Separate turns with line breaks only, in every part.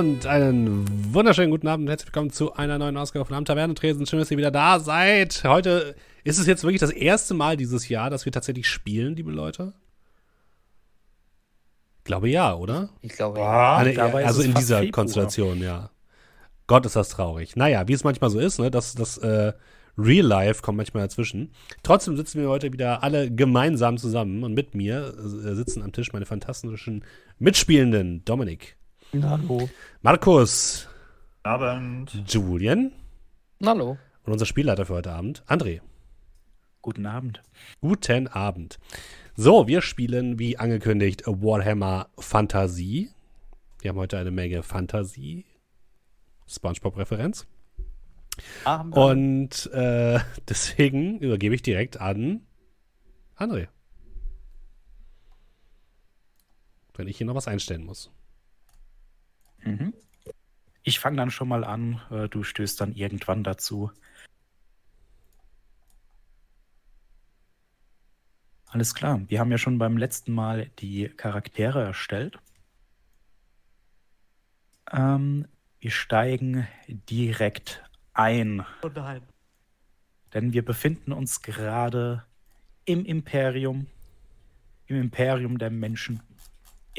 und einen wunderschönen guten Abend und herzlich willkommen zu einer neuen Ausgabe von Am Tavernentresen. Schön, dass ihr wieder da seid. Heute ist es jetzt wirklich das erste Mal dieses Jahr, dass wir tatsächlich spielen, liebe Leute. Ich glaube ja, oder?
Ich glaube
ja. Eine, also in dieser Februar. Konstellation, ja. Gott, ist das traurig. Naja, wie es manchmal so ist, ne? Das, das äh, Real Life kommt manchmal dazwischen. Trotzdem sitzen wir heute wieder alle gemeinsam zusammen und mit mir äh, sitzen am Tisch meine fantastischen Mitspielenden. Dominik.
Hallo.
Markus.
Abend.
Julian.
Hallo.
Und unser Spielleiter für heute Abend, André.
Guten Abend.
Guten Abend. So, wir spielen, wie angekündigt, Warhammer Fantasie. Wir haben heute eine Menge Fantasie. Spongebob-Referenz. Und äh, deswegen übergebe ich direkt an André. Wenn ich hier noch was einstellen muss.
Mhm. Ich fange dann schon mal an. Äh, du stößt dann irgendwann dazu. Alles klar. Wir haben ja schon beim letzten Mal die Charaktere erstellt. Ähm, wir steigen direkt ein.
Oh nein.
Denn wir befinden uns gerade im Imperium, im Imperium der Menschen,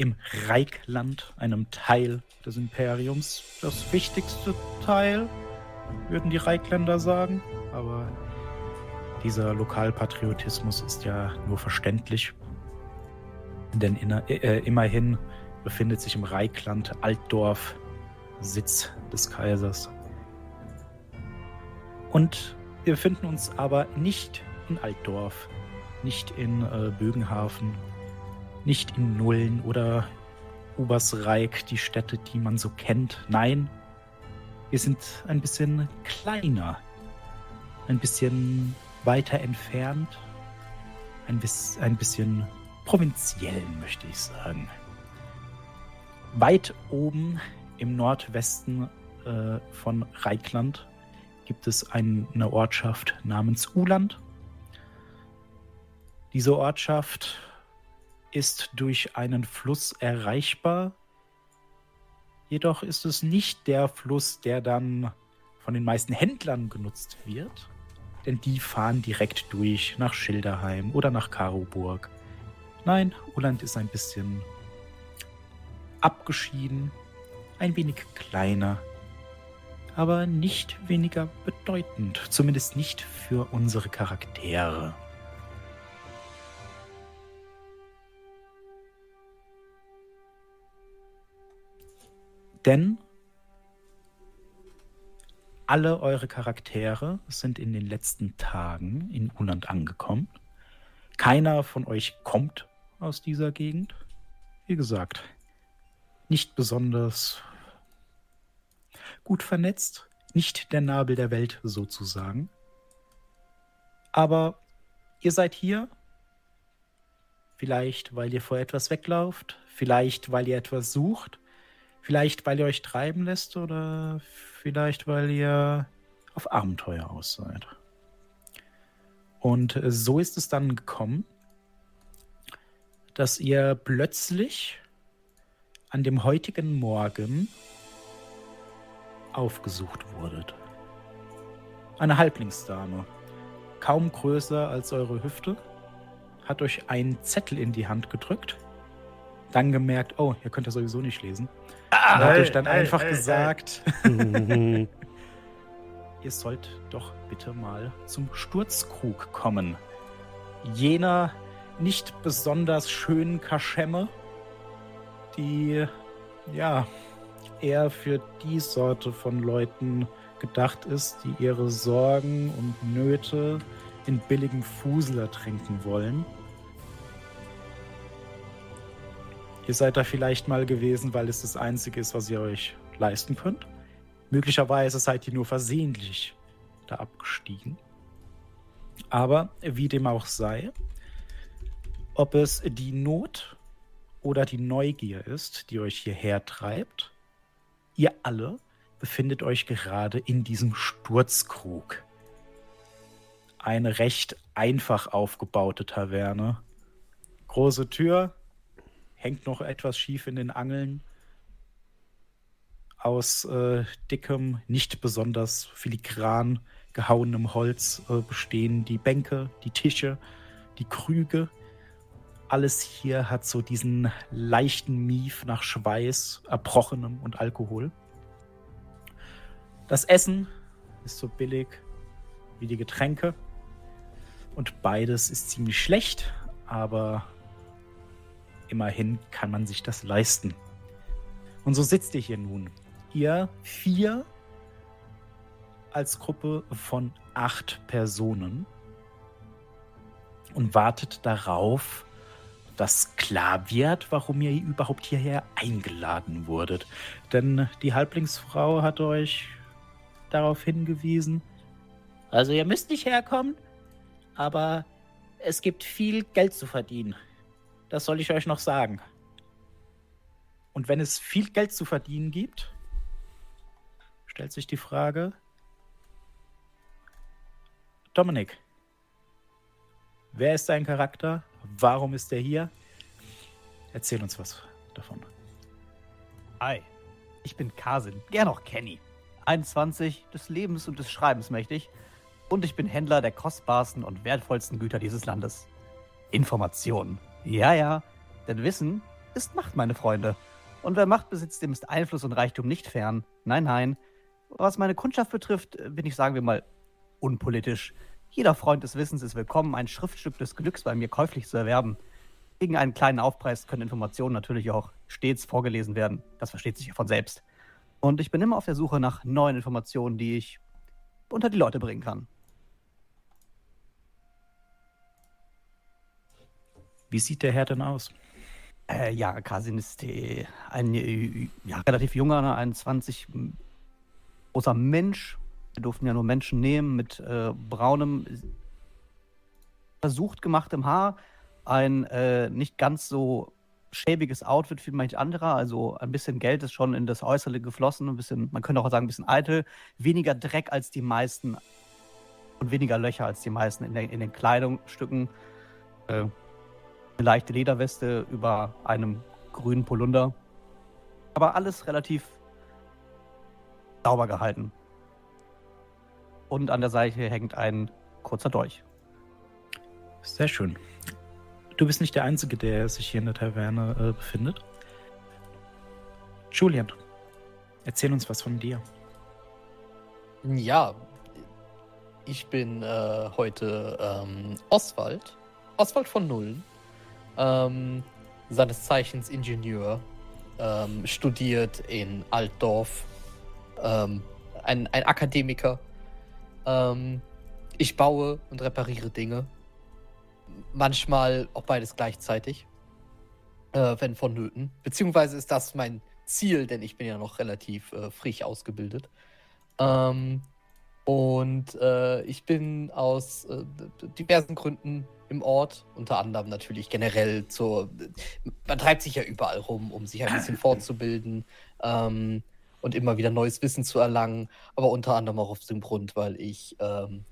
im Reikland, einem Teil des Imperiums. Das wichtigste Teil, würden die Reikländer sagen. Aber dieser Lokalpatriotismus ist ja nur verständlich. Denn inner, äh, immerhin befindet sich im Reikland Altdorf, Sitz des Kaisers. Und wir befinden uns aber nicht in Altdorf, nicht in äh, Bögenhafen, nicht in Nullen oder Obersreik, die Städte, die man so kennt. Nein, wir sind ein bisschen kleiner, ein bisschen weiter entfernt, ein, bis, ein bisschen provinziell, möchte ich sagen. Weit oben im Nordwesten äh, von Reikland gibt es eine Ortschaft namens Uland. Diese Ortschaft ist durch einen Fluss erreichbar. Jedoch ist es nicht der Fluss, der dann von den meisten Händlern genutzt wird, denn die fahren direkt durch nach Schilderheim oder nach Karoburg. Nein, Uland ist ein bisschen abgeschieden, ein wenig kleiner, aber nicht weniger bedeutend, zumindest nicht für unsere Charaktere. Denn alle eure Charaktere sind in den letzten Tagen in Uland angekommen. Keiner von euch kommt aus dieser Gegend. Wie gesagt, nicht besonders gut vernetzt, nicht der Nabel der Welt sozusagen. Aber ihr seid hier, vielleicht weil ihr vor etwas weglauft, vielleicht weil ihr etwas sucht, vielleicht weil ihr euch treiben lässt oder vielleicht weil ihr auf Abenteuer aus seid. Und so ist es dann gekommen, dass ihr plötzlich an dem heutigen Morgen aufgesucht wurdet. Eine Halblingsdame, kaum größer als eure Hüfte, hat euch einen Zettel in die Hand gedrückt, dann gemerkt, oh, ihr könnt ja sowieso nicht lesen. Ah, und hat euch dann hey, einfach hey, gesagt, hey. ihr sollt doch bitte mal zum Sturzkrug kommen. Jener nicht besonders schönen Kaschemme, die ja eher für die Sorte von Leuten gedacht ist, die ihre Sorgen und Nöte in billigem Fusel ertränken wollen. Ihr seid da vielleicht mal gewesen, weil es das Einzige ist, was ihr euch leisten könnt. Möglicherweise seid ihr nur versehentlich da abgestiegen. Aber wie dem auch sei, ob es die Not oder die Neugier ist, die euch hierher treibt, Ihr alle befindet euch gerade in diesem Sturzkrug. Eine recht einfach aufgebaute Taverne. Große Tür, hängt noch etwas schief in den Angeln. aus äh, dickem, nicht besonders filigran gehauenem Holz äh, bestehen. Die Bänke, die Tische, die Krüge. Alles hier hat so diesen leichten Mief nach Schweiß, Erbrochenem und Alkohol. Das Essen ist so billig wie die Getränke. Und beides ist ziemlich schlecht, aber immerhin kann man sich das leisten. Und so sitzt ihr hier nun. Ihr vier als Gruppe von acht Personen und wartet darauf, dass klar wird, warum ihr überhaupt hierher eingeladen wurdet. Denn die Halblingsfrau hat euch darauf hingewiesen. Also ihr müsst nicht herkommen, aber es gibt viel Geld zu verdienen. Das soll ich euch noch sagen. Und wenn es viel Geld zu verdienen gibt, stellt sich die Frage, Dominik, wer ist dein Charakter? Warum ist er hier? Erzähl uns was davon.
Hi, ich bin Kasin, gern auch Kenny. 21, des Lebens und des Schreibens mächtig. Und ich bin Händler der kostbarsten und wertvollsten Güter dieses Landes. Informationen. Ja, ja, denn Wissen ist Macht, meine Freunde. Und wer Macht besitzt, dem ist Einfluss und Reichtum nicht fern. Nein, nein. Was meine Kundschaft betrifft, bin ich, sagen wir mal, unpolitisch. Jeder Freund des Wissens ist willkommen, ein Schriftstück des Glücks bei mir käuflich zu erwerben. Gegen einen kleinen Aufpreis können Informationen natürlich auch stets vorgelesen werden. Das versteht sich ja von selbst. Und ich bin immer auf der Suche nach neuen Informationen, die ich unter die Leute bringen kann.
Wie sieht der Herr denn aus?
Äh, ja, Kasin ist äh, ein äh, ja, relativ junger, 21 großer Mensch, wir durften ja nur Menschen nehmen mit äh, braunem, versucht gemachtem Haar, ein äh, nicht ganz so schäbiges Outfit wie manch anderer, also ein bisschen Geld ist schon in das Äußere geflossen, ein bisschen, man könnte auch sagen, ein bisschen eitel, weniger Dreck als die meisten und weniger Löcher als die meisten in, der, in den Kleidungsstücken. Eine leichte Lederweste über einem grünen Polunder. Aber alles relativ sauber gehalten und an der Seite hängt ein kurzer Dolch.
Sehr schön. Du bist nicht der Einzige, der sich hier in der Taverne äh, befindet. Julian, erzähl uns was von dir.
Ja, ich bin äh, heute ähm, Oswald. Oswald von Nullen. Ähm, seines Zeichens Ingenieur. Ähm, studiert in Altdorf. Ähm, ein, ein Akademiker ähm, ich baue und repariere Dinge. Manchmal auch beides gleichzeitig, äh, wenn vonnöten. Beziehungsweise ist das mein Ziel, denn ich bin ja noch relativ äh, frisch ausgebildet. Ähm, und äh, ich bin aus äh, diversen Gründen im Ort, unter anderem natürlich generell zur. Man treibt sich ja überall rum, um sich ein bisschen fortzubilden. Ähm, und immer wieder neues Wissen zu erlangen, aber unter anderem auch auf dem Grund, weil ich ähm,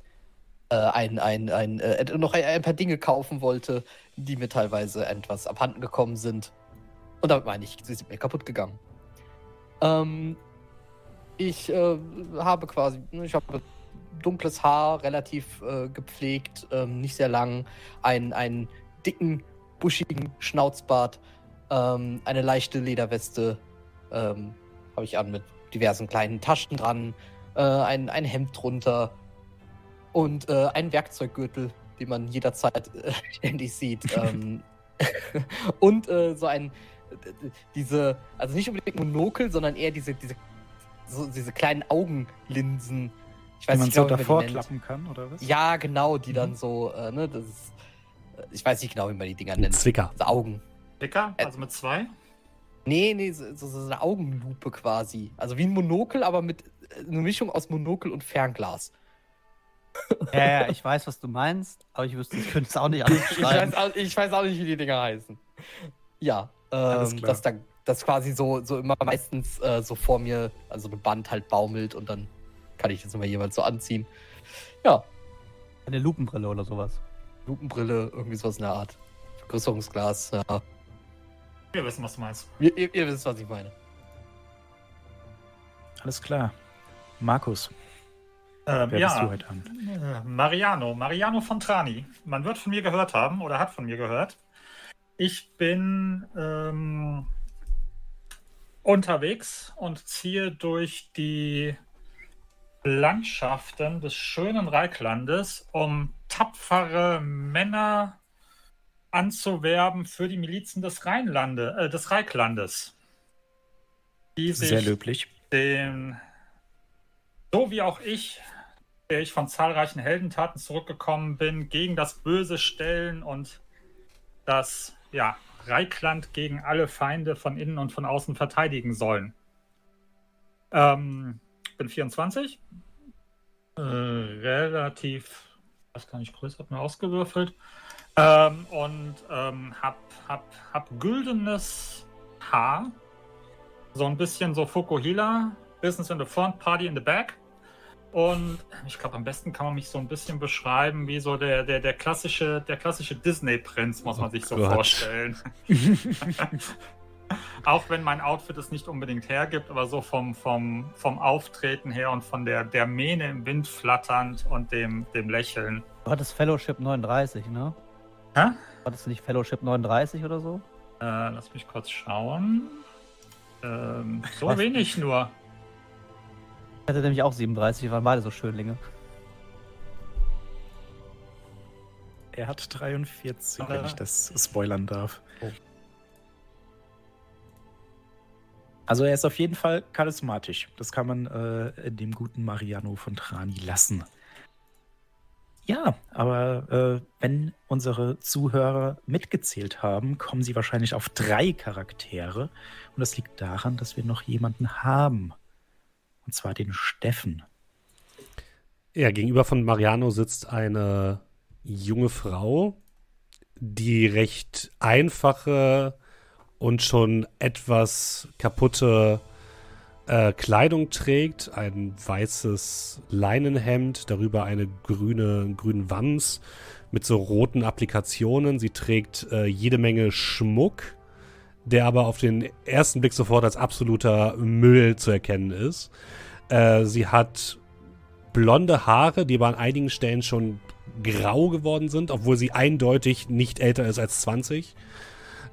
äh, ein, ein, ein, äh, noch ein, ein, paar Dinge kaufen wollte, die mir teilweise etwas abhanden gekommen sind. Und damit meine ich, sie sind mir kaputt gegangen. Ähm, ich äh, habe quasi, ich habe dunkles Haar, relativ äh, gepflegt, ähm, nicht sehr lang, einen, einen dicken, buschigen Schnauzbart, ähm, eine leichte Lederweste, ähm, habe ich an mit diversen kleinen Taschen dran, äh, ein, ein Hemd drunter und äh, ein Werkzeuggürtel, den man jederzeit äh, ständig sieht. ähm, und äh, so ein, diese, also nicht unbedingt Monokel, sondern eher diese, diese, so, diese kleinen Augenlinsen.
Ich weiß die man nicht, so genau, davor klappen kann, oder was?
Ja, genau, die mhm. dann so, äh, ne, das ist, äh, ich weiß nicht genau, wie man die Dinger nennt.
Zwicker.
So Augen.
Dicker? Also mit zwei?
Nee, nee, so, so, eine Augenlupe quasi. Also wie ein Monokel, aber mit äh, einer Mischung aus Monokel und Fernglas.
Ja, ja, ich weiß, was du meinst, aber ich wüsste, ich könnte es auch nicht anders
ich, weiß auch, ich weiß auch nicht, wie die Dinger heißen. Ja, ähm, dass dann das quasi so, so immer meistens äh, so vor mir, also eine Band halt baumelt und dann kann ich das immer jeweils so anziehen. Ja.
Eine Lupenbrille oder sowas.
Lupenbrille, irgendwie sowas in der Art. Vergrößerungsglas, ja.
Wir wissen, was du meinst.
Ihr, ihr, ihr wisst, was ich meine.
Alles klar. Markus.
Ähm, ja, äh, Mariano, Mariano Fontrani. Man wird von mir gehört haben oder hat von mir gehört. Ich bin ähm, unterwegs und ziehe durch die Landschaften des schönen Reiklandes, um tapfere Männer anzuwerben für die Milizen des Rheinlande, äh, des Reiklandes.
Die sich Sehr löblich.
Den, so wie auch ich, der ich von zahlreichen Heldentaten zurückgekommen bin, gegen das Böse stellen und das ja, Reikland gegen alle Feinde von innen und von außen verteidigen sollen. Ähm, bin 24. Äh, relativ, was kann ich größer, hab mir ausgewürfelt. Ähm, und ähm, hab, hab, hab güldenes Haar. So ein bisschen so Fukuhila. Business in the front, Party in the back. Und ich glaube, am besten kann man mich so ein bisschen beschreiben wie so der, der, der klassische, der klassische Disney-Prinz, muss man oh sich so Gott. vorstellen. Auch wenn mein Outfit es nicht unbedingt hergibt, aber so vom, vom, vom Auftreten her und von der, der Mähne im Wind flatternd und dem, dem Lächeln.
Du hattest Fellowship 39, ne?
Hä?
Hattest du nicht Fellowship 39 oder so?
Äh, lass mich kurz schauen. Ähm, so Was? wenig nur.
Hatte nämlich auch 37, wir waren beide so Schönlinge.
Er hat 43, wenn ich das spoilern darf. Oh. Also er ist auf jeden Fall charismatisch. Das kann man äh, dem guten Mariano von Trani lassen. Ja, aber äh, wenn unsere Zuhörer mitgezählt haben, kommen sie wahrscheinlich auf drei Charaktere. Und das liegt daran, dass wir noch jemanden haben. Und zwar den Steffen.
Ja, gegenüber von Mariano sitzt eine junge Frau, die recht einfache und schon etwas kaputte äh, Kleidung trägt, ein weißes Leinenhemd, darüber eine grüne, grünen Wams mit so roten Applikationen. Sie trägt äh, jede Menge Schmuck, der aber auf den ersten Blick sofort als absoluter Müll zu erkennen ist. Äh, sie hat blonde Haare, die aber an einigen Stellen schon grau geworden sind, obwohl sie eindeutig nicht älter ist als 20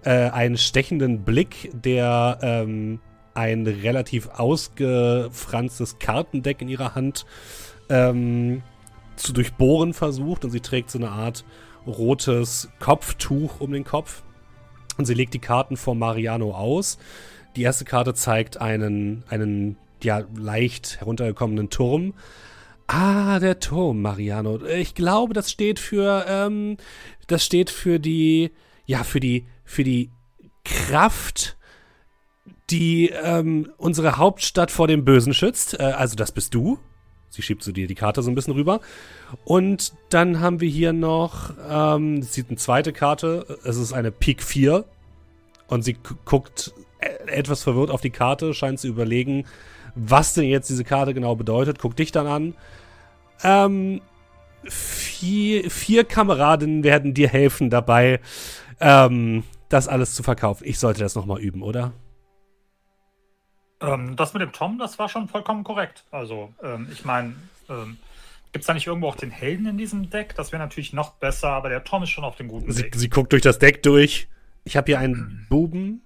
äh, einen stechenden Blick, der ähm, ein relativ ausgefranstes Kartendeck in ihrer Hand ähm, zu durchbohren versucht. Und sie trägt so eine Art rotes Kopftuch um den Kopf und sie legt die Karten vor Mariano aus. Die erste Karte zeigt einen, einen ja, leicht heruntergekommenen Turm. Ah, der Turm, Mariano. Ich glaube, das steht für, ähm, das steht für die, ja, für die für die Kraft, die ähm, unsere Hauptstadt vor dem Bösen schützt. Äh, also das bist du. Sie schiebt so dir die Karte so ein bisschen rüber. Und dann haben wir hier noch, ähm, das sieht eine zweite Karte. Es ist eine Pik 4. Und sie guckt e-, etwas verwirrt auf die Karte, scheint zu überlegen, was denn jetzt diese Karte genau bedeutet. Guckt dich dann an. Ähm, vier, vier Kameradinnen werden dir helfen dabei, ähm, das alles zu verkaufen. Ich sollte das nochmal üben, oder?
Ähm, das mit dem Tom, das war schon vollkommen korrekt. Also, ähm, ich meine, ähm, gibt es da nicht irgendwo auch den Helden in diesem Deck? Das wäre natürlich noch besser, aber der Tom ist schon auf dem guten
sie, Weg. Sie guckt durch das Deck durch. Ich habe hier einen Buben.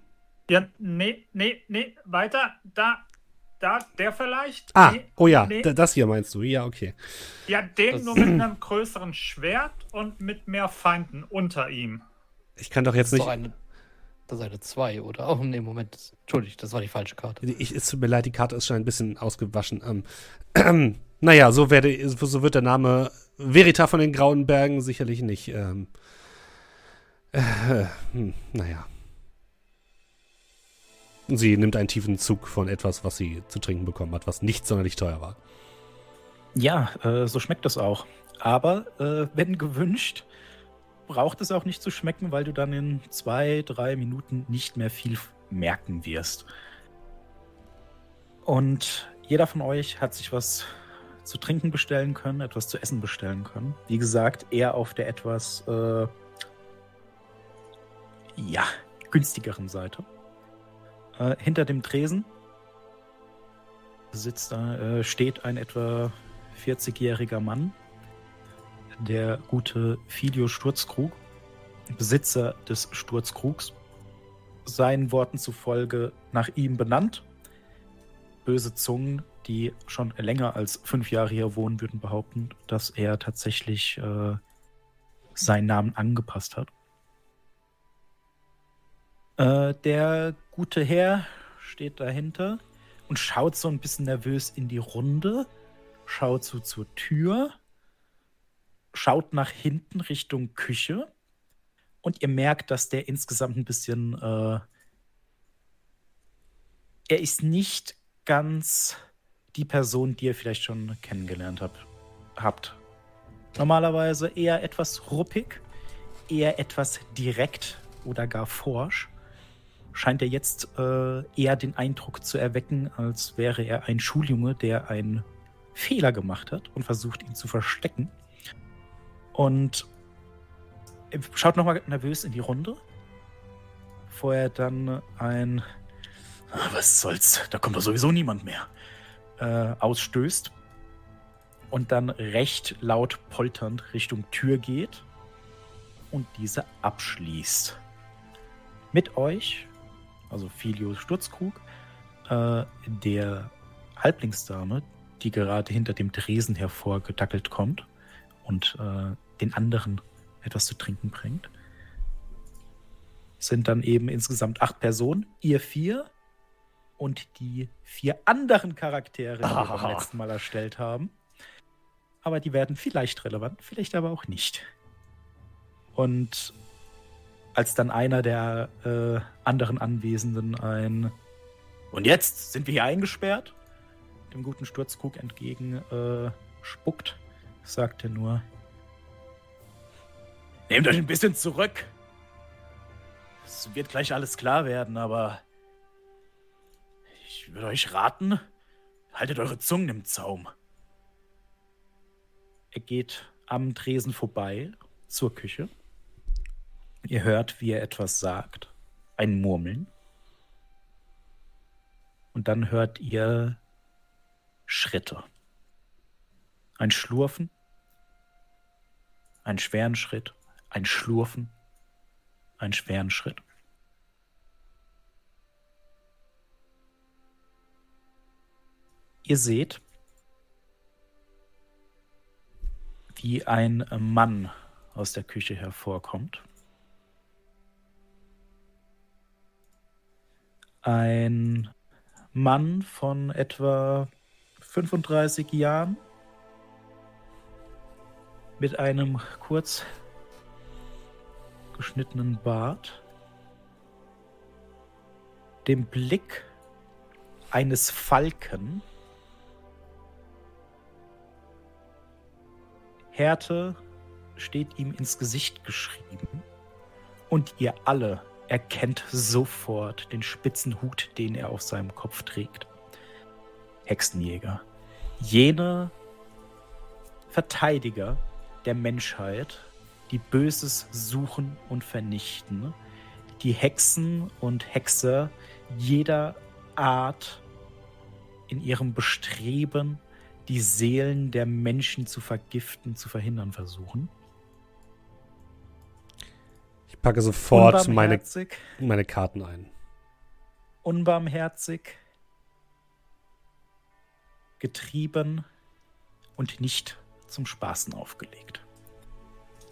Ja, nee, nee, nee, weiter. Da, da, der vielleicht?
Ah,
nee,
oh ja, nee. das hier meinst du. Ja, okay.
Ja, den das nur mit einem größeren Schwert und mit mehr Feinden unter ihm.
Ich kann doch jetzt nicht.
Eine, eine 2, oder? Oh, nee, Moment. Entschuldigung, das war die falsche Karte.
Ich, es tut mir leid, die Karte ist schon ein bisschen ausgewaschen. Ähm, äh, naja, so, werde, so wird der Name Verita von den Grauen Bergen sicherlich nicht. Ähm, äh, hm, naja. Sie nimmt einen tiefen Zug von etwas, was sie zu trinken bekommen hat, was nicht sonderlich teuer war.
Ja, äh, so schmeckt das auch. Aber äh, wenn gewünscht, braucht es auch nicht zu schmecken, weil du dann in zwei, drei Minuten nicht mehr viel merken wirst. Und jeder von euch hat sich was zu trinken bestellen können, etwas zu essen bestellen können. Wie gesagt, eher auf der etwas äh, ja, günstigeren Seite. Äh, hinter dem Tresen sitzt äh, steht ein etwa 40-jähriger Mann, der gute Filio Sturzkrug, Besitzer des Sturzkrugs, seinen Worten zufolge nach ihm benannt. Böse Zungen, die schon länger als fünf Jahre hier wohnen, würden behaupten, dass er tatsächlich äh, seinen Namen angepasst hat. Äh, der gute Herr steht dahinter und schaut so ein bisschen nervös in die Runde, schaut so zur Tür, schaut nach hinten Richtung Küche und ihr merkt, dass der insgesamt ein bisschen. Äh, er ist nicht ganz die Person, die ihr vielleicht schon kennengelernt habt. habt. Normalerweise eher etwas ruppig, eher etwas direkt oder gar forsch scheint er jetzt äh, eher den Eindruck zu erwecken, als wäre er ein Schuljunge, der einen Fehler gemacht hat und versucht, ihn zu verstecken. Und schaut nochmal nervös in die Runde, bevor er dann ein Was soll's, da kommt doch sowieso niemand mehr äh, ausstößt und dann recht laut polternd Richtung Tür geht und diese abschließt. Mit euch also Filius Sturzkrug, äh, der Halblingsdame, die gerade hinter dem Dresen hervorgedackelt kommt und äh, den anderen etwas zu trinken bringt. Sind dann eben insgesamt acht Personen, ihr vier und die vier anderen Charaktere, die ah. wir beim letzten Mal erstellt haben. Aber die werden vielleicht relevant, vielleicht aber auch nicht. Und als dann einer der äh, anderen Anwesenden ein Und jetzt sind wir hier eingesperrt, dem guten Sturzkrug entgegen äh, spuckt, sagt er nur Nehmt euch ein bisschen zurück. Es wird gleich alles klar werden, aber ich würde euch raten, haltet eure Zungen im Zaum. Er geht am Tresen vorbei zur Küche Ihr hört, wie er etwas sagt. Ein Murmeln. Und dann hört ihr Schritte. Ein Schlurfen. Einen schweren Schritt. Ein Schlurfen. Einen schweren Schritt. Ihr seht, wie ein Mann aus der Küche hervorkommt. ein Mann von etwa 35 Jahren mit einem kurz geschnittenen Bart, dem Blick eines Falken, Härte steht ihm ins Gesicht geschrieben und ihr alle erkennt sofort den spitzen Hut, den er auf seinem Kopf trägt. Hexenjäger. Jene Verteidiger der Menschheit, die Böses suchen und vernichten, die Hexen und Hexer jeder Art in ihrem Bestreben, die Seelen der Menschen zu vergiften, zu verhindern versuchen
packe sofort meine, meine Karten ein.
Unbarmherzig, getrieben und nicht zum Spaßen aufgelegt.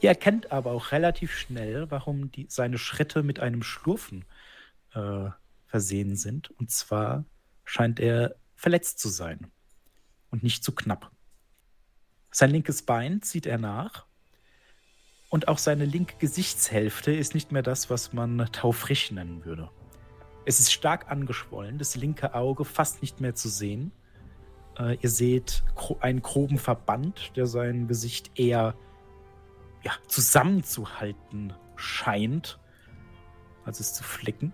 Ihr erkennt aber auch relativ schnell, warum die, seine Schritte mit einem Schlurfen äh, versehen sind. Und zwar scheint er verletzt zu sein und nicht zu knapp. Sein linkes Bein zieht er nach und auch seine linke Gesichtshälfte ist nicht mehr das, was man taufrisch nennen würde. Es ist stark angeschwollen, das linke Auge fast nicht mehr zu sehen. Äh, ihr seht einen groben Verband, der sein Gesicht eher ja, zusammenzuhalten scheint, als es zu flicken.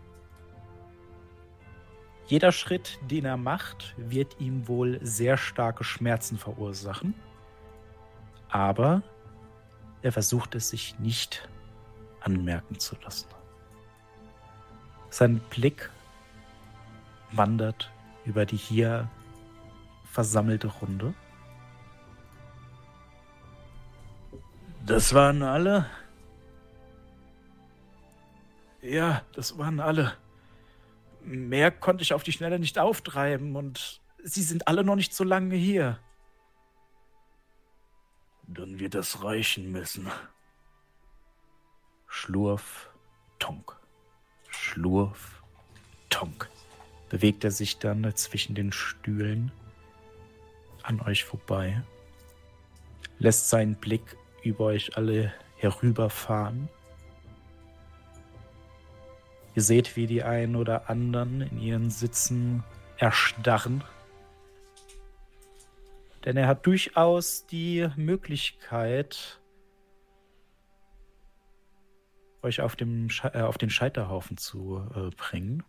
Jeder Schritt, den er macht, wird ihm wohl sehr starke Schmerzen verursachen. Aber er versucht es sich nicht anmerken zu lassen. Sein Blick wandert über die hier versammelte Runde. Das waren alle? Ja, das waren alle. Mehr konnte ich auf die Schnelle nicht auftreiben und sie sind alle noch nicht so lange hier. Dann wird das reichen müssen. Schlurf, Tonk. Schlurf, Tonk. Bewegt er sich dann zwischen den Stühlen an euch vorbei, lässt seinen Blick über euch alle herüberfahren. Ihr seht, wie die einen oder anderen in ihren Sitzen erstarren. Denn er hat durchaus die Möglichkeit, euch auf, dem äh, auf den Scheiterhaufen zu äh, bringen.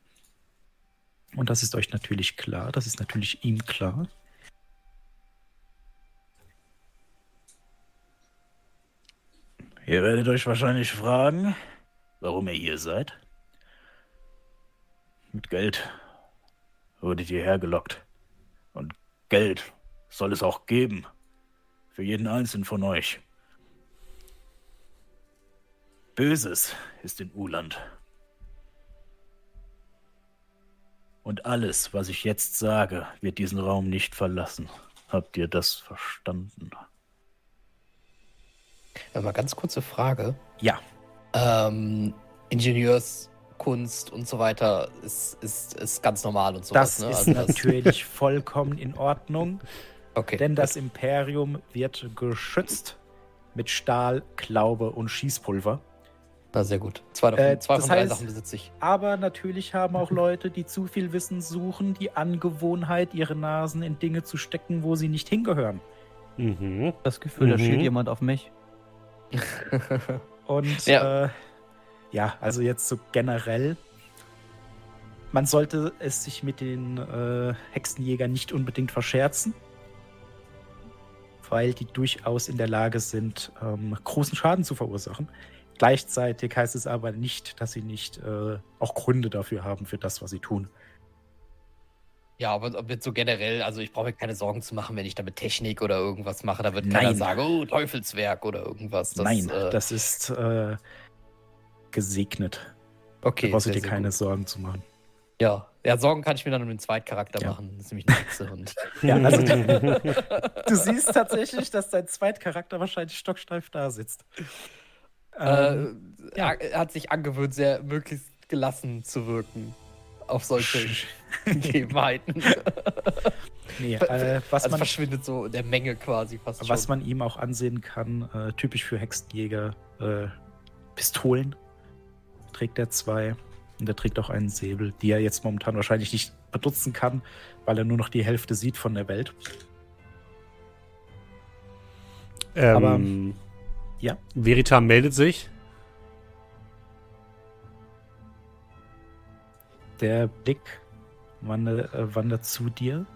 Und das ist euch natürlich klar, das ist natürlich ihm klar. Ihr werdet euch wahrscheinlich fragen, warum ihr hier seid. Mit Geld wurdet ihr hergelockt. Und Geld soll es auch geben. Für jeden einzelnen von euch. Böses ist in Uland. Und alles, was ich jetzt sage, wird diesen Raum nicht verlassen. Habt ihr das verstanden?
Ja, mal ganz kurze Frage.
Ja.
Ähm, Ingenieurskunst und so weiter ist, ist, ist ganz normal und sowas.
Das
ne?
ist
Also das-
natürlich vollkommen in Ordnung,
Okay.
denn das Imperium wird geschützt mit Stahl, Glaube und Schießpulver.
Na, sehr gut. Zwei, davon,
Äh,
zwei von drei
heißt-
Sachen besitze ich.
Aber natürlich haben auch Leute, die zu viel Wissen suchen, die Angewohnheit, ihre Nasen in Dinge zu stecken, wo sie nicht hingehören.
Mhm.
Das Gefühl, da
Mhm.
schielt jemand auf mich.
Und
Ja.
äh, ja also jetzt so generell. Man sollte es sich mit den äh, Hexenjägern nicht unbedingt verscherzen, weil die durchaus in der Lage sind, ähm, großen Schaden zu verursachen. Gleichzeitig heißt es aber nicht, dass sie nicht äh, auch Gründe dafür haben für das, was sie tun.
Ja, aber jetzt so generell, also ich brauche mir keine Sorgen zu machen, wenn ich da mit Technik oder irgendwas mache. Da wird keiner
Nein.
sagen, oh, Teufelswerk oder irgendwas. Das,
Nein,
äh,
das ist äh, gesegnet.
okay.
da brauchst du dir keine
gut.
Sorgen zu machen.
Ja. ja, Sorgen kann ich mir dann um den Zweitcharakter
Ja.
machen. Das ist nämlich Hexe und
Ja, also du siehst tatsächlich, dass dein Zweitcharakter wahrscheinlich stocksteif da sitzt. Ähm,
äh, er, er hat sich angewöhnt, sehr möglichst gelassen zu wirken auf solche Gegebenheiten.
nee, äh, was,
also
man,
verschwindet so in der Menge quasi fast
was
schon.
man ihm auch ansehen kann, äh, typisch für Hexenjäger, äh, Pistolen trägt er zwei. Und er trägt auch einen Säbel, die er jetzt momentan wahrscheinlich nicht benutzen kann, weil er nur noch die Hälfte sieht von der Welt.
Ähm,
Aber- ja.
Verita meldet sich.
Der Blick wandert, äh, wandert zu dir.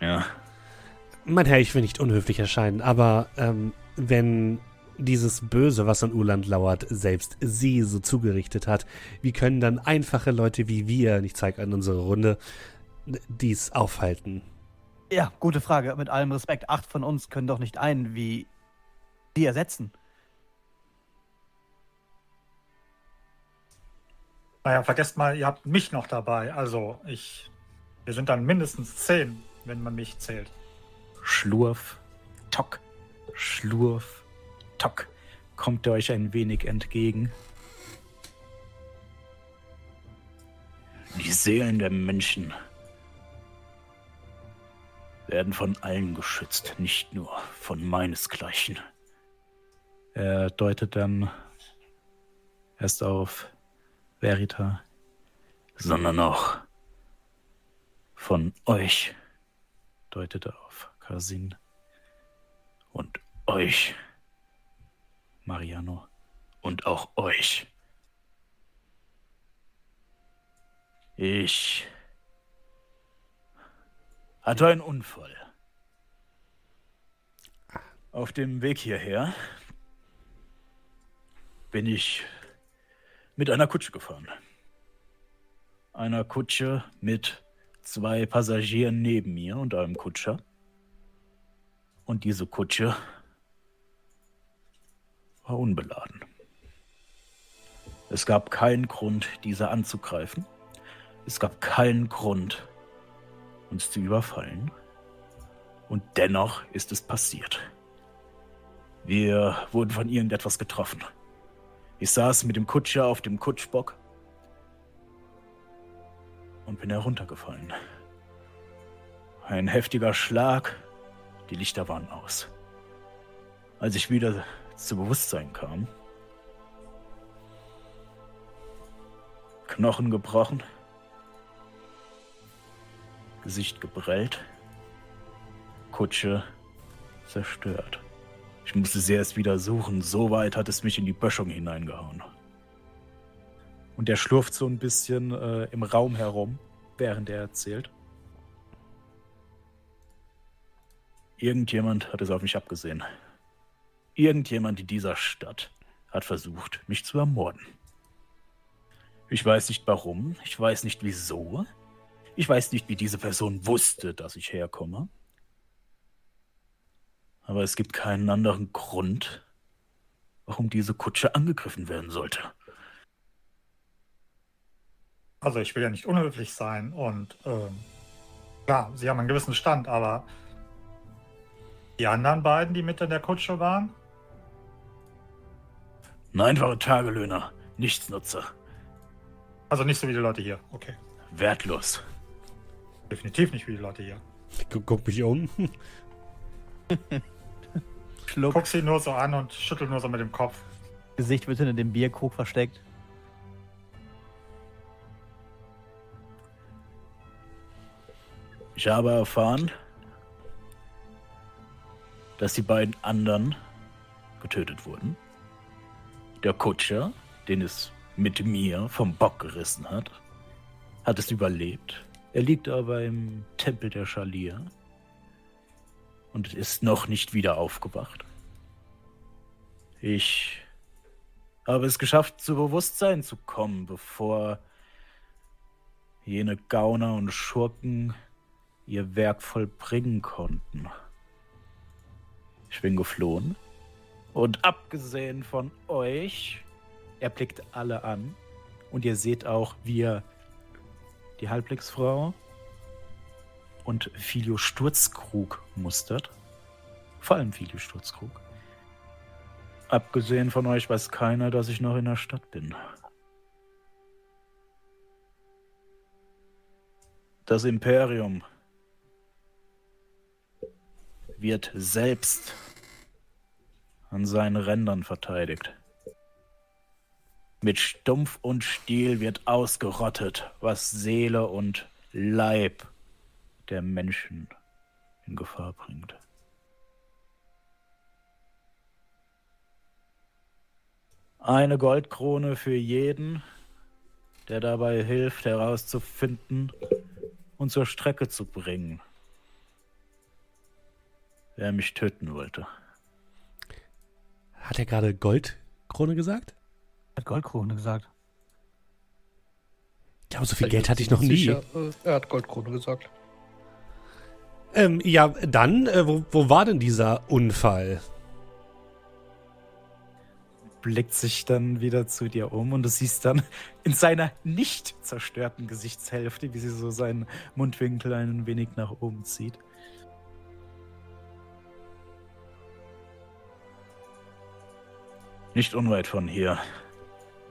Ja.
Mein Herr, ich will nicht unhöflich erscheinen, aber ähm, wenn dieses Böse, was an Uland lauert, selbst sie so zugerichtet hat, wie können dann einfache Leute wie wir, ich zeige an unsere Runde, dies aufhalten?
Ja, gute Frage. Mit allem Respekt, acht von uns können doch nicht einen wie die ersetzen.
Naja, vergesst mal, ihr habt mich noch dabei. Also, ich. Wir sind dann mindestens zehn, wenn man mich zählt.
Schlurf, Tock, Schlurf, Tock. Kommt er euch ein wenig entgegen. Die Seelen der Menschen werden von allen geschützt, nicht nur von meinesgleichen. Er deutet dann erst auf Verita, sondern auch von euch deutete auf Kasin. Und euch, Mariano. Und auch euch. Ich hatte einen Unfall. Auf dem Weg hierher bin ich mit einer Kutsche gefahren. Einer Kutsche mit
zwei Passagieren neben mir und einem Kutscher. Und diese Kutsche war unbeladen. Es gab keinen Grund, diese anzugreifen. Es gab keinen Grund, uns zu überfallen. Und dennoch ist es passiert. Wir wurden von irgendetwas getroffen. Ich saß mit dem Kutscher auf dem Kutschbock und bin heruntergefallen. Ein heftiger Schlag, die Lichter waren aus. Als ich wieder zu Bewusstsein kam, Knochen gebrochen, Gesicht gebrellt, Kutsche zerstört. Ich musste sie erst wieder suchen, so weit hat es mich in die Böschung hineingehauen. Und er schlurft so ein bisschen äh, im Raum herum, während er erzählt. Irgendjemand hat es auf mich abgesehen. Irgendjemand in dieser Stadt hat versucht, mich zu ermorden. Ich weiß nicht warum, ich weiß nicht wieso, ich weiß nicht, wie diese Person wusste, dass ich herkomme. Aber es gibt keinen anderen Grund, warum diese Kutsche angegriffen werden sollte.
Also ich will ja nicht unhöflich sein und ähm, klar, sie haben einen gewissen Stand, aber die anderen beiden, die mit in der Kutsche waren?
Einfache Tagelöhner, Nichtsnutzer.
Also nicht so wie die Leute hier, okay.
Wertlos.
Definitiv nicht wie die Leute hier.
Ich gu guck mich um.
Schluck.
Guck sie nur so an und schüttel nur so mit dem Kopf.
Gesicht wird hinter dem Bierkrug versteckt.
Ich habe erfahren, dass die beiden anderen getötet wurden. Der Kutscher, den es mit mir vom Bock gerissen hat, hat es überlebt. Er liegt aber im Tempel der Schalir und ist noch nicht wieder aufgewacht. Ich habe es geschafft, zu Bewusstsein zu kommen, bevor jene Gauner und Schurken ihr Werk vollbringen konnten. Ich bin geflohen. Und abgesehen von euch, er blickt alle an. Und ihr seht auch, wie er die Halbblicksfrau und Filio Sturzkrug mustert. Vor allem Filio Sturzkrug. Abgesehen von euch weiß keiner, dass ich noch in der Stadt bin. Das Imperium wird selbst an seinen Rändern verteidigt. Mit Stumpf und Stiel wird ausgerottet, was Seele und Leib der Menschen in Gefahr bringt. Eine Goldkrone für jeden, der dabei hilft, herauszufinden und zur Strecke zu bringen, wer mich töten wollte.
Hat er gerade Goldkrone gesagt?
Hat Goldkrone gesagt.
Ich glaube, so viel Geld hatte ich noch nie.
Sicher, äh, er hat Goldkrone gesagt.
Ähm, ja, dann, äh, wo, wo war denn dieser Unfall?
Blickt sich dann wieder zu dir um und du siehst dann in seiner nicht zerstörten Gesichtshälfte, wie sie so seinen Mundwinkel ein wenig nach oben zieht. Nicht unweit von hier.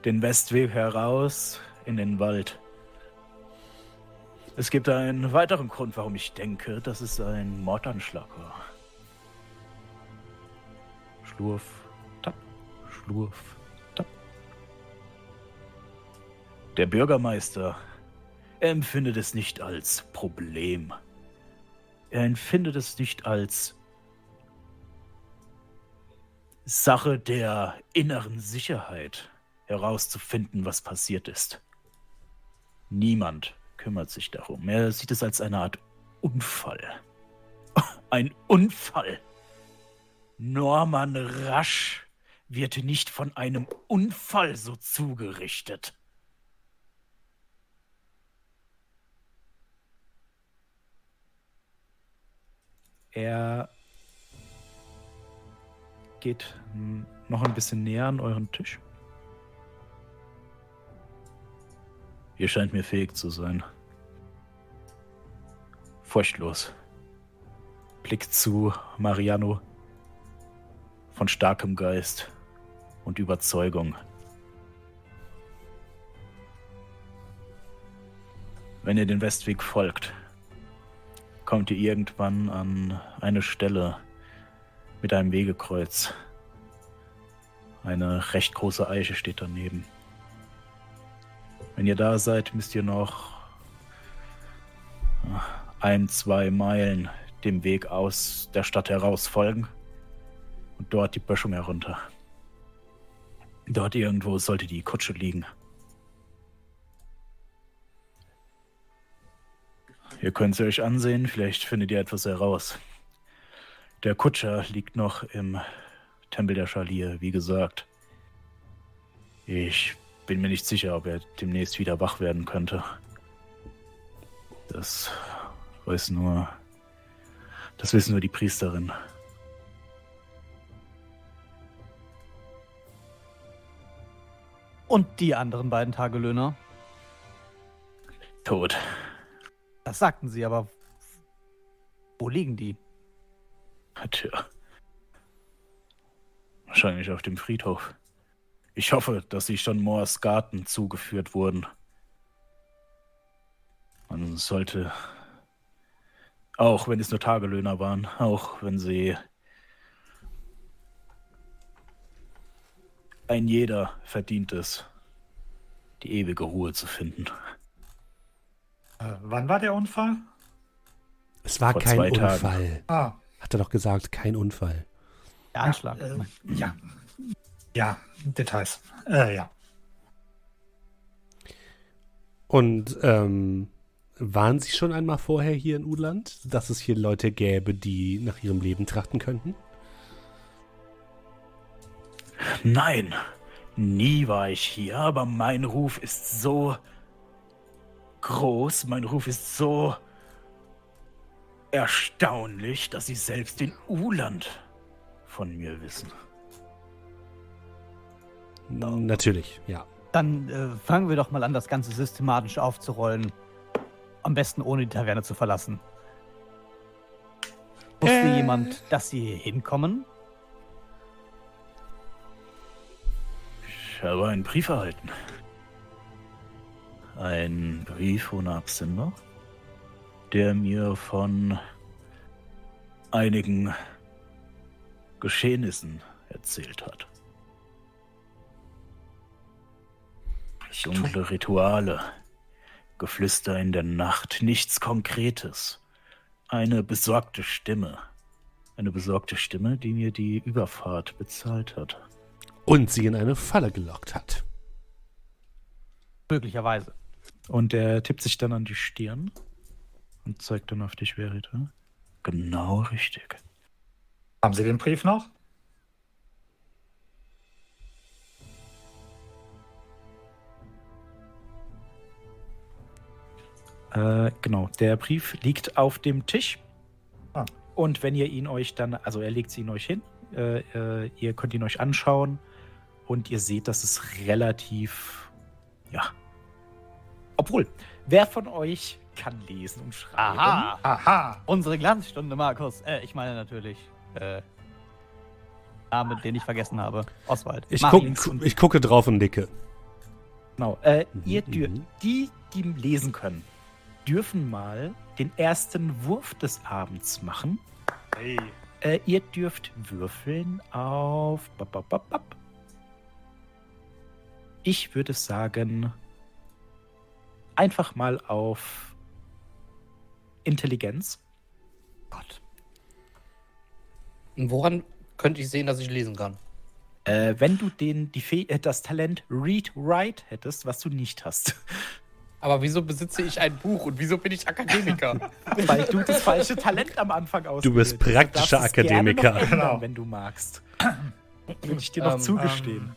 Den Westweg heraus in den Wald. Es gibt einen weiteren Grund, warum ich denke, dass es ein Mordanschlag war. Schlurf, tapp, schlurf, tapp. Der Bürgermeister er empfindet es nicht als Problem. Er empfindet es nicht als Sache der inneren Sicherheit herauszufinden, was passiert ist. Niemand kümmert sich darum. Er sieht es als eine Art Unfall. Ein Unfall. Norman Rasch wird nicht von einem Unfall so zugerichtet. Er geht noch ein bisschen näher an euren Tisch. Ihr scheint mir fähig zu sein. Furchtlos. Blick zu Mariano von starkem Geist und Überzeugung. Wenn ihr den Westweg folgt, kommt ihr irgendwann an eine Stelle mit einem Wegekreuz. Eine recht große Eiche steht daneben. Wenn ihr da seid, müsst ihr noch ein, zwei Meilen dem Weg aus der Stadt heraus folgen und dort die Böschung herunter. Dort irgendwo sollte die Kutsche liegen. Ihr könnt sie euch ansehen, vielleicht findet ihr etwas heraus. Der Kutscher liegt noch im Tempel der Schalier, wie gesagt. Ich bin mir nicht sicher, ob er demnächst wieder wach werden könnte. Das weiß nur. Das wissen nur die Priesterin.
Und die anderen beiden Tagelöhner?
Tot.
Das sagten sie, aber wo liegen die?
Tja. Wahrscheinlich auf dem Friedhof. Ich hoffe, dass sie schon Moors Garten zugeführt wurden. Man sollte, auch wenn es nur Tagelöhner waren, auch wenn sie ein jeder verdient es, die ewige Ruhe zu finden.
Äh, wann war der Unfall?
Es war
Vor
kein. Unfall.
Ah,
Hat er doch gesagt, kein Unfall.
Der Anschlag.
äh, ja. Ja, Details. Äh, ja.
Und ähm, waren Sie schon einmal vorher hier in Uland, dass es hier Leute gäbe, die nach ihrem Leben trachten könnten?
Nein, nie war ich hier, aber mein Ruf ist so groß, mein Ruf ist so erstaunlich, dass sie selbst in Uland von mir wissen.
Natürlich, ja.
Dann äh, fangen wir doch mal an, das Ganze systematisch aufzurollen. Am besten ohne die Taverne zu verlassen. Wusste
Äh.
jemand, dass sie hier hinkommen?
Ich habe einen Brief erhalten. Ein Brief ohne Absender, der mir von einigen Geschehnissen erzählt hat. Dunkle Rituale, Geflüster in der Nacht, nichts Konkretes. Eine besorgte Stimme. Eine besorgte Stimme, die mir die Überfahrt bezahlt hat.
Und sie in eine Falle gelockt hat.
Möglicherweise.
Und er tippt sich dann an die Stirn und zeigt dann auf dich, Verita. Genau richtig.
Haben Sie den Brief noch?
Äh, genau, der Brief liegt auf dem Tisch.
Ah.
Und wenn ihr ihn euch dann, also er legt ihn euch hin, äh, äh, ihr könnt ihn euch anschauen und ihr seht, dass es relativ, ja. Obwohl, wer von euch kann lesen und schreiben?
Aha!
Aha!
Unsere Glanzstunde, Markus. Äh, ich meine natürlich. Äh, Name, den ich vergessen habe. Oswald.
Ich, guck, ich gucke drauf und nicke.
Genau, äh,
Mhm,
ihr
mhm.
die, die lesen können, dürfen mal den ersten Wurf des Abends machen.
Hey.
Äh, ihr dürft würfeln auf. Bap, bap, bap, bap. Ich würde sagen, einfach mal auf Intelligenz.
Gott.
Und woran könnte ich sehen, dass ich lesen kann?
Äh, wenn du den, die Fäh äh, das Talent Read Write hättest, was du nicht hast.
Aber wieso besitze ich ein Buch und wieso bin ich Akademiker?
Weil du das falsche Talent am Anfang auswählst.
Du bist praktischer Akademiker.
noch ändern,
Genau.
wenn du magst. Würde ich dir noch
Ähm,
zugestehen.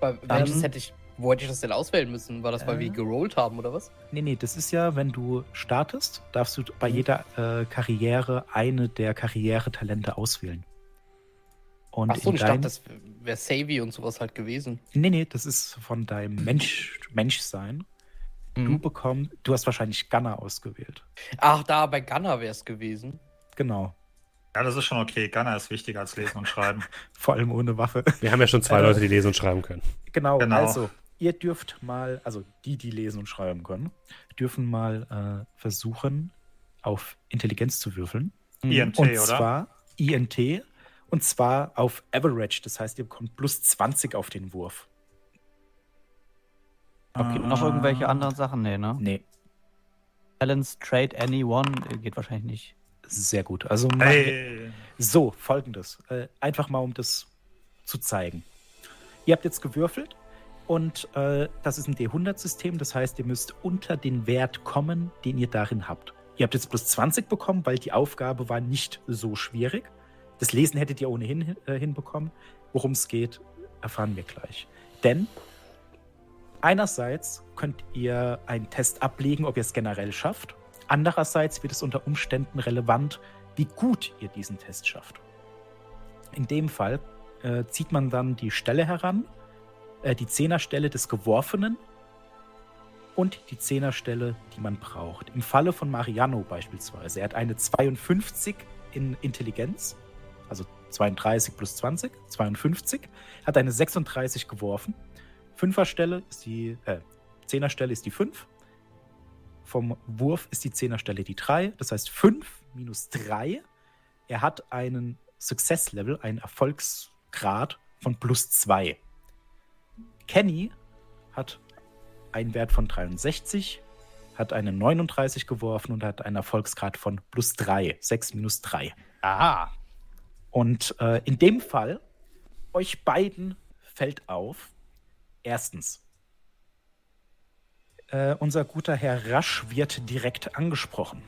Weil, welches hätte ich, Wo hätte ich das denn auswählen müssen? War das, weil
Äh.
wir gerollt haben oder was?
Nee, nee, das ist ja, wenn du startest, darfst du bei
Mhm.
jeder äh, Karriere eine der Karrieretalente auswählen. Und
Achso,
in
ich dachte, das wäre Savvy und sowas halt gewesen.
Nee, nee, das ist von deinem Mensch, Menschsein. Du
Mhm.
bekommst, du hast wahrscheinlich Gunner ausgewählt.
Ach, da bei Gunner wäre es gewesen.
Genau.
Ja, das ist schon okay. Gunner ist wichtiger als Lesen und Schreiben.
Vor allem ohne Waffe.
Wir haben ja schon zwei
Äh.
Leute, die lesen und schreiben können.
Genau,
Genau.
also ihr dürft mal, also die, die lesen und schreiben können, dürfen mal äh, versuchen, auf Intelligenz zu würfeln.
INT,
und
oder?
zwar INT und zwar auf Average. Das heißt, ihr bekommt plus 20 auf den Wurf.
Okay, noch irgendwelche anderen Sachen? Nee, ne?
Nee,
Balance, Trade, Anyone äh, geht wahrscheinlich nicht.
sehr gut. Also
Hey.
so, folgendes. Äh, einfach mal, um das zu zeigen. Ihr habt jetzt gewürfelt und äh, das ist ein D100-System. Das heißt, ihr müsst unter den Wert kommen, den ihr darin habt. Ihr habt jetzt plus 20 bekommen, weil die Aufgabe war nicht so schwierig. Das Lesen hättet ihr ohnehin hin- äh, hinbekommen. Worum es geht, erfahren wir gleich. Denn einerseits könnt ihr einen Test ablegen, ob ihr es generell schafft. Andererseits wird es unter Umständen relevant, wie gut ihr diesen Test schafft. In dem Fall äh, zieht man dann die Stelle heran, äh, die Zehnerstelle des Geworfenen und die Zehnerstelle, die man braucht. Im Falle von Mariano beispielsweise, er hat eine 52 in Intelligenz, also 32 plus 20, 52, hat eine 36 geworfen. Fünferstelle ist die, äh, Zehnerstelle ist die 5. Vom Wurf ist die Zehnerstelle die 3. Das heißt 5 minus 3. Er hat einen Success-Level, einen Erfolgsgrad von plus 2. Kenny hat einen Wert von 63, hat eine 39 geworfen und hat einen Erfolgsgrad von plus 3. 6 minus 3.
Aha.
Und äh, in dem Fall, euch beiden fällt auf, erstens, äh, unser guter Herr Rasch wird direkt angesprochen.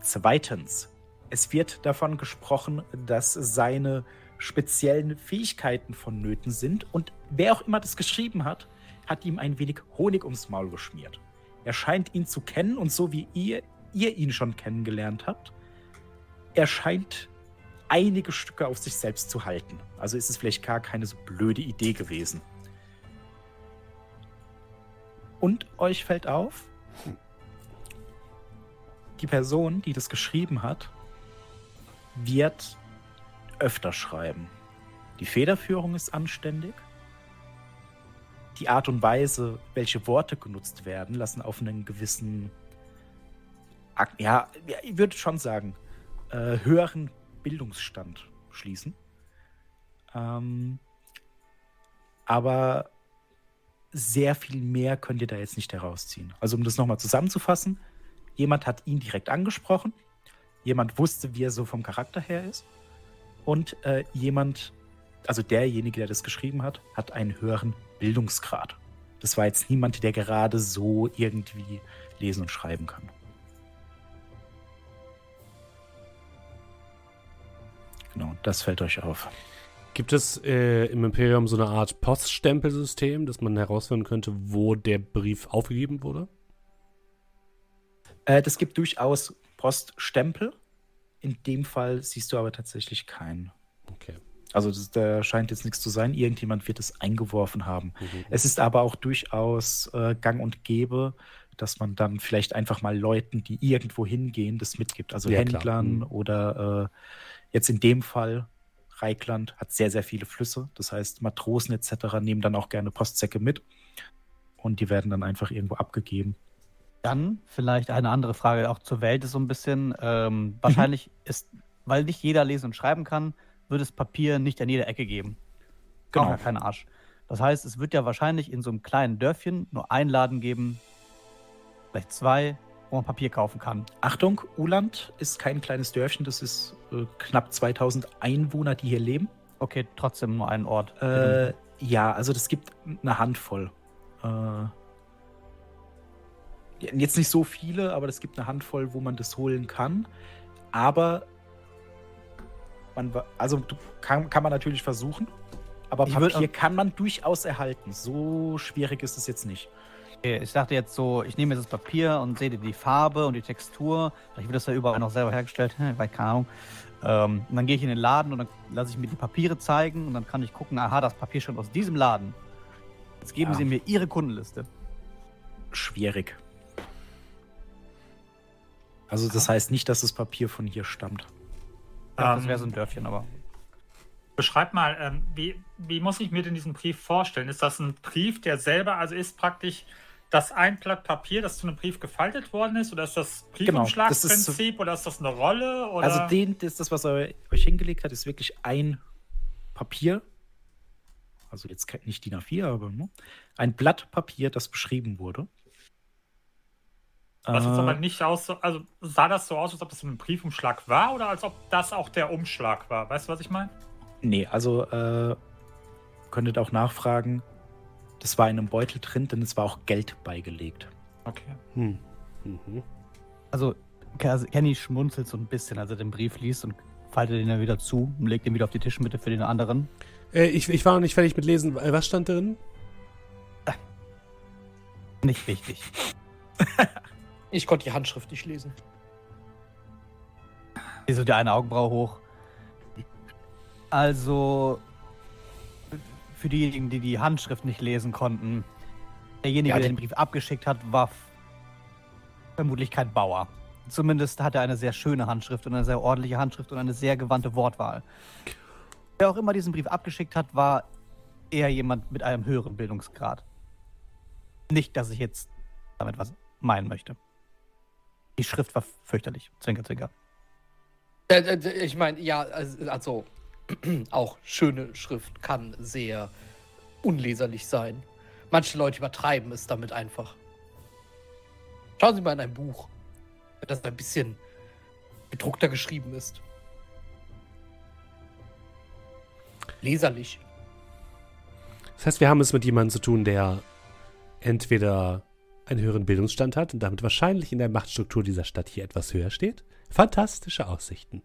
Zweitens, es wird davon gesprochen, dass seine speziellen Fähigkeiten vonnöten sind und wer auch immer das geschrieben hat, hat ihm ein wenig Honig ums Maul geschmiert. Er scheint ihn zu kennen und so wie ihr, ihr ihn schon kennengelernt habt, er scheint einige Stücke auf sich selbst zu halten. Also ist es vielleicht gar keine so blöde Idee gewesen. Und euch fällt auf, die Person, die das geschrieben hat, wird öfter schreiben. Die Federführung ist anständig. Die Art und Weise, welche Worte genutzt werden, lassen auf einen gewissen, ja, ich würde schon sagen, äh, höheren Bildungsstand schließen. Ähm, aber sehr viel mehr könnt ihr da jetzt nicht herausziehen. Also um das nochmal zusammenzufassen, jemand hat ihn direkt angesprochen, jemand wusste, wie er so vom Charakter her ist und äh, jemand, also derjenige, der das geschrieben hat, hat einen höheren Bildungsgrad. Das war jetzt niemand, der gerade so irgendwie lesen und schreiben kann. Genau, das fällt euch auf.
Gibt es äh, im Imperium so eine Art Poststempelsystem, dass man herausfinden könnte, wo der Brief aufgegeben wurde?
Äh, das gibt durchaus Poststempel. In dem Fall siehst du aber tatsächlich keinen.
Okay.
Also das, da scheint jetzt nichts zu sein. Irgendjemand wird es eingeworfen haben.
Mhm.
Es ist aber auch durchaus äh, gang und gäbe, dass man dann vielleicht einfach mal Leuten, die irgendwo hingehen, das mitgibt. Also
Ja.
Händlern
Mhm.
oder äh, jetzt in dem Fall Reikland hat sehr, sehr viele Flüsse. Das heißt, Matrosen etc. nehmen dann auch gerne Postsäcke mit. Und die werden dann einfach irgendwo abgegeben.
Dann vielleicht eine andere Frage auch zur Welt ist so ein bisschen. Ähm, wahrscheinlich ist, weil nicht jeder lesen und schreiben kann, wird es Papier nicht an jeder Ecke geben. Auch
Genau.
ja kein Arsch. Das heißt, es wird ja wahrscheinlich in so einem kleinen Dörfchen nur einen Laden geben, vielleicht zwei, wo man Papier kaufen kann.
Achtung, Uland ist kein kleines Dörfchen, das ist äh, knapp 2000 Einwohner, die hier leben.
Okay, trotzdem nur einen Ort.
Äh, ja, also das gibt eine Handvoll. Äh, jetzt nicht so viele, aber es gibt eine Handvoll, wo man das holen kann. Aber man, also kann, kann man natürlich versuchen. Aber Papier
würd-
kann man durchaus erhalten. So schwierig ist es jetzt nicht.
Okay, Ich dachte jetzt so, ich nehme jetzt das Papier und sehe die Farbe und die Textur. Vielleicht wird das ja überall noch selber hergestellt. Weiß keine Ahnung. Ähm, und dann gehe ich in den Laden und dann lasse ich mir die Papiere zeigen und dann kann ich gucken, aha, das Papier stammt aus diesem Laden. Jetzt geben
Ja.
Sie mir Ihre Kundenliste.
Schwierig. Also das heißt nicht, dass das Papier von hier stammt.
Ja, das
Ähm,
wäre so ein Dörfchen, aber.
Beschreib mal, ähm, wie, wie muss ich mir denn diesen Brief vorstellen? Ist das ein Brief, der selber, also ist praktisch das ein Blatt Papier, das zu einem Brief gefaltet worden ist? Oder ist das
Genau,
Briefumschlagprinzip? oder ist das eine Rolle? Oder?
Also den, das, das, was er euch hingelegt hat, ist wirklich ein Papier. Also jetzt nicht DIN A4, aber ne? ein Blatt Papier, das beschrieben wurde.
Was jetzt
Äh,
aber nicht aus, so- also sah das so aus, als ob das ein Briefumschlag war oder als ob das auch der Umschlag war? Weißt du, was ich meine?
Nee, also äh, könntet auch nachfragen. Das war in einem Beutel drin, denn es war auch Geld beigelegt.
Okay.
Hm. Mhm.
Also, Ke- Kenny schmunzelt so ein bisschen, als er den Brief liest und faltet ihn dann wieder zu und legt ihn wieder auf die Tischmitte für den anderen.
Äh, ich, ich war noch nicht fertig mit Lesen. Äh, Was stand drin?
Nicht wichtig.
Ich konnte die Handschrift nicht lesen.
Hier so die eine Augenbraue hoch. Also, für diejenigen, die die Handschrift nicht lesen konnten, derjenige,
Ja,
der
den-
Brief abgeschickt hat, war vermutlich kein Bauer. Zumindest hatte er eine sehr schöne Handschrift und eine sehr ordentliche Handschrift und eine sehr gewandte Wortwahl. Wer auch immer diesen Brief abgeschickt hat, war eher jemand mit einem höheren Bildungsgrad. Nicht, dass ich jetzt damit was meinen möchte. Die Schrift war fürchterlich. Zwinker, zwinker.
Äh, äh, ich meine, ja, also, also auch schöne Schrift kann sehr unleserlich sein. Manche Leute übertreiben es damit einfach. Schauen Sie mal in ein Buch, das ein bisschen gedruckter geschrieben ist. Leserlich.
Das heißt, wir haben es mit jemandem zu tun, der entweder einen höheren Bildungsstand hat und damit wahrscheinlich in der Machtstruktur dieser Stadt hier etwas höher steht. Fantastische Aussichten.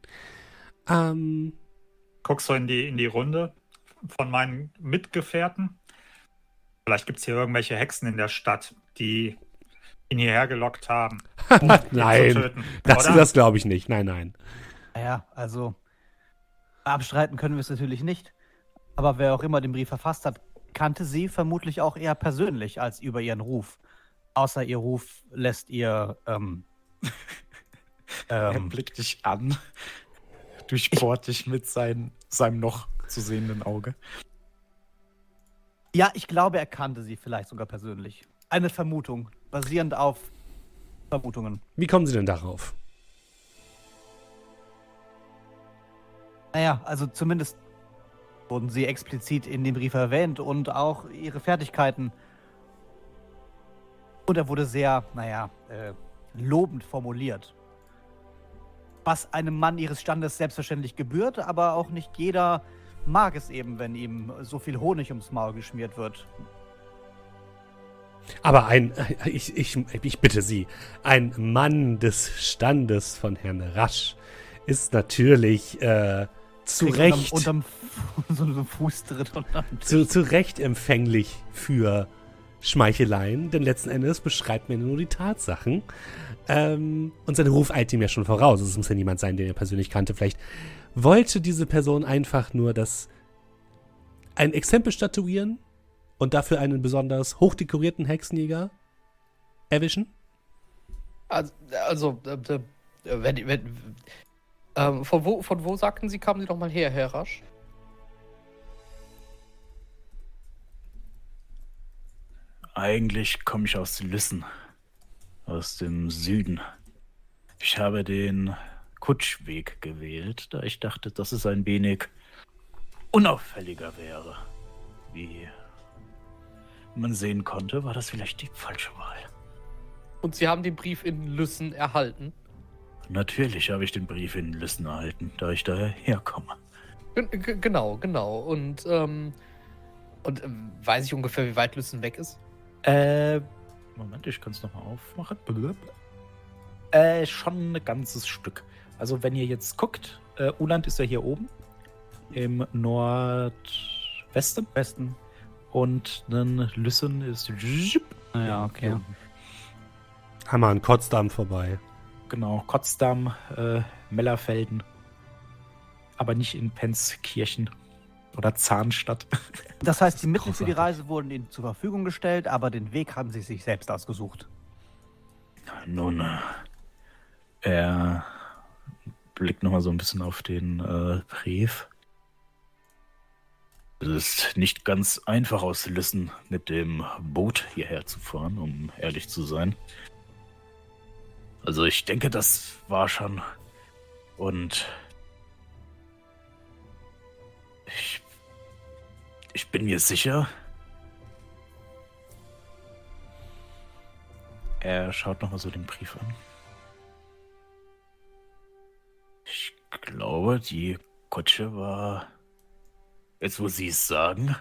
Ähm,
Guckst du in die, in die Runde von meinen Mitgefährten? Vielleicht gibt es hier irgendwelche Hexen in der Stadt, die ihn hierher gelockt haben. um ihn zu
nein,
töten,
das,
oder?
das glaube ich nicht. Nein, nein.
Naja, also abstreiten können wir es natürlich nicht. Aber wer auch immer den Brief verfasst hat, kannte sie vermutlich auch eher persönlich als über ihren Ruf. Außer ihr Ruf lässt ihr ähm,
Er
ähm,
blickt dich an, durchbohrt dich mit sein, seinem noch zu sehenden Auge.
Ja, ich glaube, er kannte sie vielleicht sogar persönlich. Eine Vermutung, basierend auf Vermutungen.
Wie kommen Sie denn darauf?
Naja, also zumindest wurden sie explizit in dem Brief erwähnt und auch ihre Fertigkeiten. Und er wurde sehr, naja, äh, lobend formuliert. Was einem Mann ihres Standes selbstverständlich gebührt, aber auch nicht jeder mag es eben, wenn ihm so viel Honig ums Maul geschmiert wird.
Aber ein, ich, ich, ich bitte Sie, ein Mann des Standes von Herrn Rasch ist natürlich äh, zu Recht,
Unterm, unterm so Fußtritt unterm
zu, zu Recht empfänglich für Schmeicheleien, denn letzten Endes beschreibt mir nur die Tatsachen. Ähm, und sein Ruf eilt ihm ja schon voraus. Es muss ja niemand sein, den er persönlich kannte. Vielleicht wollte diese Person einfach nur das ein Exempel statuieren und dafür einen besonders hochdekorierten Hexenjäger erwischen.
Also, also äh, äh, wenn, wenn, ähm, von, wo, von wo sagten Sie, kamen Sie doch mal her, Herr Rasch?
Eigentlich komme ich aus Lüssen, aus dem Süden. Ich habe den Kutschweg gewählt, da ich dachte, dass es ein wenig unauffälliger wäre. Wie man sehen konnte, war das vielleicht die falsche Wahl.
Und Sie haben den Brief in Lüssen erhalten.
Natürlich habe ich den Brief in Lüssen erhalten, da ich daher herkomme.
G genau, genau. Und, ähm, und ähm, weiß ich ungefähr, wie weit Lüssen weg ist?
Äh, Moment, ich kann es nochmal aufmachen. Blub. Äh, schon ein ganzes Stück. Also wenn ihr jetzt guckt, äh, Uland ist ja hier oben. Im Nord... Westen. Und ein Lüssen ist.
Ah Ja, okay.
Einmal an Kotzdamm vorbei.
Genau, Potsdam, äh, Mellerfelden. Aber nicht in Penzkirchen oder Zahnstadt.
Das heißt, die Mittel für die. Reise wurden ihnen zur Verfügung gestellt, aber den Weg haben sie sich selbst ausgesucht.
Nun, äh, er blickt nochmal so ein bisschen auf den äh, Brief. Es ist nicht ganz einfach aus Lüssen mit dem Boot hierher zu fahren, um ehrlich zu sein. Also ich denke, das war schon. Und ich, ich bin mir sicher. Er schaut nochmal so den Brief an. Ich glaube, die Kutsche war. Jetzt, wo Sie es sagen.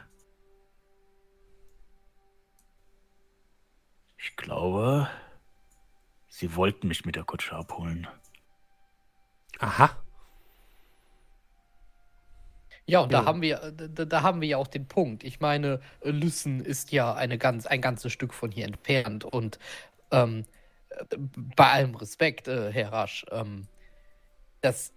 Ich glaube, Sie wollten mich mit der Kutsche abholen.
Aha.
Ja, und
Ja.
da haben wir, da, da haben wir ja auch den Punkt. Ich meine, Lüssen ist ja eine ganz, ein ganzes Stück von hier entfernt und ähm, äh, bei allem Respekt, äh, Herr Rasch, ähm, dass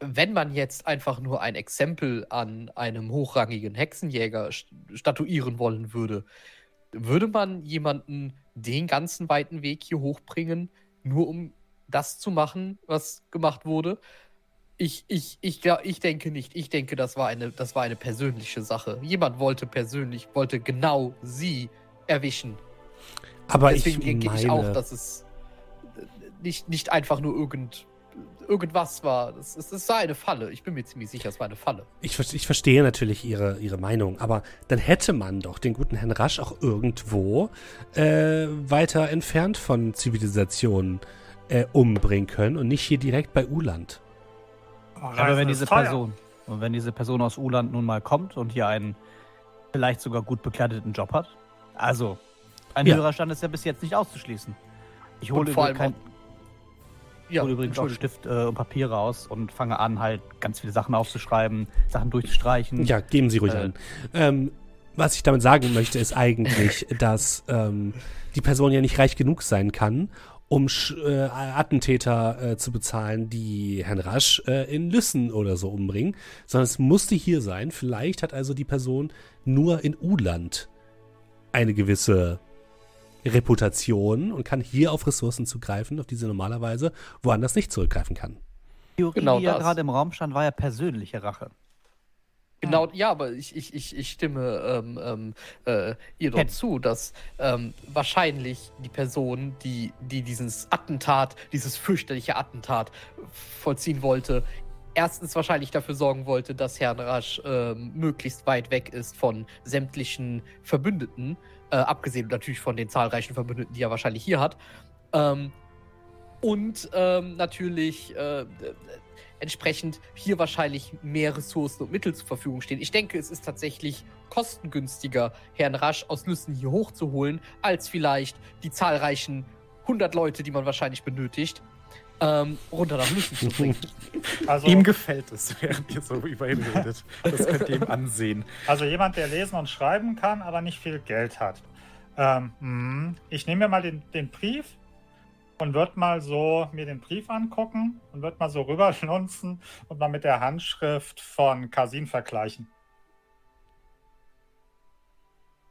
wenn man jetzt einfach nur ein Exempel an einem hochrangigen Hexenjäger st- statuieren wollen würde, würde man jemanden den ganzen weiten Weg hier hochbringen, nur um das zu machen, was gemacht wurde? Ich, ich, ich, glaub- ich denke nicht. Ich denke, das war, eine, das war eine persönliche Sache. Jemand wollte persönlich, wollte genau sie erwischen.
Aber
Deswegen
ich
denke
meine,
ich auch, dass es nicht, nicht einfach nur irgend, irgendwas war. Es, es, es war eine Falle. Ich bin mir ziemlich sicher, es war eine Falle.
ich, ich verstehe natürlich ihre, ihre Meinung, aber dann hätte man doch den guten Herrn Rasch auch irgendwo äh, weiter entfernt von Zivilisationen äh, umbringen können und nicht hier direkt bei Uland.
Aber wenn diese Person, und wenn diese Person aus Uland nun mal kommt und hier einen vielleicht sogar gut bekleideten Job hat, also ein
Ja.
höherer Stand ist ja bis jetzt nicht auszuschließen. Ich hole
vor
übrigens,
allem
kein,
Ja,
hole übrigens auch. Stift äh, und Papier raus und fange an, halt ganz viele Sachen aufzuschreiben, Sachen durchzustreichen.
Ja, geben Sie ruhig
Äh.
an. Ähm, was ich damit sagen möchte, ist eigentlich, dass ähm, die Person ja nicht reich genug sein kann, um Sch äh, Attentäter äh, zu bezahlen, die Herrn Rasch äh, in Lüssen oder so umbringen, sondern es musste hier sein. Vielleicht hat also die Person nur in Uland eine gewisse Reputation und kann hier auf Ressourcen zugreifen, auf die sie normalerweise woanders nicht zurückgreifen kann.
Die Theorie,
Genau
die ja
das.
gerade im Raum stand, war ja persönliche Rache.
Genau, ja, aber ich, ich, ich, ich stimme ähm, ähm, äh, ihr dort zu, dass ähm, wahrscheinlich die Person, die, die dieses Attentat, dieses fürchterliche Attentat vollziehen wollte, erstens wahrscheinlich dafür sorgen wollte, dass Herrn Rasch ähm, möglichst weit weg ist von sämtlichen Verbündeten, äh, abgesehen natürlich von den zahlreichen Verbündeten, die er wahrscheinlich hier hat. Ähm, und ähm, natürlich äh, äh, entsprechend hier wahrscheinlich mehr Ressourcen und Mittel zur Verfügung stehen. Ich denke, es ist tatsächlich kostengünstiger, Herrn Rasch aus Lüssen hier hochzuholen, als vielleicht die zahlreichen 100 Leute, die man wahrscheinlich benötigt, ähm, runter nach Lüssen zu bringen.
Also,
Ihm gefällt es, während ihr so über ihn redet. Das könnt ihr ihm ansehen.
also jemand, der lesen und schreiben kann, aber nicht viel Geld hat. Ähm, hm, ich nehme mir mal den, den Brief und würde mal so mir den Brief angucken und würde mal so rüberschlunzen und mal mit der Handschrift von Kasin vergleichen.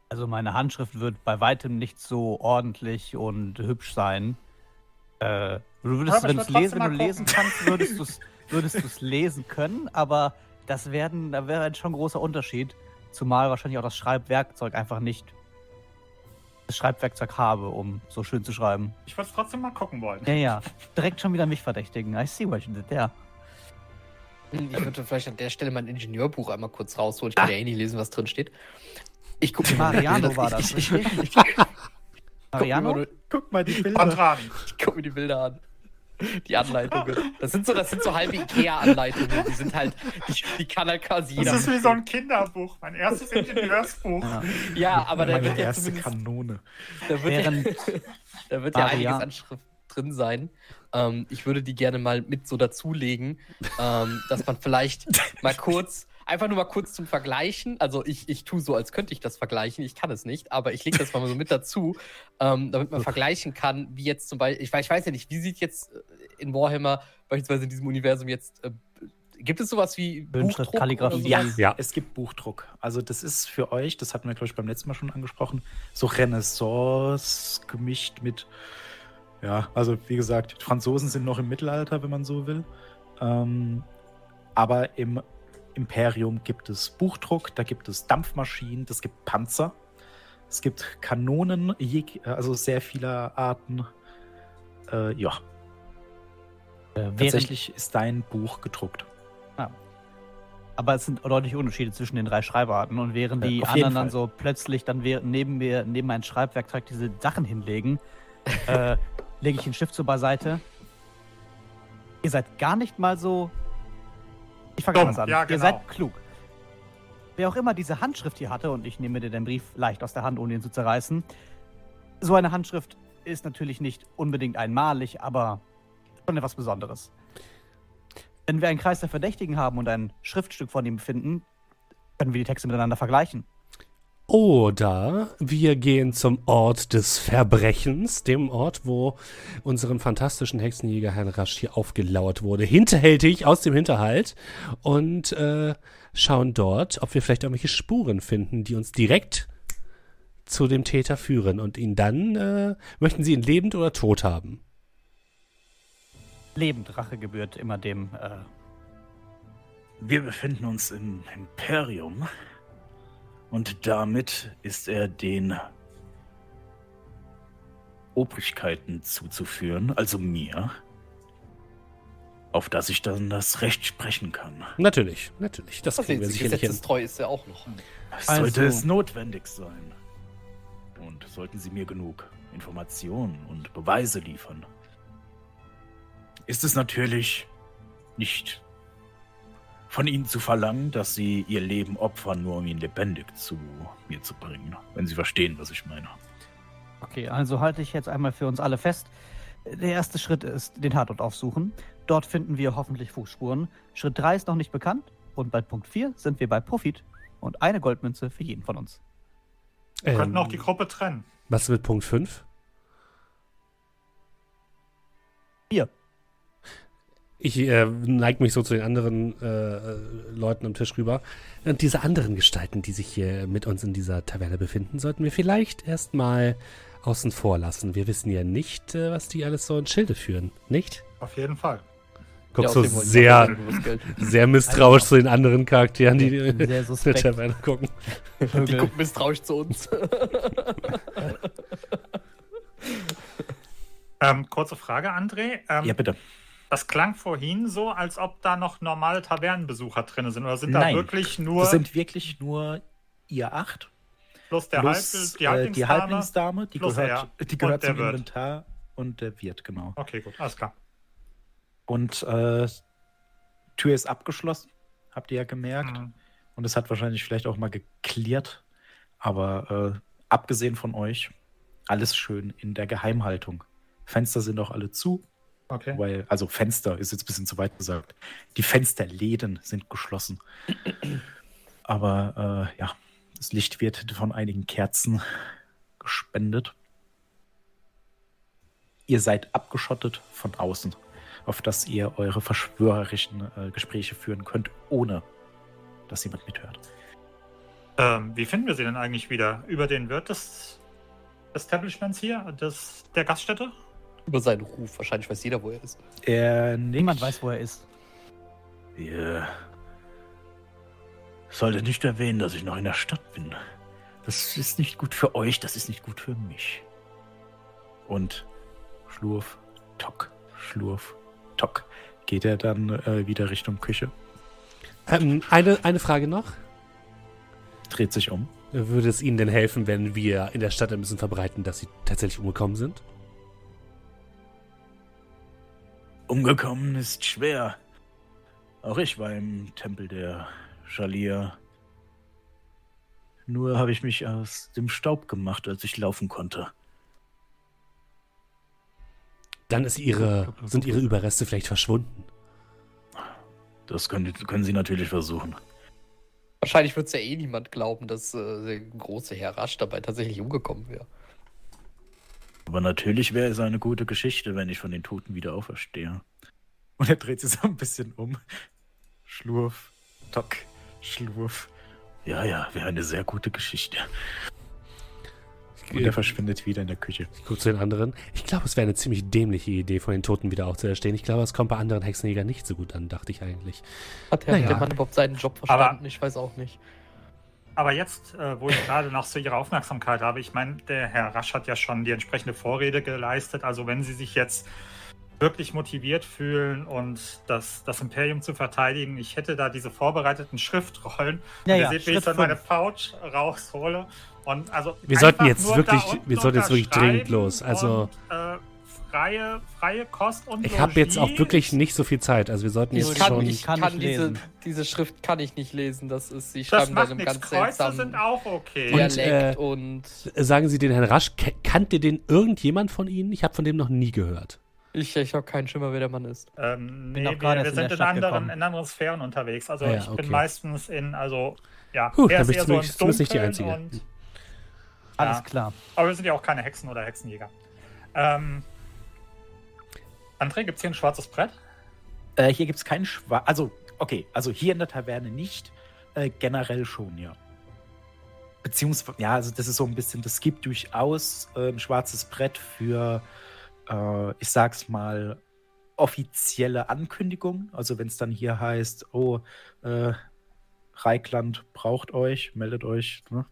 Also meine Handschrift wird bei weitem nicht so ordentlich und hübsch sein. Äh, du würdest, wenn, lesen, wenn du lesen kannst, würdest du es würdest du's lesen können, aber das werden, da wäre ein schon großer Unterschied, zumal wahrscheinlich auch das Schreibwerkzeug einfach nicht das Schreibwerkzeug habe, um so schön zu schreiben.
Ich würde es trotzdem mal gucken wollen.
Ja, ja. Direkt schon wieder mich verdächtigen. I see what you did there.
Hm, Ich würde vielleicht an der Stelle mein Ingenieurbuch einmal kurz rausholen. Ich kann ja eh nicht lesen, was drin steht. Ich gucke mir mal
Mariano war das,
Ich, ich, ich,
Mariano?
Guck mal die Bilder.
Kontrani.
ich guck mir die Bilder an. Die Anleitungen. Das sind so, das sind so halbe Ikea-Anleitungen. Die sind halt, die, die kann halt quasi jeder.
Das ist wie so ein Kinderbuch, mein erstes Ingenieursbuch.
Ja.
Ja, aber da wird ja
erste Kanone.
Da wird, ja, da wird ja einiges an Schrift drin sein. Ähm, ich würde die gerne mal mit so dazulegen, ähm, dass man vielleicht mal kurz einfach nur mal kurz zum Vergleichen. Also ich, ich tue so, als könnte ich das vergleichen. Ich kann es nicht, aber ich lege das mal so mit dazu, ähm, damit man vergleichen kann, wie jetzt zum Beispiel, ich weiß, ich weiß ja nicht, wie sieht jetzt äh, in Warhammer beispielsweise in diesem Universum jetzt äh, Gibt es sowas wie Buchdruck
Kalligrafie?
Ja?
Ja.
es gibt Buchdruck. Also das ist für euch, das hatten wir, glaube ich, beim letzten Mal schon angesprochen, so Renaissance gemischt mit, ja, also wie gesagt, Franzosen sind noch im Mittelalter, wenn man so will. Ähm, aber im Imperium gibt es Buchdruck, da gibt es Dampfmaschinen, es gibt Panzer, es gibt Kanonen, also sehr vieler Arten. Äh, ja,
Äh,
tatsächlich ist dein Buch gedruckt.
Aber es sind deutliche Unterschiede zwischen den drei Schreibarten. Und während
Ja,
die
jeden
anderen dann so plötzlich dann neben mir, neben mein Schreibwerkzeug diese Sachen hinlegen, äh, lege ich den Stift so beiseite. Ihr seid gar nicht mal so. Ich fange
Dumm,
an.
ja,
Ihr
genau.
seid klug. Wer auch immer diese Handschrift hier hatte, und ich nehme dir den Brief leicht aus der Hand, ohne ihn zu zerreißen, so eine Handschrift ist natürlich nicht unbedingt einmalig, aber schon etwas Besonderes. Wenn wir einen Kreis der Verdächtigen haben und ein Schriftstück von ihm finden, können wir die Texte miteinander vergleichen.
Oder wir gehen zum Ort des Verbrechens, dem Ort, wo unserem fantastischen Hexenjäger Herrn Rasch hier aufgelauert wurde, hinterhältig aus dem Hinterhalt und äh, schauen dort, ob wir vielleicht irgendwelche Spuren finden, die uns direkt zu dem Täter führen und ihn dann, äh, möchten Sie ihn lebend oder tot haben?
Lebend Rache gebührt immer dem. Äh,
Wir befinden uns im Imperium und damit ist er den Obrigkeiten zuzuführen, also mir, auf das ich dann das Recht sprechen kann.
Natürlich, natürlich, das kriegen wir sicherlich hin.
gesetzestreu ist er auch noch.
Also-
Sollte es notwendig sein. Und sollten Sie mir genug Informationen und Beweise liefern, ist es natürlich nicht von Ihnen zu verlangen, dass Sie Ihr Leben opfern, nur um ihn lebendig zu mir zu bringen. Wenn Sie verstehen, was ich meine.
okay, also halte ich jetzt einmal für uns alle fest. Der erste Schritt ist den Tatort aufsuchen. Dort finden wir hoffentlich Fußspuren. Schritt 3 ist noch nicht bekannt. Und bei Punkt 4 sind wir bei Profit und eine Goldmünze für jeden von uns.
Wir
Ähm,
könnten auch die Gruppe trennen.
was mit Punkt 5?
Hier.
Ich äh, neige mich so zu den anderen äh, äh, Leuten am Tisch rüber. Und diese anderen Gestalten, die sich hier mit uns in dieser Taverne befinden, sollten wir vielleicht erstmal außen vor lassen. Wir wissen ja nicht, äh, was die alles so in Schilde führen, nicht?
Auf jeden Fall.
Guckst
Ja,
so
Fall.
sehr, sehr misstrauisch zu den anderen Charakteren, die in der. Taverne gucken.
Die gucken misstrauisch zu uns.
Ähm, kurze Frage, André. Ähm,
Ja, bitte.
Das klang vorhin so, als ob da noch normale Tavernenbesucher drin sind. Oder sind da
Nein.
wirklich nur
Das sind wirklich nur ihr acht.
plus der
plus
Halb, die
äh,
Halblingsdame?
die
plus
gehört,
er
die gehört zum
Wirt.
Inventar und der Wirt, genau.
Okay, gut, alles klar.
Und äh, Tür ist abgeschlossen, habt ihr ja gemerkt.
Mhm.
Und es hat wahrscheinlich vielleicht auch mal geklärt. Aber äh, abgesehen von euch, alles schön in der Geheimhaltung. Fenster sind auch alle zu,
Okay.
weil, also Fenster ist jetzt ein bisschen zu weit gesagt. Die Fensterläden sind geschlossen. Aber äh, ja, das Licht wird von einigen Kerzen gespendet. Ihr seid abgeschottet von außen, auf dass ihr eure verschwörerischen äh, Gespräche führen könnt, ohne dass jemand mithört.
Ähm, wie finden wir sie denn eigentlich wieder? Über den Wirt des Establishments hier, des, der Gaststätte?
Über seinen Ruf. Wahrscheinlich weiß jeder, wo er ist.
Er nickt.
Niemand weiß, wo er ist.
Ihr solltet nicht erwähnen, dass ich noch in der Stadt bin. Das ist nicht gut für euch, das ist nicht gut für mich. Und Schlurf, Tock, Schlurf, Tock. Geht er dann äh, wieder Richtung Küche,
Ähm, eine, eine Frage noch.
dreht sich um.
Würde es Ihnen denn helfen, wenn wir in der Stadt ein bisschen verbreiten, dass Sie tatsächlich umgekommen sind?
Umgekommen ist schwer. Auch ich war im Tempel der Schalia. Nur habe ich mich aus dem Staub gemacht, als ich laufen konnte.
Dann ist ihre, sind Ihre Überreste vielleicht verschwunden.
Das können, können Sie natürlich versuchen.
Wahrscheinlich wird es ja eh niemand glauben, dass äh, der große Herr Rasch dabei tatsächlich umgekommen wäre.
Aber natürlich wäre es eine gute Geschichte, wenn ich von den Toten wieder auferstehe. Und er dreht sich so ein bisschen um. Schlurf, Tock, Schlurf. Ja, ja, wäre eine sehr gute Geschichte. Und er verschwindet wieder in der Küche.
Ich gucke zu den anderen. Ich glaube, es wäre eine ziemlich dämliche Idee, von den Toten wieder aufzuerstehen. Ich glaube, es kommt bei anderen Hexenjägern nicht so gut an, dachte ich eigentlich.
Hat der,
Naja.
der Mann überhaupt seinen Job
Aber-
verstanden? ich weiß auch nicht.
Aber jetzt, äh, wo ich gerade noch so Ihre Aufmerksamkeit habe, ich meine, der Herr Rasch hat ja schon die entsprechende Vorrede geleistet. Also wenn Sie sich jetzt wirklich motiviert fühlen und das, das Imperium zu verteidigen, ich hätte da diese vorbereiteten Schriftrollen.
Ja,
ihr seht, wie ich dann meine. Pouch raushole. Und also
Wir sollten jetzt wirklich- wir sollten jetzt wirklich dringend los. Also-
und, äh, freie, freie Kost und
Ich habe jetzt auch wirklich nicht so viel Zeit. Also wir sollten
Ich
jetzt
kann,
schon.
ich
kann
kann,
nicht
diese,
lesen.
diese Schrift kann ich nicht lesen. Das ist, sie
Das
schreiben da
macht
in einem
nichts.
ganz
Kreuze
seltsamen
sind auch okay.
Und, äh,
und
Sagen Sie den Herrn Rasch, kannte den irgendjemand von Ihnen? Ich habe von dem noch nie gehört.
ich, ich habe keinen Schimmer, wer der Mann ist.
Ähm, nee, wir, wir
in
sind in
Stadt
anderen, in anderen Sphären unterwegs. Also
Ah ja,
ich
okay.
bin meistens in, also ja,
Puh,
er
dann
ist
bin ich
eher so im
nicht die Einzige.
Und,
Alles
Ja.
klar.
aber wir sind ja auch keine Hexen oder Hexenjäger. Ähm, André, gibt es hier ein schwarzes Brett?
Äh, hier gibt es keinen Schwarz. Also, okay, also hier in der Taverne nicht. Äh, generell schon, ja. Beziehungsweise, ja, also das ist so ein bisschen, das gibt durchaus äh, ein schwarzes Brett für, äh, ich sag's mal, offizielle Ankündigungen. Also wenn es dann hier heißt, oh, äh, Reikland braucht euch, meldet euch ne?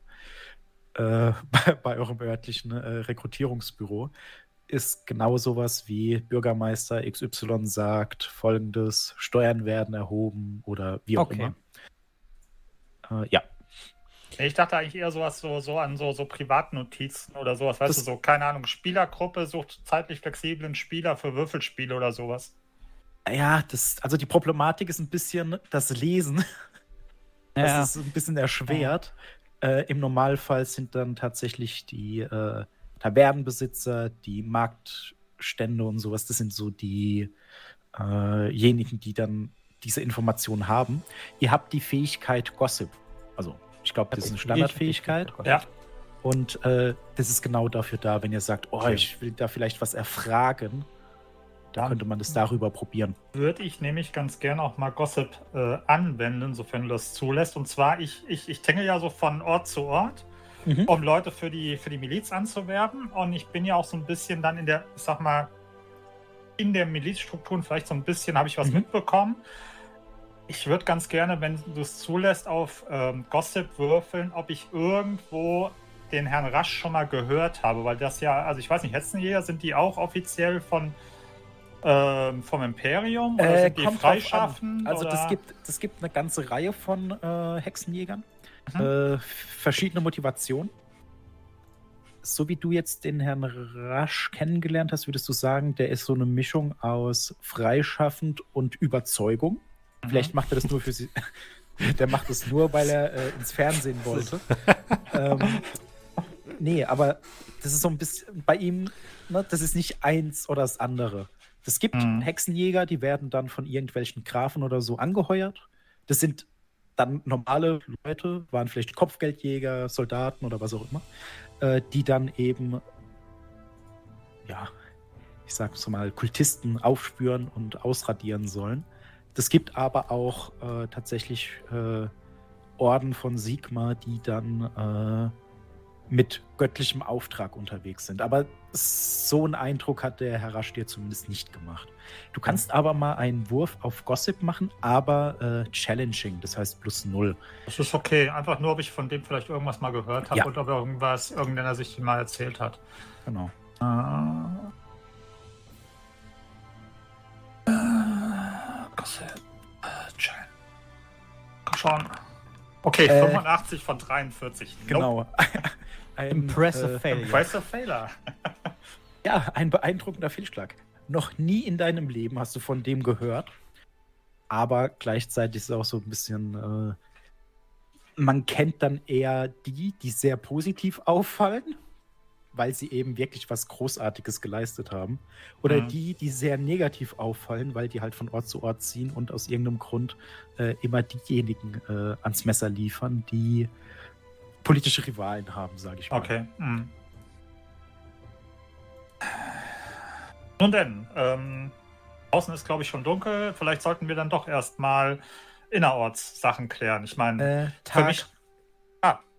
äh, bei, bei eurem örtlichen äh, Rekrutierungsbüro ist genau sowas wie Bürgermeister XY sagt folgendes, Steuern werden erhoben oder wie auch
Okay.
immer. Äh, ja.
Ich dachte eigentlich eher sowas so, so an so, so Privatnotizen oder sowas. Weißt
Das-
du, so, keine Ahnung, Spielergruppe sucht zeitlich flexiblen Spieler für Würfelspiele oder sowas.
Ja, das, also die Problematik ist ein bisschen das Lesen. Das
Ja.
ist ein bisschen erschwert. Äh, Im Normalfall sind dann tatsächlich die äh, Tavernenbesitzer, die Marktstände und sowas, das sind so diejenigen, die dann diese Informationen haben. Ihr habt die Fähigkeit Gossip. Also, ich glaube, das ist eine Standardfähigkeit.
Ja.
Und äh, das ist genau dafür da, wenn ihr sagt, oh,
Okay.
ich will da vielleicht was erfragen, dann
Dann-
könnte man das darüber probieren.
würde ich nämlich ganz gerne auch mal Gossip äh, anwenden, sofern du das zulässt. Und zwar, ich, ich, ich tingle ja so von Ort zu Ort,
Mhm.
um Leute für die, für die Miliz anzuwerben. Und ich bin ja auch so ein bisschen dann in der, ich sag mal, in der Milizstrukturen vielleicht so ein bisschen habe ich was
Mhm.
mitbekommen. Ich würde ganz gerne, wenn du es zulässt, auf ähm, Gossip würfeln, ob ich irgendwo den Herrn Rasch schon mal gehört habe, weil das ja, also ich weiß nicht, Hetzenjäger, sind die auch offiziell von ähm, vom Imperium oder
Äh,
sind die freischaffend?
Also das
oder?
gibt, das gibt eine ganze Reihe von äh, Hexenjägern.
Mhm.
Äh, verschiedene Motivationen. So wie du jetzt den Herrn Rasch kennengelernt hast, würdest du sagen, der ist so eine Mischung aus freischaffend und Überzeugung.
Mhm.
Vielleicht macht er das nur für sie. Der macht es nur, weil er äh, ins Fernsehen wollte. ähm, nee, aber das ist so ein bisschen bei ihm, ne, das ist nicht eins oder das andere. Es gibt
Mhm.
Hexenjäger, die werden dann von irgendwelchen Grafen oder so angeheuert. Das sind dann normale Leute, waren vielleicht Kopfgeldjäger, Soldaten oder was auch immer, äh, die dann eben, ja, ich sag's mal, Kultisten aufspüren und ausradieren sollen. Das gibt aber auch äh, tatsächlich äh, Orden von Sigma, die dann äh, mit göttlichem Auftrag unterwegs sind. Aber so einen Eindruck hat der Herr Rasch dir zumindest nicht gemacht. Du kannst aber mal einen Wurf auf Gossip machen, aber äh, challenging, das heißt plus null.
Das ist okay. Einfach nur, ob ich von dem vielleicht irgendwas mal gehört habe
Ja.
und ob irgendwas, irgendeiner sich mal erzählt hat.
Genau.
Äh, äh, Gossip. Äh. Komm schon. Okay,
Äh,
85 von 43. Nope.
Genau. Ein,
Impressive
äh,
Failure.
Impressive Failure.
Ja, ein beeindruckender Fehlschlag. Noch nie in deinem Leben hast du von dem gehört. Aber gleichzeitig ist es auch so ein bisschen. Äh, man kennt dann eher die, die sehr positiv auffallen. Weil sie eben wirklich was Großartiges geleistet haben. Oder
Mhm.
die, die sehr negativ auffallen, weil die halt von Ort zu Ort ziehen und aus irgendeinem Grund äh, immer diejenigen äh, ans Messer liefern, die politische Rivalen haben, sage ich mal.
Okay. Mhm. Nun denn, ähm, draußen ist, glaube ich, schon dunkel. Vielleicht sollten wir dann doch erstmal innerorts Sachen klären. Ich meine,
Äh,
für
Tag.
mich.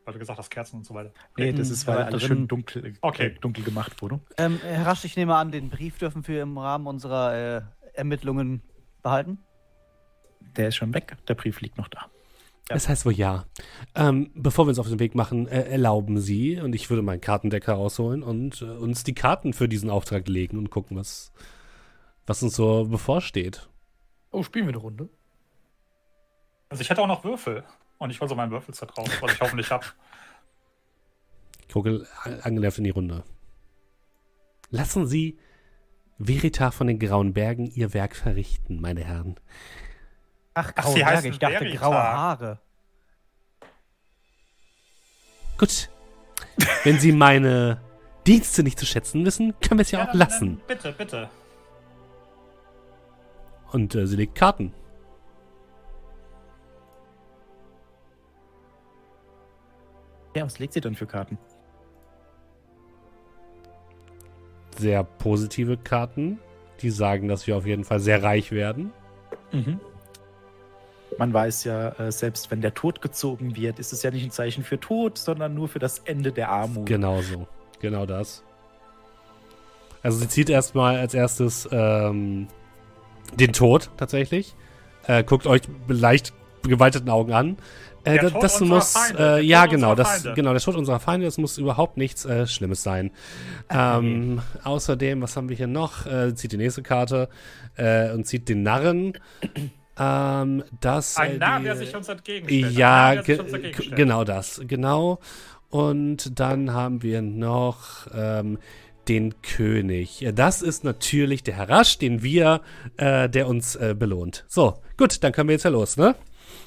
Weil du gesagt hast, Kerzen und so weiter.
nee, das ist, weil alles schön dunkel, äh,
Okay.
dunkel gemacht wurde.
Ähm, Herr Rasch, ich nehme an, den Brief dürfen wir im Rahmen unserer äh, Ermittlungen behalten.
Der ist schon weg, der Brief liegt noch da.
Das heißt wohl ja. Ähm, bevor wir uns auf den Weg machen, äh, erlauben Sie, und ich würde meinen Kartendeck herausholen und äh, uns die Karten für diesen Auftrag legen und gucken, was, was uns so bevorsteht.
Oh, spielen wir eine Runde?
Also ich hätte auch noch Würfel. Und ich hole so meinen Würfelset raus, was ich hoffentlich habe.
Ich gucke angenervt in die Runde. Lassen Sie Verita von den Grauen Bergen ihr Werk verrichten, meine Herren.
Ach,
Ach,
graue
sie
Berge, ich dachte
Verita.
graue Haare.
Gut. Wenn Sie meine Dienste nicht zu schätzen wissen, können wir es ja, auch
dann-
lassen.
dann Bitte, bitte.
Und äh, sie legt Karten.
Ja, was legt sie denn für Karten?
Sehr positive Karten, die sagen, dass wir auf jeden Fall sehr reich werden.
Mhm. Man weiß ja, äh, selbst wenn der Tod gezogen wird, ist es ja nicht ein Zeichen für Tod, sondern nur für das Ende der Armut.
Genau so. Genau das. Also sie zieht erstmal als erstes ähm, den Tod tatsächlich. Äh, guckt euch leicht gewalteten Augen an. Äh,
Der Tod
das muss,
Feinde,
äh, ja genau, das,
Feinde.
genau, der Tod unserer Feinde, das muss überhaupt nichts äh, Schlimmes sein. Ähm, außerdem, was haben wir hier noch? Äh, zieht die nächste Karte äh, und zieht den Narren. Ähm, das,
Ein
äh,
Narr,
die-
der sich uns entgegenstellt. Ein
ja,
Narr,
ge
uns entgegenstellt.
genau das, genau. Und dann haben wir noch ähm, den König. Das ist natürlich der Herr Rasch, den wir, der uns belohnt. So, gut, dann können wir jetzt ja los, ne?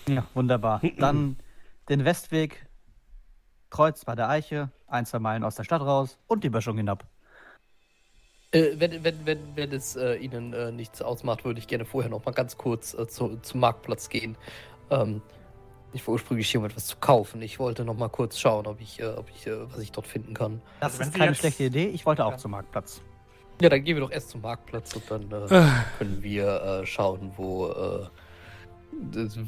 Ja, wunderbar. Dann den Westweg, Kreuz bei der Eiche, ein, zwei Meilen aus der Stadt raus und die Böschung hinab.
Äh, wenn, wenn, wenn, wenn es äh, Ihnen äh, nichts ausmacht, würde ich gerne vorher noch mal ganz kurz äh, zu, zum Marktplatz gehen. Ähm, ich war ursprünglich hier, um etwas zu kaufen. Ich wollte noch mal kurz schauen, ob ich, äh, ob ich, äh, was ich dort finden kann.
Das
Also wenn
ist keine
jetzt-
schlechte Idee. Ich wollte auch
Ja.
zum Marktplatz.
Ja, dann gehen wir doch erst zum Marktplatz und dann können wir äh, schauen, wo äh,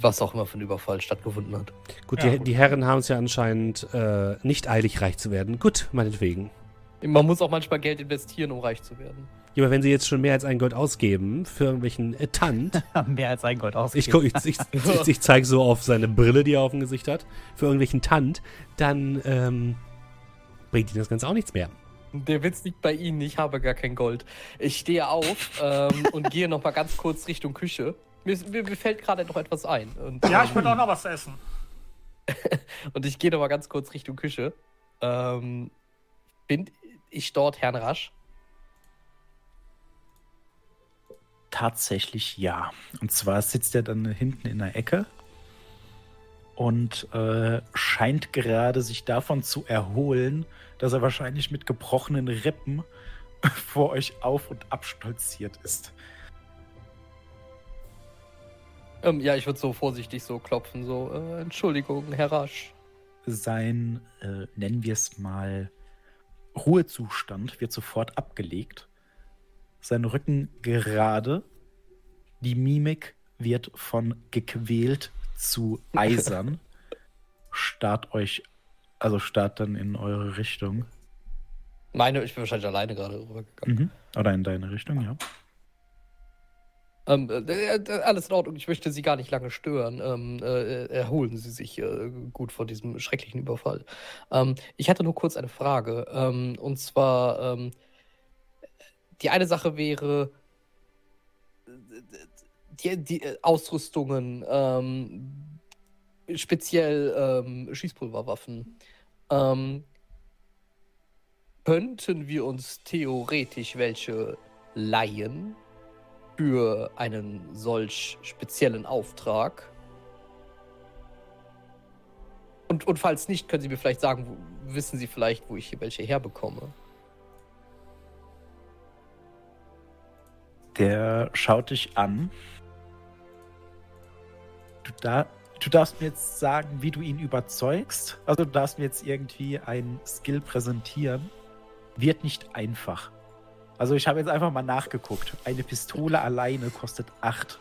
was auch immer für ein Überfall stattgefunden hat.
gut,
Ja,
die,
gut.
die Herren haben es ja anscheinend äh, nicht eilig, reich zu werden. Gut, meinetwegen.
Man muss auch manchmal Geld investieren, um reich zu werden.
Ja, aber wenn sie jetzt schon mehr als ein Gold ausgeben für irgendwelchen äh, Tant,
Mehr als ein Gold
guck, ich, ich, ich, ich zeige so auf seine Brille, die er auf dem Gesicht hat, für irgendwelchen Tant, dann ähm, bringt ihnen das Ganze auch nichts mehr.
Der Witz liegt bei Ihnen, ich habe gar kein Gold. Ich stehe auf ähm, und gehe noch mal ganz kurz Richtung Küche. Mir, mir, mir fällt gerade noch etwas ein. Und,
Ja,
ähm,
ich würde auch noch was essen.
Und ich gehe noch mal ganz kurz Richtung Küche. Ähm, bin ich dort, Herrn Rasch?
Tatsächlich ja. Und zwar sitzt er dann hinten in der Ecke und äh, scheint gerade sich davon zu erholen, dass er wahrscheinlich mit gebrochenen Rippen vor euch auf und abstolziert ist.
Ähm, ja, ich würde so vorsichtig so klopfen, so, äh, Entschuldigung, Herr Rasch.
Sein, äh, nennen wir es mal, Ruhezustand wird sofort abgelegt. Sein Rücken gerade. Die Mimik wird von gequält zu eisern. Starrt euch, also starrt dann in eure Richtung.
Meine, ich bin wahrscheinlich alleine gerade rübergegangen.
Mhm. Oder in deine Richtung, ja.
Ähm, äh, äh, alles in Ordnung, ich möchte Sie gar nicht lange stören. Ähm, äh, erholen Sie sich äh, gut von diesem schrecklichen Überfall. Ähm, ich hatte nur kurz eine Frage. Ähm, und zwar, ähm, die eine Sache wäre, äh, die, die äh, Ausrüstungen, ähm, speziell Schießpulverwaffen. Könnten wir uns theoretisch welche leihen? für einen solch speziellen Auftrag? Und, und falls nicht, können Sie mir vielleicht sagen, wo, wissen Sie vielleicht, wo ich hier welche herbekomme?
Der schaut dich an. Du, da, du darfst mir jetzt sagen, wie du ihn überzeugst. Also du darfst mir jetzt irgendwie einen Skill präsentieren. Wird nicht einfach. Also ich habe jetzt einfach mal nachgeguckt. Eine Pistole alleine kostet 8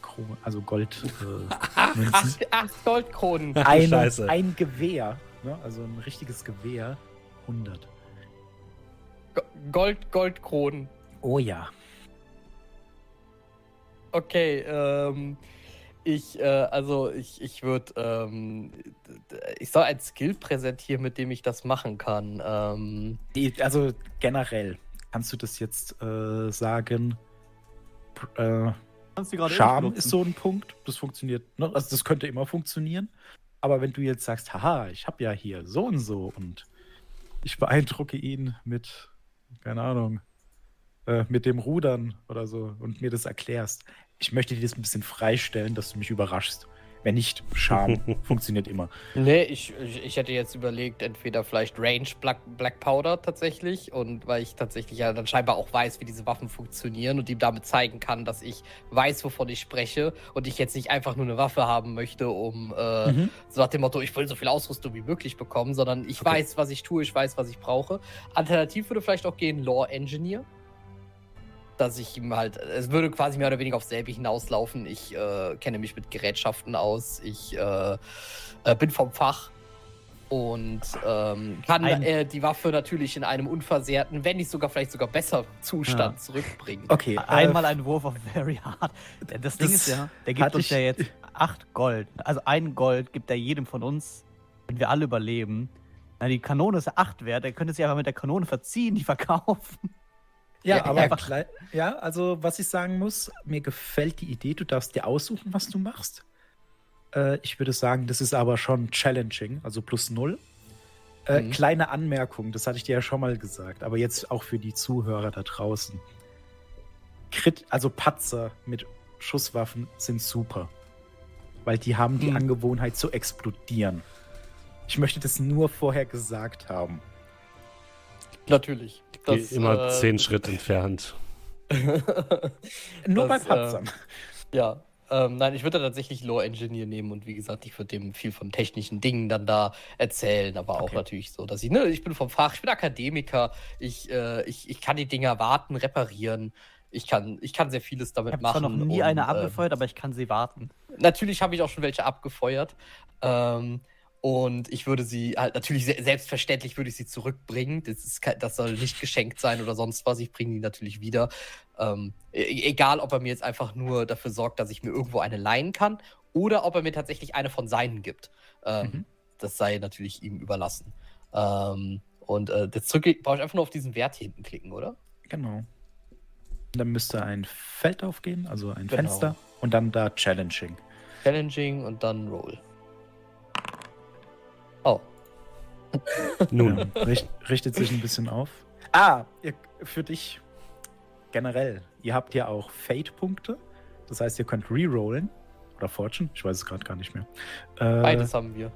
Kronen, also Gold. Äh,
Acht, acht Goldkronen.
Scheiße.
ein Gewehr, ne? also ein richtiges Gewehr, 100.
Go- Gold, Goldkronen.
Oh ja.
Okay, ähm, ich, äh, also ich, ich würde, ähm, ich soll ein Skill präsentieren, mit dem ich das machen kann. Ähm,
Die, also generell, kannst du das jetzt äh, sagen? Äh, Charme
benutzen.
ist so ein Punkt, das funktioniert, ne? also das könnte immer funktionieren. Aber wenn du jetzt sagst, haha, ich habe ja hier so und so und ich beeindrucke ihn mit, keine Ahnung, äh, mit dem Rudern oder so und mir das erklärst. Ich möchte dir das ein bisschen freistellen, dass du mich überraschst. Wenn nicht, Charme funktioniert immer.
nee, ich, ich, ich hätte jetzt überlegt, entweder vielleicht Range Black, Black Powder tatsächlich und weil ich tatsächlich ja dann scheinbar auch weiß, wie diese Waffen funktionieren und ihm damit zeigen kann, dass ich weiß, wovon ich spreche und ich jetzt nicht einfach nur eine Waffe haben möchte, um äh,
Mhm.
so nach dem Motto, ich will so viel Ausrüstung wie möglich bekommen, sondern ich
Okay.
weiß, was ich tue, ich weiß, was ich brauche. Alternativ würde vielleicht auch gehen Lore Engineer. Dass ich ihm halt, es würde quasi mehr oder weniger auf selbe hinauslaufen. Ich äh, kenne mich mit Gerätschaften aus, ich äh, äh, bin vom Fach und ähm, kann
Ein-
äh, die Waffe natürlich in einem unversehrten, wenn nicht sogar vielleicht sogar besser Zustand
Ja.
zurückbringen.
Okay. äh,
Einmal ein Wurf auf Very Hard. Das Ding
Das
ist ja, der gibt uns
ich-
ja jetzt 8 Gold. Also ein Gold gibt er jedem von uns, wenn wir alle überleben. Na, die Kanone ist 8 wert, er könnte sich einfach mit der Kanone verziehen, die verkaufen.
Ja,
Ja,
aber
einfach-
ja, also was ich sagen muss, mir gefällt die Idee, du darfst dir aussuchen, was du machst. Äh, ich würde sagen, das ist aber schon challenging, also plus null. Äh,
Mhm.
Kleine Anmerkung, das hatte ich dir ja schon mal gesagt, aber jetzt auch für die Zuhörer da draußen. Crit, also Patzer mit Schusswaffen sind super, weil die haben die
Mhm.
Angewohnheit zu explodieren. Ich möchte das nur vorher gesagt haben.
Natürlich. Das,
immer
äh,
zehn Schritt entfernt.
Nur
Das,
bei Patzern.
Ja, ähm, nein, ich würde da tatsächlich Lore Engineer nehmen und wie gesagt, ich würde dem viel von technischen Dingen dann da erzählen, aber auch
Okay.
natürlich so, dass ich, ne, ich bin vom Fach, ich bin Akademiker, ich, äh, ich, ich kann die Dinger warten, reparieren, ich kann, ich kann sehr vieles
Ich
damit
habe zwar
machen.
noch nie
und,
eine
ähm,
abgefeuert, aber ich kann sie warten.
Natürlich habe ich auch schon welche abgefeuert. Ähm, und ich würde sie halt natürlich se selbstverständlich würde ich sie zurückbringen. Das, ist, das soll nicht geschenkt sein oder sonst was. Ich bringe die natürlich wieder. Ähm, e egal, ob er mir jetzt einfach nur dafür sorgt, dass ich mir irgendwo eine leihen kann oder ob er mir tatsächlich eine von seinen gibt. Ähm,
Mhm.
Das sei natürlich ihm überlassen. Ähm, und äh, jetzt drücke ich, brauche ich einfach nur auf diesen Wert hier hinten klicken, oder?
Genau. Dann müsste ein Feld aufgehen, also ein
Genau.
Fenster. Und dann da Challenging.
Challenging und dann Roll. Oh,
Nun,
richt, richtet sich ein bisschen auf. Ah, ihr, für dich generell. Ihr habt ja auch Fate-Punkte. Das heißt, ihr könnt rerollen. Oder Fortune, ich weiß es gerade gar nicht mehr. Äh,
beides haben wir.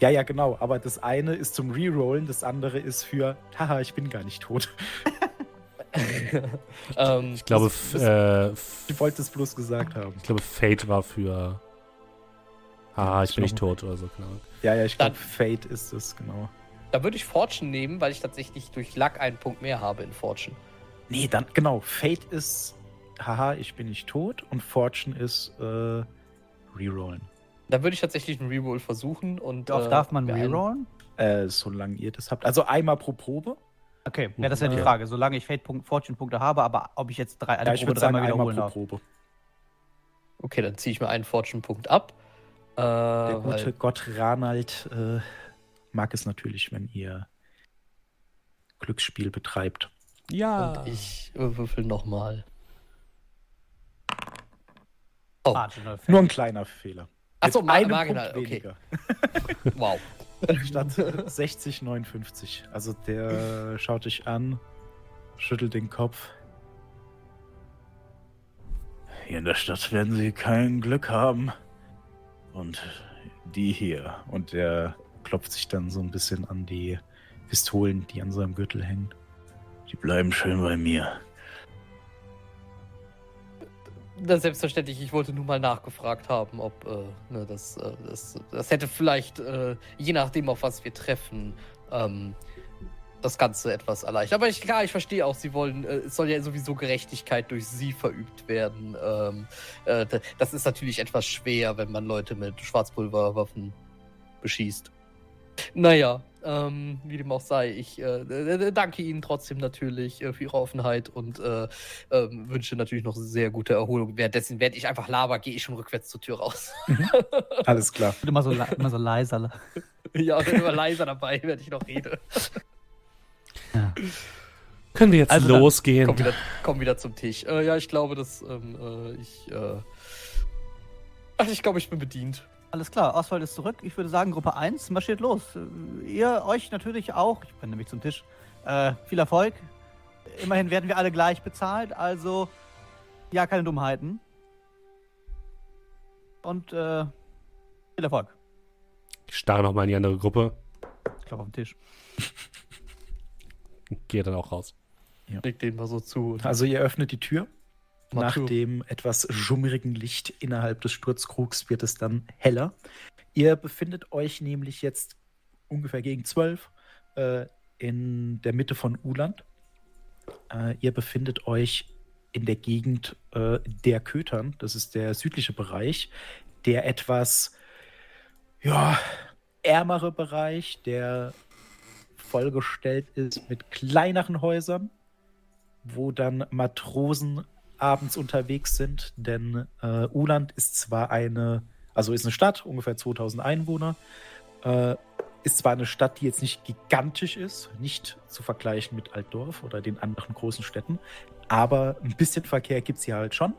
Ja, ja, genau. Aber das eine ist zum Rerollen, das andere ist für, haha, ich bin gar nicht tot.
ähm,
ich glaube,
das-
äh,
Ich wollte es bloß gesagt haben.
ich glaube, Fate war für. Ah, ich bin nicht tot oder so, genau.
Ja, ja, ich glaube, Fate ist es, genau.
Da würde ich Fortune nehmen, weil ich tatsächlich durch Luck einen Punkt mehr habe in Fortune.
Nee, dann, genau. Fate ist, haha, ich bin nicht tot. Und Fortune ist, äh, rerollen.
Da würde ich tatsächlich einen Reroll versuchen und.
Wie oft
äh,
darf man rerollen?
Äh, solange ihr das habt. Also einmal pro Probe.
Okay, ja, das ist ja die. Frage. Solange ich Fortune-Punkte habe, aber ob ich jetzt drei, eine
Ja, ich
Probe
würde sagen, einmal
wiederholen
pro
darf.
Probe.
Okay, dann ziehe ich mir einen Fortune-Punkt ab. Äh,
Der gute
weil,
Gott Ranald äh, mag es natürlich, wenn ihr Glücksspiel betreibt.
Ja.
und ich würfel nochmal. Oh.
Nur ein kleiner Fehler.
Achso, ma
einem
marginal,
Punkt
okay.
weniger.
Wow.
Statt 60, 59. Also der schaut dich an, schüttelt den Kopf. Hier in der Stadt werden sie kein Glück haben. Und die hier. Und der klopft sich dann so ein bisschen an die Pistolen, die an seinem Gürtel hängen. Die bleiben schön bei mir.
Na, selbstverständlich, ich wollte nur mal nachgefragt haben, ob äh, ne, das, äh, das, das hätte vielleicht, äh, je nachdem, auf was wir treffen, ähm, das Ganze etwas erleichtert. Aber ich, klar, ich verstehe auch, sie wollen, äh, es soll ja sowieso Gerechtigkeit durch sie verübt werden. Ähm, äh, das ist natürlich etwas schwer, wenn man Leute mit Schwarzpulverwaffen beschießt. Naja, ähm, wie dem auch sei, ich äh, danke Ihnen trotzdem natürlich äh, für Ihre Offenheit und äh, ähm, wünsche natürlich noch sehr gute Erholung. Währenddessen werde ich einfach laber, gehe ich schon rückwärts zur Tür raus.
Mhm. Alles klar.
Immer so, immer so leiser.
ja, immer leiser dabei, wenn ich noch rede.
Ja. Können wir jetzt also losgehen?
Komm wieder, komm wieder, zum Tisch. Äh, ja, ich glaube, dass ähm, äh, ich. Äh, ach, ich glaube, ich bin bedient.
Alles klar, Oswald ist zurück. Ich würde sagen, Gruppe 1 marschiert los. Ihr euch natürlich auch. Ich bin nämlich zum Tisch. Äh, viel Erfolg. Immerhin werden wir alle gleich bezahlt, also ja, keine Dummheiten. Und äh, viel Erfolg.
Ich starre nochmal in die andere Gruppe.
Ich glaube auf den Tisch.
Gehe dann auch raus.
Ja. Leg den mal so zu.
Also ihr öffnet die Tür nach dem etwas schummrigen Licht innerhalb des Sturzkrugs wird es dann heller. Ihr befindet euch nämlich jetzt ungefähr gegen zwölf äh, in der Mitte von Uland. Äh, ihr befindet euch in der Gegend äh, der Kötern, das ist der südliche Bereich, der etwas ja, ärmere Bereich, der vollgestellt ist mit kleineren Häusern, wo dann Matrosen abends unterwegs sind, denn äh, Uland ist zwar eine, also ist eine Stadt, ungefähr 2000 Einwohner, äh, ist zwar eine Stadt, die jetzt nicht gigantisch ist, nicht zu vergleichen mit Altdorf oder den anderen großen Städten, aber ein bisschen Verkehr gibt es hier halt schon.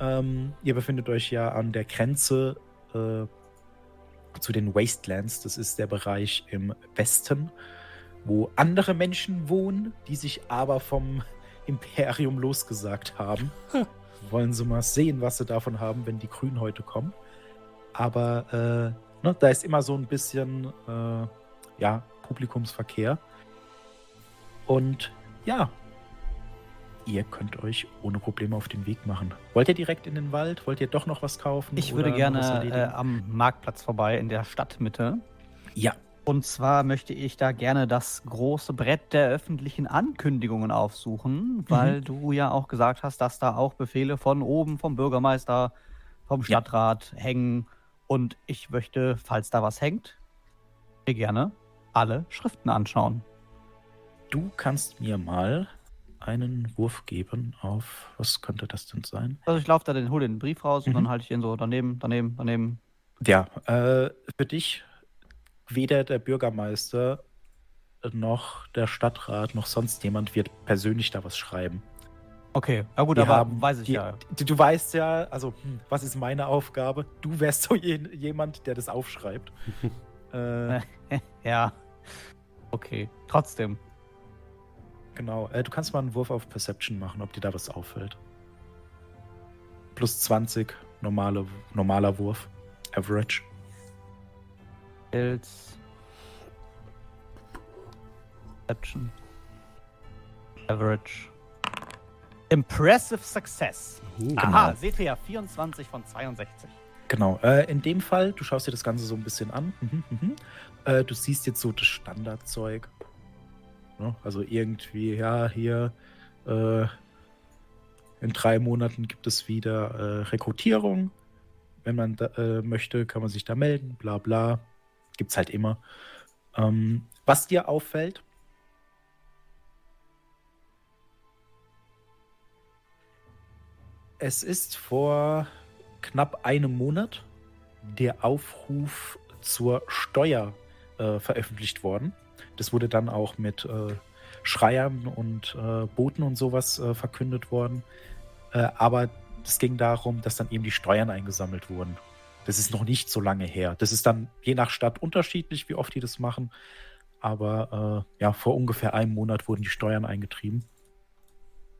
Ähm, ihr befindet euch ja an der Grenze äh, zu den Wastelands, das ist der Bereich im Westen, wo andere Menschen wohnen, die sich aber vom Imperium losgesagt haben. Wollen sie mal sehen, was sie davon haben, wenn die Grünen heute kommen. Aber äh, ne, da ist immer so ein bisschen äh, ja, Publikumsverkehr. Und ja, ihr könnt euch ohne Probleme auf den Weg machen. Wollt ihr direkt in den Wald? Wollt ihr doch noch was kaufen?
Ich würde gerne äh, am Marktplatz vorbei in der Stadtmitte.
Ja.
Und zwar möchte ich da gerne das große Brett der öffentlichen Ankündigungen aufsuchen, weil mhm. du ja auch gesagt hast, dass da auch Befehle von oben, vom Bürgermeister, vom Stadtrat ja. hängen. Und ich möchte, falls da was hängt, mir gerne alle Schriften anschauen.
Du kannst mir mal einen Wurf geben auf, was könnte das denn sein?
Also ich laufe da den, hole den Brief raus mhm. und dann halte ich den so daneben, daneben, daneben.
Ja, äh, für dich weder der Bürgermeister noch der Stadtrat noch sonst jemand wird persönlich da was schreiben.
Okay, ja gut, die aber haben, weiß ich die, ja.
Du, du, weißt ja, also, hm, was ist meine Aufgabe? Du wärst so je, jemand, der das aufschreibt.
äh, ja. Okay, trotzdem.
Genau, äh, du kannst mal einen Wurf auf Perception machen, ob dir da was auffällt. Plus 20, normale, normaler Wurf. Average.
Skills. Perception. Average. Impressive Success. Uh, Aha, genau. seht ihr ja, 24 von 62.
Genau, äh, in dem Fall, du schaust dir das Ganze so ein bisschen an. Mhm, mhm. Äh, du siehst jetzt so das Standardzeug. Ne? Also irgendwie, ja, hier äh, in drei Monaten gibt es wieder äh, Rekrutierung. Wenn man da, äh, möchte, kann man sich da melden, bla bla gibt es halt immer. Ähm, was dir auffällt? Es ist vor knapp einem Monat der Aufruf zur Steuer äh, veröffentlicht worden. Das wurde dann auch mit äh, Schreiern und äh, Booten und sowas äh, verkündet worden. Äh, aber es ging darum, dass dann eben die Steuern eingesammelt wurden. Das ist noch nicht so lange her. Das ist dann je nach Stadt unterschiedlich, wie oft die das machen. Aber äh, ja, vor ungefähr einem Monat wurden die Steuern eingetrieben.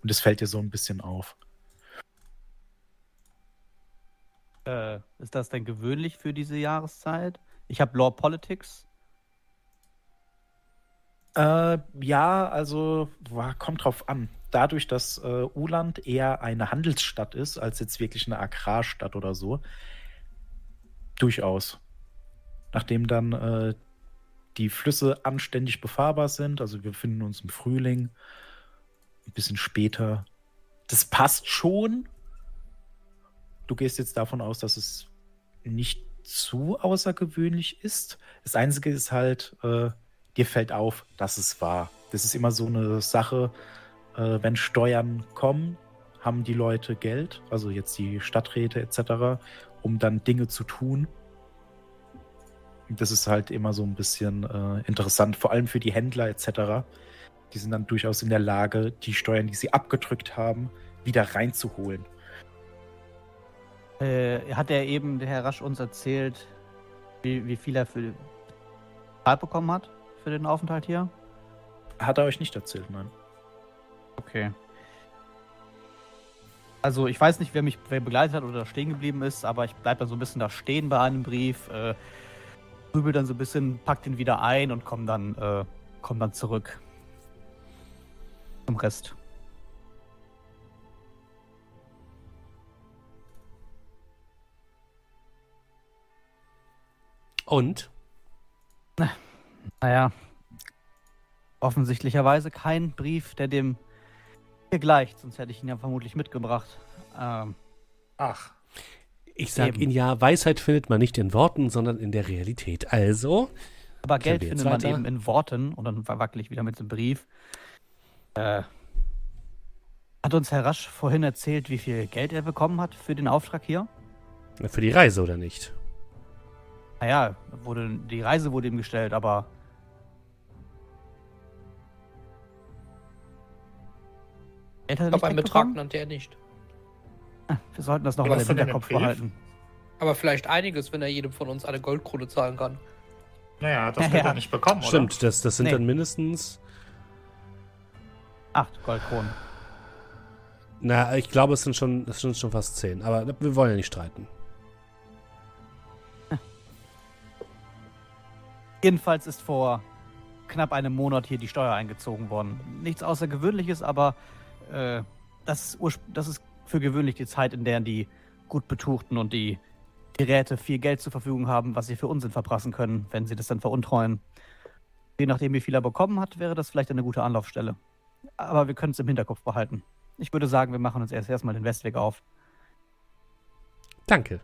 Und es fällt dir so ein bisschen auf.
Äh, ist das denn gewöhnlich für diese Jahreszeit? Ich habe Law Politics.
Äh, ja, also boah, kommt drauf an. Dadurch, dass äh, Uland eher eine Handelsstadt ist, als jetzt wirklich eine Agrarstadt oder so, durchaus. Nachdem dann äh, die Flüsse anständig befahrbar sind, also wir befinden uns im Frühling, ein bisschen später. Das passt schon. Du gehst jetzt davon aus, dass es nicht zu außergewöhnlich ist. Das Einzige ist halt, äh, dir fällt auf, dass es war. Das ist immer so eine Sache, äh, wenn Steuern kommen, haben die Leute Geld, also jetzt die Stadträte etc., um dann Dinge zu tun. Das ist halt immer so ein bisschen äh, interessant, vor allem für die Händler etc. Die sind dann durchaus in der Lage, die Steuern, die sie abgedrückt haben, wieder reinzuholen.
Äh, hat er eben, der Herr Rasch, uns erzählt, wie, wie viel er für Zeit bekommen hat für den Aufenthalt hier?
Hat er euch nicht erzählt, nein.
Okay. Also ich weiß nicht, wer mich wer begleitet hat oder stehen geblieben ist, aber ich bleibe dann so ein bisschen da stehen bei einem Brief, äh, grübel dann so ein bisschen, pack den wieder ein und komm dann, äh, komm dann zurück. Zum Rest.
Und?
Naja, offensichtlicherweise kein Brief, der dem hier gleicht, sonst hätte ich ihn ja vermutlich mitgebracht. Ähm,
Ach,
Ich sag
Eben.
Ihnen ja, Weisheit findet man nicht in Worten, sondern in der Realität. Also,
aber Geld findet man
weiter?
eben in Worten und dann wackel ich wieder mit dem Brief. Äh, hat uns Herr Rasch vorhin erzählt, wie viel Geld er bekommen hat für den Auftrag hier?
für die Reise oder nicht?
Naja, wurde, die Reise wurde ihm gestellt, aber.
Ich glaube, einen Betrag nannte er nicht.
Wir sollten das noch
Was
mal im Hinterkopf behalten.
Aber vielleicht einiges, wenn er jedem von uns eine Goldkrone zahlen kann.
naja, das
Ja,
wird
ja.
er nicht bekommen, oder?
Stimmt, das, das sind
Nee.
dann mindestens.
Acht Goldkronen.
Na, ich glaube, es sind schon, es sind schon fast zehn. Aber wir wollen ja nicht streiten.
Jedenfalls ist vor knapp einem Monat hier die Steuer eingezogen worden. Nichts Außergewöhnliches, aber äh, das, ist das ist für gewöhnlich die Zeit, in der die gut betuchten und die Geräte viel Geld zur Verfügung haben, was sie für Unsinn verprassen können, wenn sie das dann veruntreuen. Je nachdem, wie viel er bekommen hat, wäre das vielleicht eine gute Anlaufstelle. Aber wir können es im Hinterkopf behalten. Ich würde sagen, wir machen uns erst erstmal den Westweg auf.
Danke.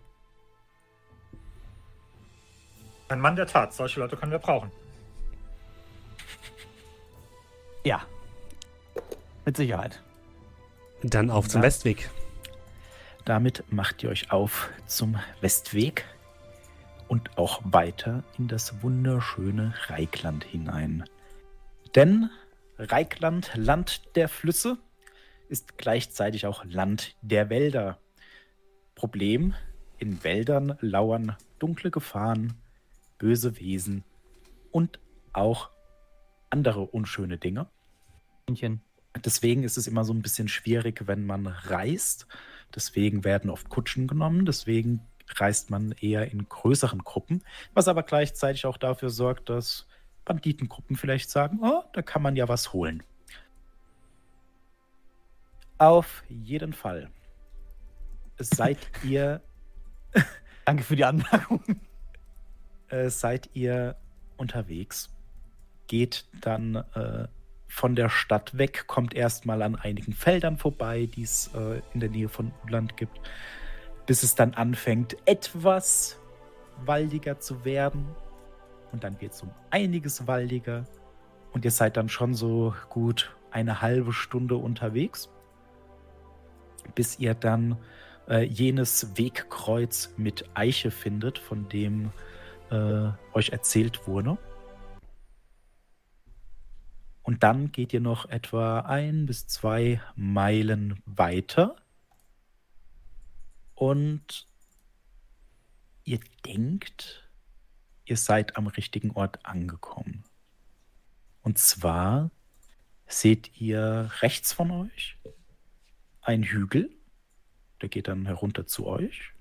Ein Mann der Tat, solche Leute können wir brauchen.
Ja. Mit Sicherheit.
Dann auf zum
Ja.
Westweg.
Damit macht ihr euch auf zum Westweg und auch weiter in das wunderschöne Reikland hinein. Denn Reikland, Land der Flüsse, ist gleichzeitig auch Land der Wälder. Problem, in Wäldern lauern dunkle Gefahren, böse Wesen und auch andere unschöne Dinge.
Männchen.
Deswegen ist es immer so ein bisschen schwierig, wenn man reist. Deswegen werden oft Kutschen genommen. Deswegen reist man eher in größeren Gruppen, was aber gleichzeitig auch dafür sorgt, dass Banditengruppen vielleicht sagen, oh, da kann man ja was holen. Auf jeden Fall. Seid ihr
Danke für die Anmerkung.
äh, seid ihr unterwegs, geht dann äh, von der Stadt weg, kommt erstmal an einigen Feldern vorbei, die es äh, in der Nähe von Uland gibt, bis es dann anfängt, etwas waldiger zu werden. Und dann wird es um einiges waldiger. Und ihr seid dann schon so gut eine halbe Stunde unterwegs, bis ihr dann äh, jenes Wegkreuz mit Eiche findet, von dem äh, euch erzählt wurde. Und dann geht ihr noch etwa ein bis zwei Meilen weiter. Und ihr denkt, ihr seid am richtigen Ort angekommen. Und zwar seht ihr rechts von euch einen Hügel, der geht dann herunter zu euch.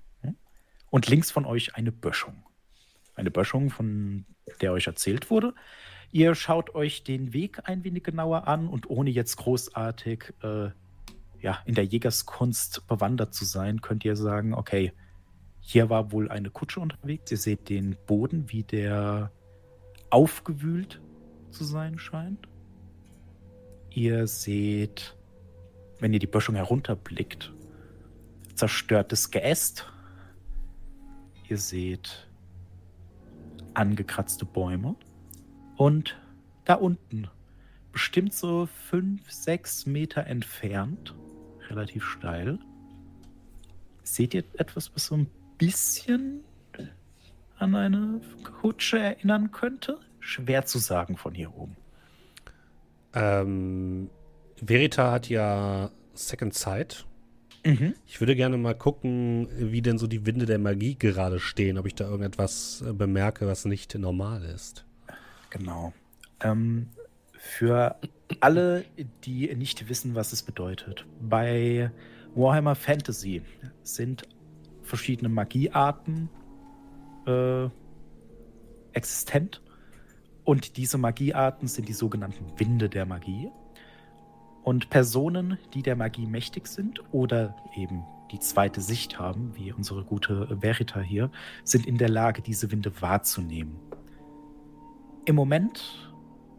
Und links von euch eine Böschung. Eine Böschung, von der euch erzählt wurde, Ihr schaut euch den Weg ein wenig genauer an und ohne jetzt großartig äh, ja, in der Jägerskunst bewandert zu sein, könnt ihr sagen, okay, hier war wohl eine Kutsche unterwegs. Ihr seht den Boden, wie der aufgewühlt zu sein scheint. Ihr seht, wenn ihr die Böschung herunterblickt, zerstörtes Geäst. Ihr seht angekratzte Bäume. Und da unten, bestimmt so fünf, sechs Meter entfernt, relativ steil, seht ihr etwas, was so ein bisschen an eine Kutsche erinnern könnte? Schwer zu sagen von hier oben.
Ähm, Verita hat ja Second Sight. Mhm. Ich würde gerne mal gucken, wie denn so die Winde der Magie gerade stehen, ob ich da irgendetwas äh, bemerke, was nicht normal ist.
Genau. Ähm, für alle, die nicht wissen, was es bedeutet, bei Warhammer Fantasy sind verschiedene Magiearten äh, existent. Und diese Magiearten sind die sogenannten Winde der Magie. Und Personen, die der Magie mächtig sind oder eben die zweite Sicht haben, wie unsere gute Verita hier, sind in der Lage, diese Winde wahrzunehmen. Im Moment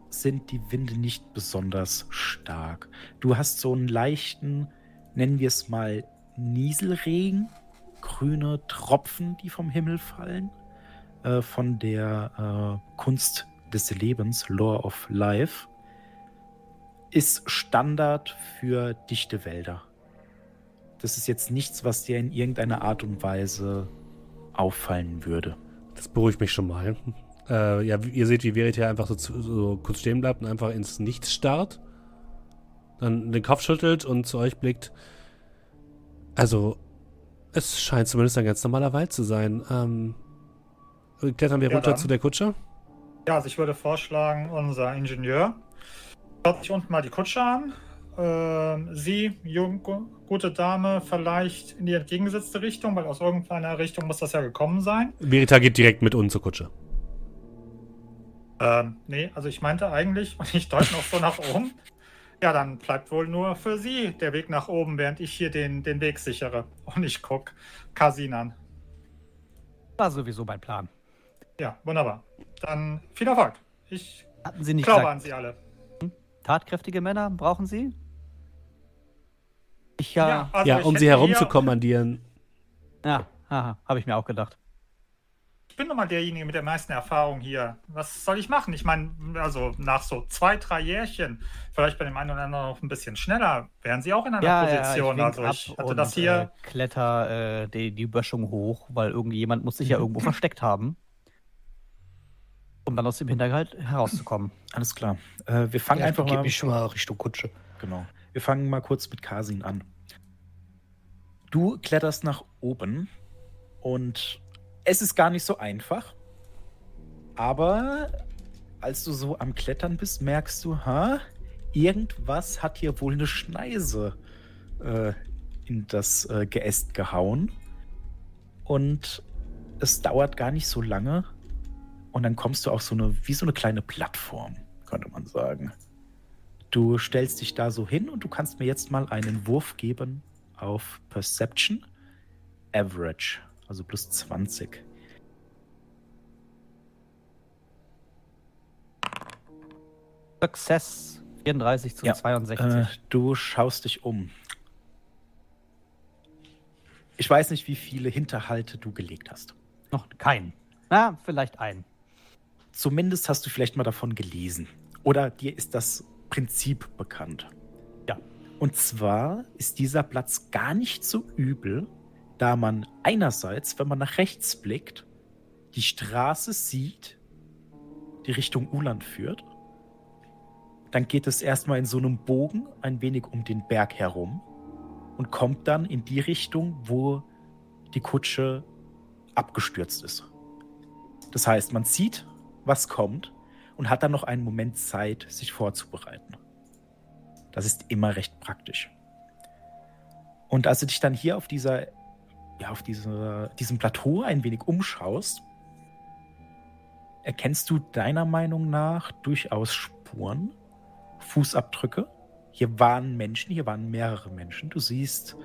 sind die Winde nicht besonders stark. Du hast so einen leichten, nennen wir es mal, Nieselregen, grüne Tropfen, die vom Himmel fallen, äh, von der äh, Kunst des Lebens, Lore of Life ist Standard für dichte Wälder. Das ist jetzt nichts, was dir in irgendeiner Art und Weise auffallen würde.
Das beruhigt mich schon mal. Äh, ja, ihr seht, wie Verity einfach so, so, kurz stehen bleibt und einfach ins Nichts starrt. Dann den Kopf schüttelt und zu euch blickt. Also, es scheint zumindest ein ganz normaler Wald zu sein. Ähm, klettern wir ja, runter dann. zu der Kutsche?
Ja, also ich würde vorschlagen, unser Ingenieur Schaut sich unten mal die Kutsche an. Äh, sie, jung, gute Dame, vielleicht in die entgegengesetzte Richtung, weil aus irgendeiner Richtung muss das ja gekommen sein.
Verita geht direkt mit uns zur Kutsche.
Ähm, nee, also ich meinte eigentlich, und ich deute noch so nach oben. Ja, dann bleibt wohl nur für sie der Weg nach oben, während ich hier den, den Weg sichere. Und ich gucke Kasin an.
War sowieso mein Plan.
Ja, wunderbar. Dann viel Erfolg. Ich
Hatten Sie nicht
glaube gesagt, an Sie alle.
Tatkräftige Männer brauchen Sie?
Ich ja. Ja, also ja um sie herumzukommandieren.
Ja, habe ich mir auch gedacht.
Ich bin nun mal derjenige mit der meisten Erfahrung hier. Was soll ich machen? Ich meine, also nach so zwei, drei Jährchen, vielleicht bei dem einen oder anderen noch ein bisschen schneller, wären sie auch in einer ja, Position. Ja, ich also ich hatte das hier.
Äh, kletter äh, die, die Böschung hoch, weil irgendjemand muss sich ja irgendwo versteckt haben um dann aus dem Hinterhalt herauszukommen.
Alles klar. Äh, wir fangen ja, einfach mal.
mich schon mal Richtung Kutsche.
Genau. Wir fangen mal kurz mit Kasin an. Du kletterst nach oben und es ist gar nicht so einfach. Aber als du so am Klettern bist, merkst du, ha, irgendwas hat hier wohl eine Schneise äh, in das äh, Geäst gehauen. Und es dauert gar nicht so lange, und dann kommst du auf so eine, wie so eine kleine Plattform, könnte man sagen. Du stellst dich da so hin und du kannst mir jetzt mal einen Wurf geben auf Perception. Average, also plus 20.
Success 34 zu ja, 62. Äh,
du schaust dich um. Ich weiß nicht, wie viele Hinterhalte du gelegt hast.
Noch keinen. Na, vielleicht einen
zumindest hast du vielleicht mal davon gelesen. Oder dir ist das Prinzip bekannt.
Ja.
Und zwar ist dieser Platz gar nicht so übel, da man einerseits, wenn man nach rechts blickt, die Straße sieht, die Richtung Uland führt. Dann geht es erstmal in so einem Bogen ein wenig um den Berg herum und kommt dann in die Richtung, wo die Kutsche abgestürzt ist. Das heißt, man sieht was kommt und hat dann noch einen Moment Zeit, sich vorzubereiten. Das ist immer recht praktisch. Und als du dich dann hier auf dieser, ja, auf dieser, diesem Plateau ein wenig umschaust, erkennst du deiner Meinung nach durchaus Spuren, Fußabdrücke. Hier waren Menschen, hier waren mehrere Menschen. Du siehst,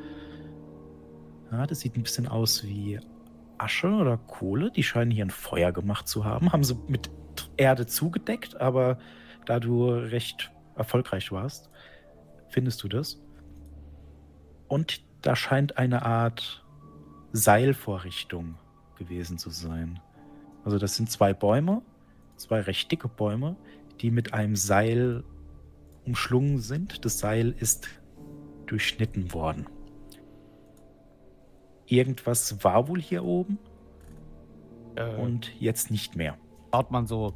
ja, das sieht ein bisschen aus wie Asche oder Kohle. Die scheinen hier ein Feuer gemacht zu haben. Haben sie mit Erde zugedeckt, aber da du recht erfolgreich warst, findest du das. Und da scheint eine Art Seilvorrichtung gewesen zu sein. Also das sind zwei Bäume, zwei recht dicke Bäume, die mit einem Seil umschlungen sind. Das Seil ist durchschnitten worden. Irgendwas war wohl hier oben
Äh,
und jetzt nicht mehr.
baut man so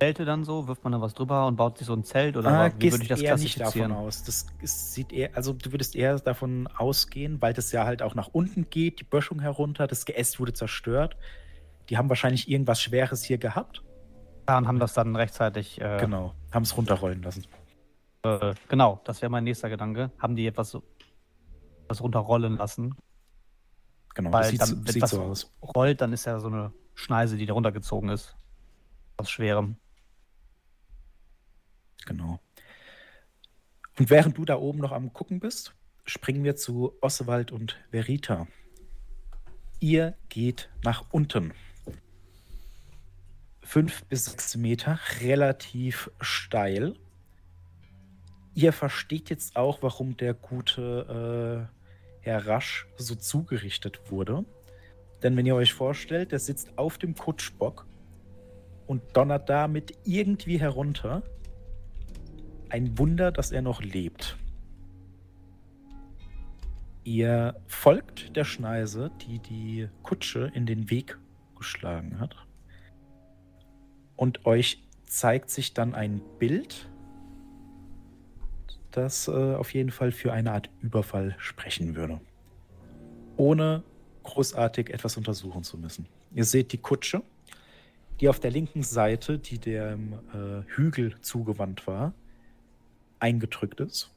Zelte dann so, wirft man da was drüber und baut sich so ein Zelt oder
Ah,
wie würde ich das
eher nicht
klassifizieren?
davon aus. Das ist, sieht eher, also du würdest eher davon ausgehen, weil das ja halt auch nach unten geht, die Böschung herunter, das Geäst wurde zerstört. Die haben wahrscheinlich irgendwas Schweres hier gehabt.
Ja, und haben das dann rechtzeitig. Äh,
Genau, haben es runterrollen lassen.
Äh, genau, das wäre mein nächster Gedanke. Haben die etwas so was runterrollen lassen?
Genau,
Weil
das sieht,
dann,
sieht so aus.
rollt, dann ist ja so eine Schneise, die da runtergezogen ist. Aus Schwerem.
Genau. Und während du da oben noch am Gucken bist, springen wir zu Oswald und Verita. Ihr geht nach unten. Fünf bis sechs Meter, relativ steil. Ihr versteht jetzt auch, warum der gute äh, Herr Rasch so zugerichtet wurde. Denn wenn ihr euch vorstellt, der sitzt auf dem Kutschbock und donnert damit irgendwie herunter. Ein Wunder, dass er noch lebt. Ihr folgt der Schneise, die die Kutsche in den Weg geschlagen hat. Und euch zeigt sich dann ein Bild, das äh, auf jeden Fall für eine Art Überfall sprechen würde. Ohne großartig etwas untersuchen zu müssen. Ihr seht die Kutsche, die auf der linken Seite, die dem äh, Hügel zugewandt war, eingedrückt ist.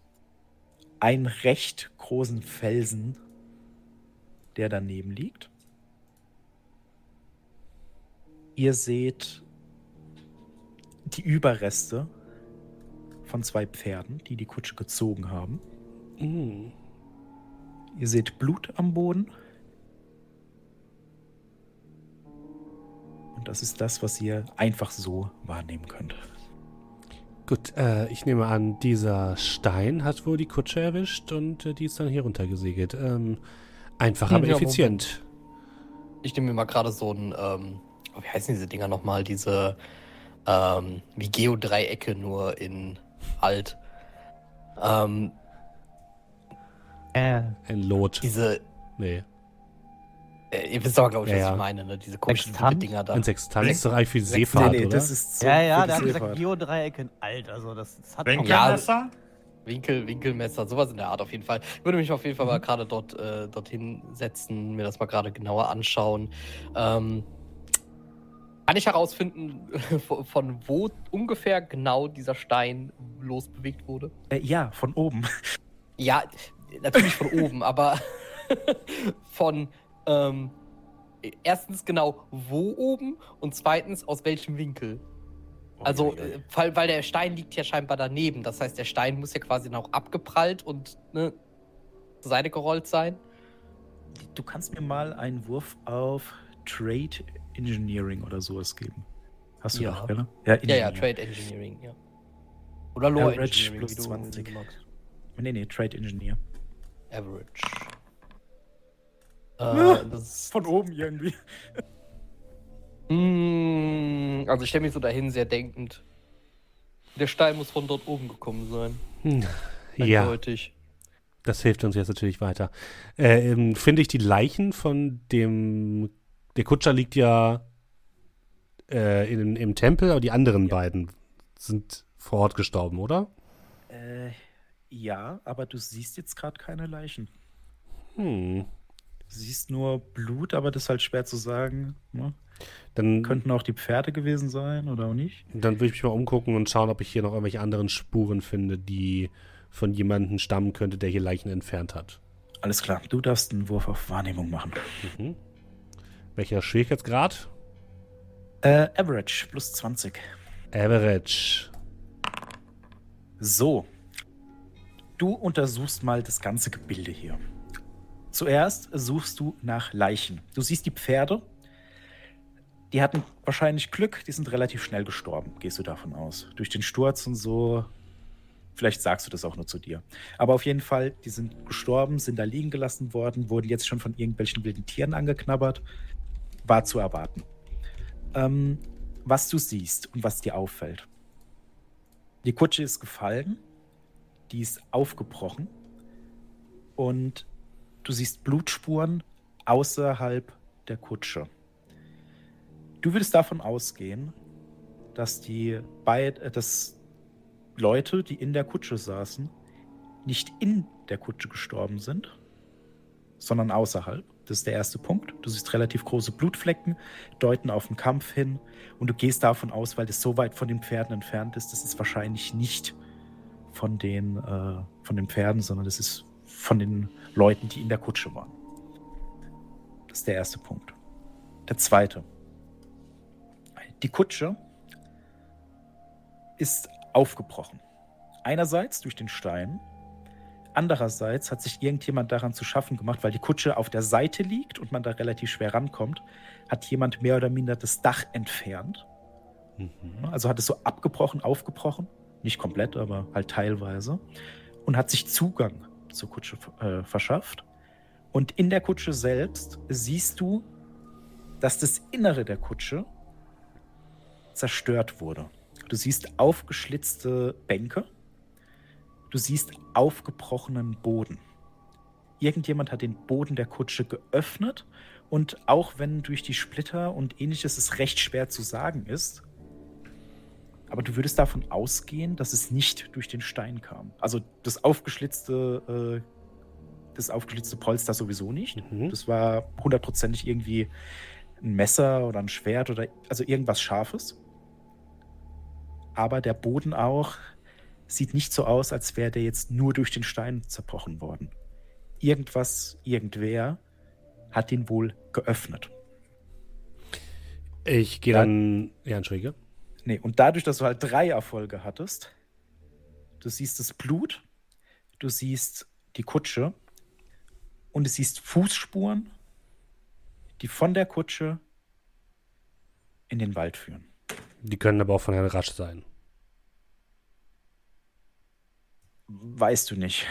Einen recht großen Felsen, der daneben liegt. Ihr seht die Überreste von zwei Pferden, die die Kutsche gezogen haben.
Mm.
Ihr seht Blut am Boden. Und das ist das, was ihr einfach so wahrnehmen könnt.
Gut, äh, ich nehme an, dieser Stein hat wohl die Kutsche erwischt und äh, die ist dann hier runtergesegelt. Ähm, einfach,
Hm,
aber
ja,
effizient.
Ich nehme mir mal gerade so ein, ähm, oh, wie heißen diese Dinger nochmal? Diese, ähm, wie Geodreiecke, nur in alt. Ähm,
Äh,
Ein Lot.
diese,
Nee,
ihr wisst aber, glaube ich,
Ja,
was
ja.
ich meine, ne? Diese komischen
Sextant?
Dinger da.
ein Sextant ist doch eigentlich für die Seefahrt,
nee, nee,
oder?
das ist so
ja, ja, der hat gesagt. Geodreiecke alt. Also, das, das hat auch
Winkelmesser?
Winkel, Winkelmesser, sowas in der Art auf jeden Fall. Ich würde mich auf jeden Fall mal gerade dort äh, dorthin setzen, mir das mal gerade genauer anschauen. Ähm, kann ich herausfinden, von, von wo ungefähr genau dieser Stein losbewegt wurde?
Äh, ja, von oben.
Ja, natürlich von oben, aber von ähm, erstens genau wo oben und zweitens aus welchem Winkel. Also,
Ui, ui, ui.
äh, weil, weil der Stein liegt ja scheinbar daneben. Das heißt, der Stein muss ja quasi noch abgeprallt und ne, zur Seite gerollt sein.
du kannst mir mal einen Wurf auf Trade Engineering oder sowas geben. Hast du
Ja.
doch, oder?
Ja, ja,
Engineering.
Trade Engineering, ja. Oder Lore
Average
Engineering,
plus
wie du,
20.
wie du magst.
Nee, nee, Trade Engineer.
Average.
Ja,
Äh, das ist,
Von oben irgendwie.
Mm, also ich stelle mich so dahin, sehr denkend. Der Stein muss von dort oben gekommen sein.
Hm. Ja,
Eindeutig.
das hilft uns jetzt natürlich weiter. Äh, ähm, Finde ich die Leichen von dem. Der Kutscher liegt ja äh, in, im Tempel, aber die anderen beiden sind vor Ort gestorben, oder?
Äh, ja, aber du siehst jetzt gerade keine Leichen.
Hm.
Du siehst nur Blut, aber das ist halt schwer zu sagen. Ne?
Dann,
Könnten auch die Pferde gewesen sein oder auch nicht.
dann würde ich mich mal umgucken und schauen, ob ich hier noch irgendwelche anderen Spuren finde, die von jemandem stammen könnte, der hier Leichen entfernt hat.
Alles klar, du darfst einen Wurf auf Wahrnehmung machen.
Mhm. Welcher Schwierigkeitsgrad?
Äh, Average plus 20.
Average.
So. Du untersuchst mal das ganze Gebilde hier. Zuerst suchst du nach Leichen. Du siehst die Pferde. Die hatten wahrscheinlich Glück, die sind relativ schnell gestorben, gehst du davon aus. Durch den Sturz und so. Vielleicht sagst du das auch nur zu dir. Aber auf jeden Fall, die sind gestorben, sind da liegen gelassen worden, wurden jetzt schon von irgendwelchen wilden Tieren angeknabbert. War zu erwarten. Ähm, was du siehst und was dir auffällt. Die Kutsche ist gefallen, die ist aufgebrochen und du siehst Blutspuren außerhalb der Kutsche. Du würdest davon ausgehen, dass die beid, äh, dass Leute, die in der Kutsche saßen, nicht in der Kutsche gestorben sind, sondern außerhalb. Das ist der erste Punkt. Du siehst relativ große Blutflecken, deuten auf den Kampf hin und du gehst davon aus, weil das so weit von den Pferden entfernt ist, das ist wahrscheinlich nicht von den, äh, von den Pferden, sondern das ist von den Leuten, die in der Kutsche waren. Das ist der erste Punkt. Der zweite. Die Kutsche ist aufgebrochen. Einerseits durch den Stein, andererseits hat sich irgendjemand daran zu schaffen gemacht, weil die Kutsche auf der Seite liegt und man da relativ schwer rankommt, hat jemand mehr oder minder das Dach entfernt. Mhm. Also hat es so abgebrochen, aufgebrochen, nicht komplett, aber halt teilweise und hat sich Zugang zur Kutsche äh, verschafft. Und in der Kutsche selbst siehst du, dass das Innere der Kutsche zerstört wurde. Du siehst aufgeschlitzte Bänke. Du siehst aufgebrochenen Boden. Irgendjemand hat den Boden der Kutsche geöffnet und auch wenn durch die Splitter und ähnliches es recht schwer zu sagen ist, aber du würdest davon ausgehen, dass es nicht durch den Stein kam. Also das aufgeschlitzte, äh, das aufgeschlitzte Polster sowieso nicht. Mhm. Das war hundertprozentig irgendwie ein Messer oder ein Schwert oder also irgendwas Scharfes aber der Boden auch sieht nicht so aus, als wäre der jetzt nur durch den Stein zerbrochen worden. Irgendwas, irgendwer hat ihn wohl geöffnet.
Ich gehe dann, ja, entschuldige.
Nee, und dadurch, dass du halt drei Erfolge hattest, du siehst das Blut, du siehst die Kutsche und du siehst Fußspuren, die von der Kutsche in den Wald führen.
Die können aber auch von Herrn Rasch sein.
Weißt du nicht.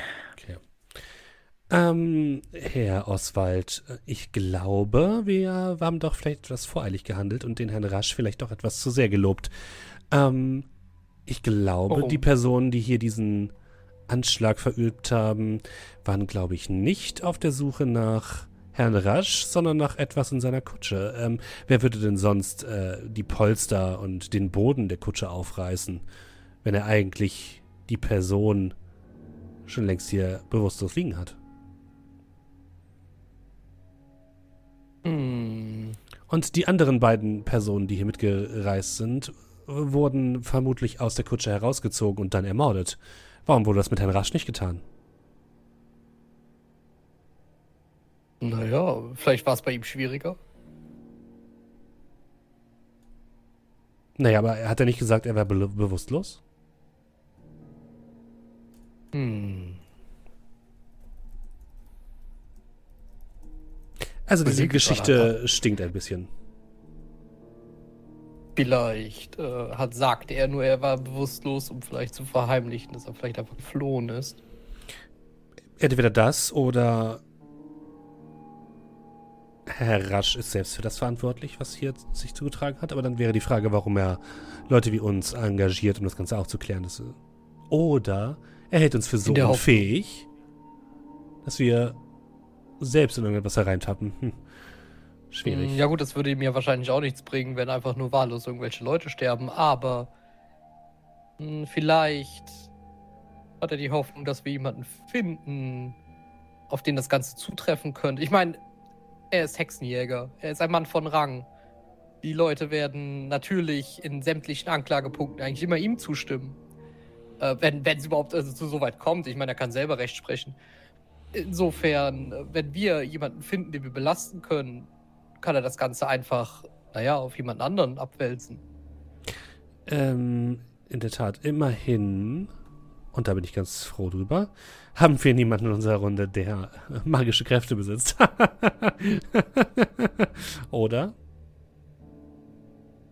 Ähm, Herr Oswald, ich glaube, wir haben doch vielleicht etwas voreilig gehandelt und den Herrn Rasch vielleicht doch etwas zu sehr gelobt. Ähm, ich glaube, Warum? die Personen, die hier diesen Anschlag verübt haben, waren, glaube ich, nicht auf der Suche nach Herrn Rasch, sondern nach etwas in seiner Kutsche. Ähm, wer würde denn sonst äh, die Polster und den Boden der Kutsche aufreißen, wenn er eigentlich die Person schon längst hier bewusstlos liegen hat? Und die anderen beiden Personen, die hier mitgereist sind, wurden vermutlich aus der Kutsche herausgezogen und dann ermordet. Warum wurde das mit Herrn Rasch nicht getan?
Naja, vielleicht war es bei ihm schwieriger.
Naja, aber hat er nicht gesagt, er wäre be bewusstlos?
Hm.
Also diese Geschichte stinkt ein bisschen.
Vielleicht äh, hat, sagte er nur, er war bewusstlos, um vielleicht zu verheimlichen, dass er vielleicht einfach geflohen ist.
Entweder das oder Herr Rasch ist selbst für das verantwortlich, was hier sich zugetragen hat. Aber dann wäre die Frage, warum er Leute wie uns engagiert, um das Ganze auch zu klären. Das, oder er hält uns für so unfähig, dass wir selbst in irgendetwas hereintappen. Hm. Schwierig.
Hm, ja gut, das würde ihm ja wahrscheinlich auch nichts bringen, wenn einfach nur wahllos irgendwelche Leute sterben. Aber mh, hm, vielleicht hat er die Hoffnung, dass wir jemanden finden, auf den das Ganze zutreffen könnte. Ich meine, er ist Hexenjäger. Er ist ein Mann von Rang. Die Leute werden natürlich in sämtlichen Anklagepunkten eigentlich immer ihm zustimmen. Äh, wenn es überhaupt also, so weit kommt. Ich meine, er kann selber Recht sprechen. Insofern, wenn wir jemanden finden, den wir belasten können, kann er das Ganze einfach naja, auf jemand anderen abwälzen.
Ähm, in der Tat, immerhin, und da bin ich ganz froh drüber, haben wir niemanden in unserer Runde, der magische Kräfte besitzt. Oder?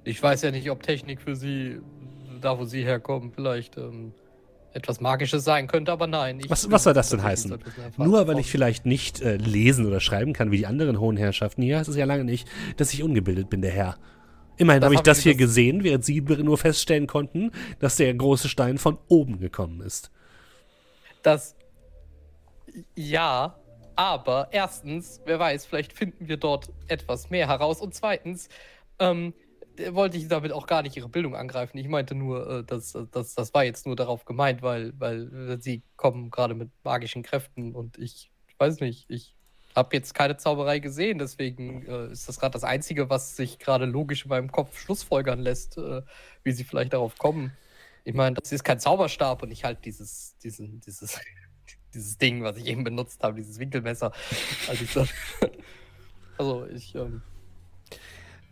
Ich weiß ja nicht, ob Technik für Sie, da wo Sie herkommen, vielleicht ähm, etwas Magisches sein könnte, aber nein.
was, was soll das denn heißen? Nur weil ich vielleicht nicht äh, lesen oder schreiben kann wie die anderen hohen Herrschaften hier, heißt es ja lange nicht, dass ich ungebildet bin, der Herr. Immerhin habe ich das hier das gesehen, während Sie nur feststellen konnten, dass der große Stein von oben gekommen ist.
Das. Ja, aber erstens, wer weiß, vielleicht finden wir dort etwas mehr heraus. Und zweitens, ähm, wollte ich damit auch gar nicht ihre Bildung angreifen. Ich meinte nur, äh, dass, dass das war jetzt nur darauf gemeint, weil, weil sie kommen gerade mit magischen Kräften und ich, weiß nicht, ich habe jetzt keine Zauberei gesehen, deswegen äh, ist das gerade das Einzige, was sich gerade logisch in meinem Kopf schlussfolgern lässt, äh, wie sie vielleicht darauf kommen. Ich meine, das ist kein Zauberstab und ich halt dieses, diesen, dieses, dieses Ding, was ich eben benutzt habe, dieses Winkelmesser. Also ich, also ich ähm,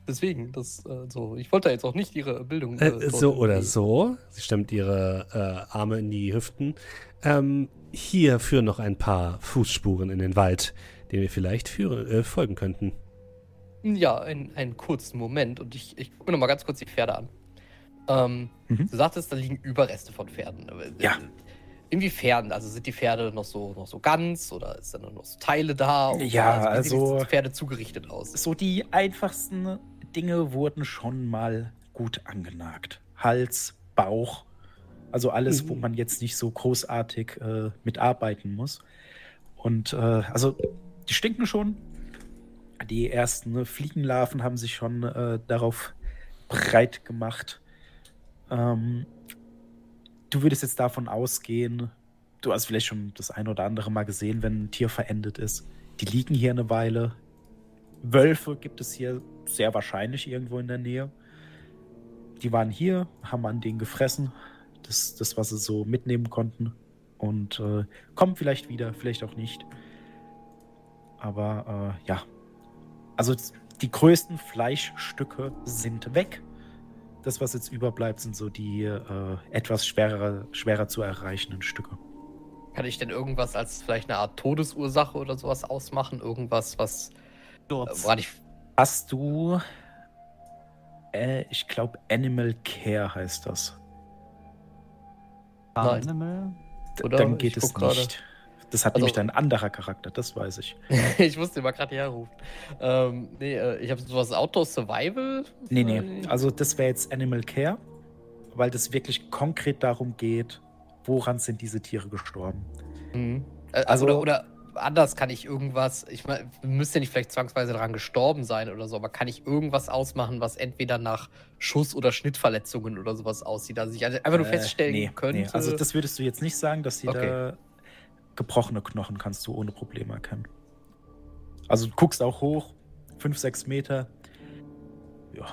deswegen, das äh, so. Ich wollte jetzt auch nicht ihre Bildung.
Äh, äh so oder so. Sie stemmt ihre äh, Arme in die Hüften. Ähm, hier führen noch ein paar Fußspuren in den Wald, denen wir vielleicht führen, äh, folgen könnten.
Ja, ein, einen kurzen Moment und ich, ich gucke noch mal ganz kurz die Pferde an. Ähm, mhm. Du sagtest, da liegen Überreste von Pferden.
Ja.
Inwiefern? Also sind die Pferde noch so, noch so ganz oder ist da noch so Teile da?
ja, also. Wie
sehen die Pferde zugerichtet aus?
So die einfachsten Dinge wurden schon mal gut angenagt. Hals, Bauch, also alles, mhm. wo man jetzt nicht so großartig äh, mitarbeiten muss. Und äh, also die stinken schon. Die ersten ne, Fliegenlarven haben sich schon äh, darauf breit gemacht. Ähm, du würdest jetzt davon ausgehen, du hast vielleicht schon das ein oder andere Mal gesehen, wenn ein Tier verendet ist. Die liegen hier eine Weile. Wölfe gibt es hier sehr wahrscheinlich irgendwo in der Nähe. Die waren hier, haben an denen gefressen, das, das was sie so mitnehmen konnten. Und äh, kommen vielleicht wieder, vielleicht auch nicht. Aber äh, ja, also die größten Fleischstücke sind weg. Das, was jetzt überbleibt, sind so die äh, etwas schwerer, schwerer zu erreichenden Stücke.
Kann ich denn irgendwas als vielleicht eine Art Todesursache oder sowas ausmachen? Irgendwas, was.
Sturz. Äh, ich... Hast du. Äh, ich glaube, Animal Care heißt das.
Nein. Animal?
Oder? Dann geht es nicht. Das hat also, nämlich ein anderer Charakter, das weiß ich.
ich musste mal gerade herrufen. Ähm, nee, äh, ich habe sowas Outdoor Survival.
Nee, nee. Also das wäre jetzt Animal Care, weil das wirklich konkret darum geht, woran sind diese Tiere gestorben.
Mhm. Äh, also, oder, oder anders kann ich irgendwas, ich meine, müsste nicht vielleicht zwangsweise daran gestorben sein oder so, aber kann ich irgendwas ausmachen, was entweder nach Schuss- oder Schnittverletzungen oder sowas aussieht? Also ich einfach nur äh, feststellen nee, könnte. Nee.
Also das würdest du jetzt nicht sagen, dass sie okay. da gebrochene Knochen kannst du ohne Probleme erkennen. Also du guckst auch hoch, 5, 6 Meter. Ja.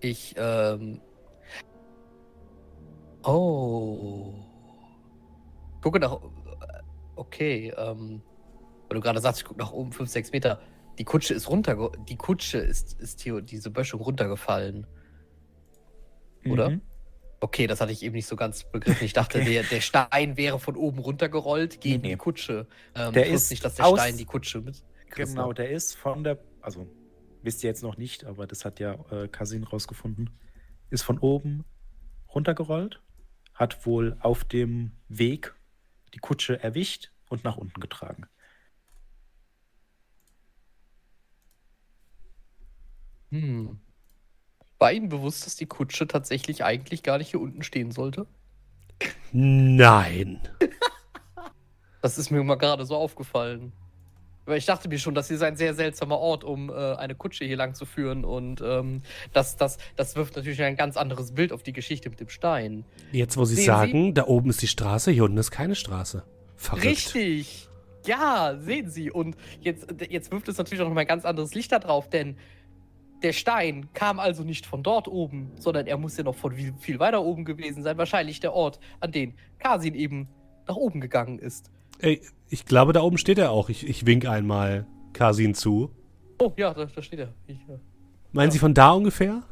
Ich, ähm. Oh. Gucke nach okay, ähm, weil du gerade sagst, ich gucke nach oben 5, 6 Meter. Die Kutsche ist runter, die Kutsche ist, ist hier, diese Böschung runtergefallen. Oder? Mhm. Okay, das hatte ich eben nicht so ganz begriffen. Ich dachte, okay. der, der Stein wäre von oben runtergerollt gegen nee, nee. die Kutsche.
Ähm, der ist
nicht, dass der Stein die Kutsche mit.
Genau, der ist von der, also wisst ihr jetzt noch nicht, aber das hat ja äh, Kasin rausgefunden, ist von oben runtergerollt, hat wohl auf dem Weg die Kutsche erwischt und nach unten getragen.
Hm. War Ihnen bewusst, dass die Kutsche tatsächlich eigentlich gar nicht hier unten stehen sollte?
Nein.
das ist mir mal gerade so aufgefallen. Weil ich dachte mir schon, das ist ein sehr seltsamer Ort, um äh, eine Kutsche hier lang zu führen. Und ähm, das, das, das wirft natürlich ein ganz anderes Bild auf die Geschichte mit dem Stein.
Jetzt, wo Sie Sehen sagen, Sie? da oben ist die Straße, hier unten ist keine Straße.
Verrückt. Richtig. Ja, sehen Sie. Und jetzt, jetzt wirft es natürlich auch noch ein ganz anderes Licht da drauf, denn der Stein kam also nicht von dort oben, sondern er muss ja noch von viel, viel weiter oben gewesen sein. Wahrscheinlich der Ort, an den Kasin eben nach oben gegangen ist.
Ey, ich glaube, da oben steht er auch. Ich, ich wink einmal Kasin zu.
Oh, ja, da, da steht er. Ich, äh,
Meinen Sie von da ungefähr?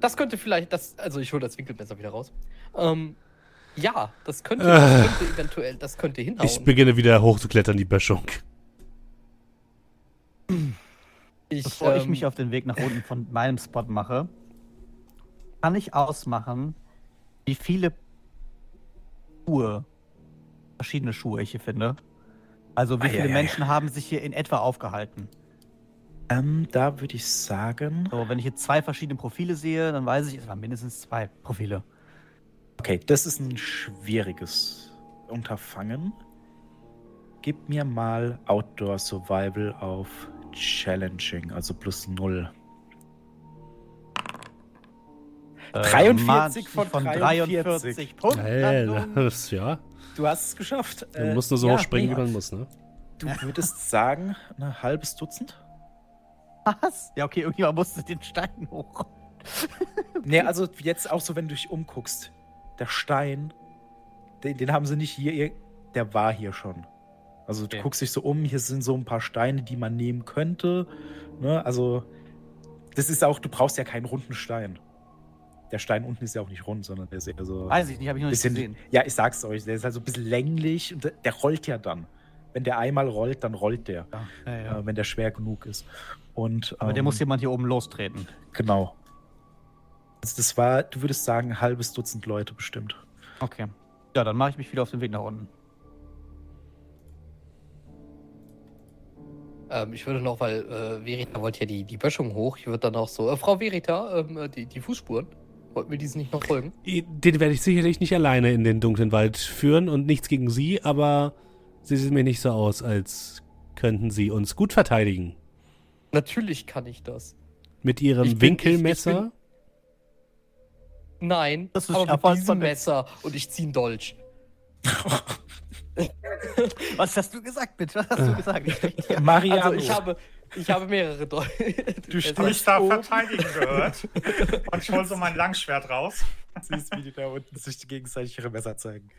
das könnte vielleicht, das, also ich hole das Winkelmesser wieder raus. Ähm, ja, das könnte,
Äh.
das könnte eventuell, das könnte hinhauen.
Ich beginne wieder hochzuklettern, die Böschung.
Ich,
Bevor ich
ähm,
mich auf den Weg nach unten von meinem Spot mache, kann ich ausmachen, wie viele Schuhe, verschiedene Schuhe ich hier finde. Also wie
Ah,
viele
ja, ja,
Menschen haben sich hier in etwa aufgehalten.
Ähm, da würde ich sagen.
So, wenn ich jetzt zwei verschiedene Profile sehe, dann weiß ich, es waren mindestens zwei Profile.
Okay, das ist ein schwieriges Unterfangen. Gib mir mal Outdoor Survival auf Challenging, also plus 0. 43 von 43.
Punkten.
Hey, das, ja.
Du hast es geschafft.
Man muss nur so
ja,
hoch springen,
nee,
wie man muss, ne?
Du würdest sagen, ein halbes Dutzend?
Was? Ja, okay, irgendjemand musste den Stein hoch.
Nee, also jetzt auch so, wenn du dich umguckst. Der Stein, den, den haben sie nicht hier, der war hier schon. Also du
Okay.
guckst dich so um, hier sind so ein paar Steine, die man nehmen könnte. Ne? Also das ist auch, du brauchst ja keinen runden Stein. Der Stein unten ist ja auch nicht rund, sondern der ist eher so
Weiß ich nicht, habe ich noch nicht
bisschen,
gesehen.
ja, ich sag's euch, der ist halt so ein bisschen länglich und der, der rollt ja dann. Wenn der einmal rollt, dann rollt der,
Ja, ja, ja.
äh, wenn der schwer genug ist. Und,
Aber der
ähm,
muss jemand hier oben lostreten.
Genau. Also das war, du würdest sagen, ein halbes Dutzend Leute bestimmt.
Okay. Ja, dann mache ich mich wieder auf den Weg nach unten.
Ähm, ich würde noch, weil äh, Verita wollte ja die, die Böschung hoch. Ich würde dann auch so, äh, Frau Verita, ähm, äh, die, die Fußspuren. Wollten wir diesen nicht noch folgen?
Den werde ich sicherlich nicht alleine in den dunklen Wald führen und nichts gegen Sie, aber Sie sehen mir nicht so aus, als könnten Sie uns gut verteidigen.
Natürlich kann ich das.
Mit Ihrem
Ich bin-
Winkelmesser.
ich- ich bin- Nein,
Das ist
aber mit diesem Messer und ich ziehe einen Dolch.
Was hast du gesagt, bitte? Was hast du gesagt? Ich
Mariano,
Also ich habe, ich habe mehrere Dolche.
Du
Du mich da verteidigen gehört. Und ich hol so mein Langschwert raus.
siehst, wie die da unten sich gegenseitig ihre Messer zeigen.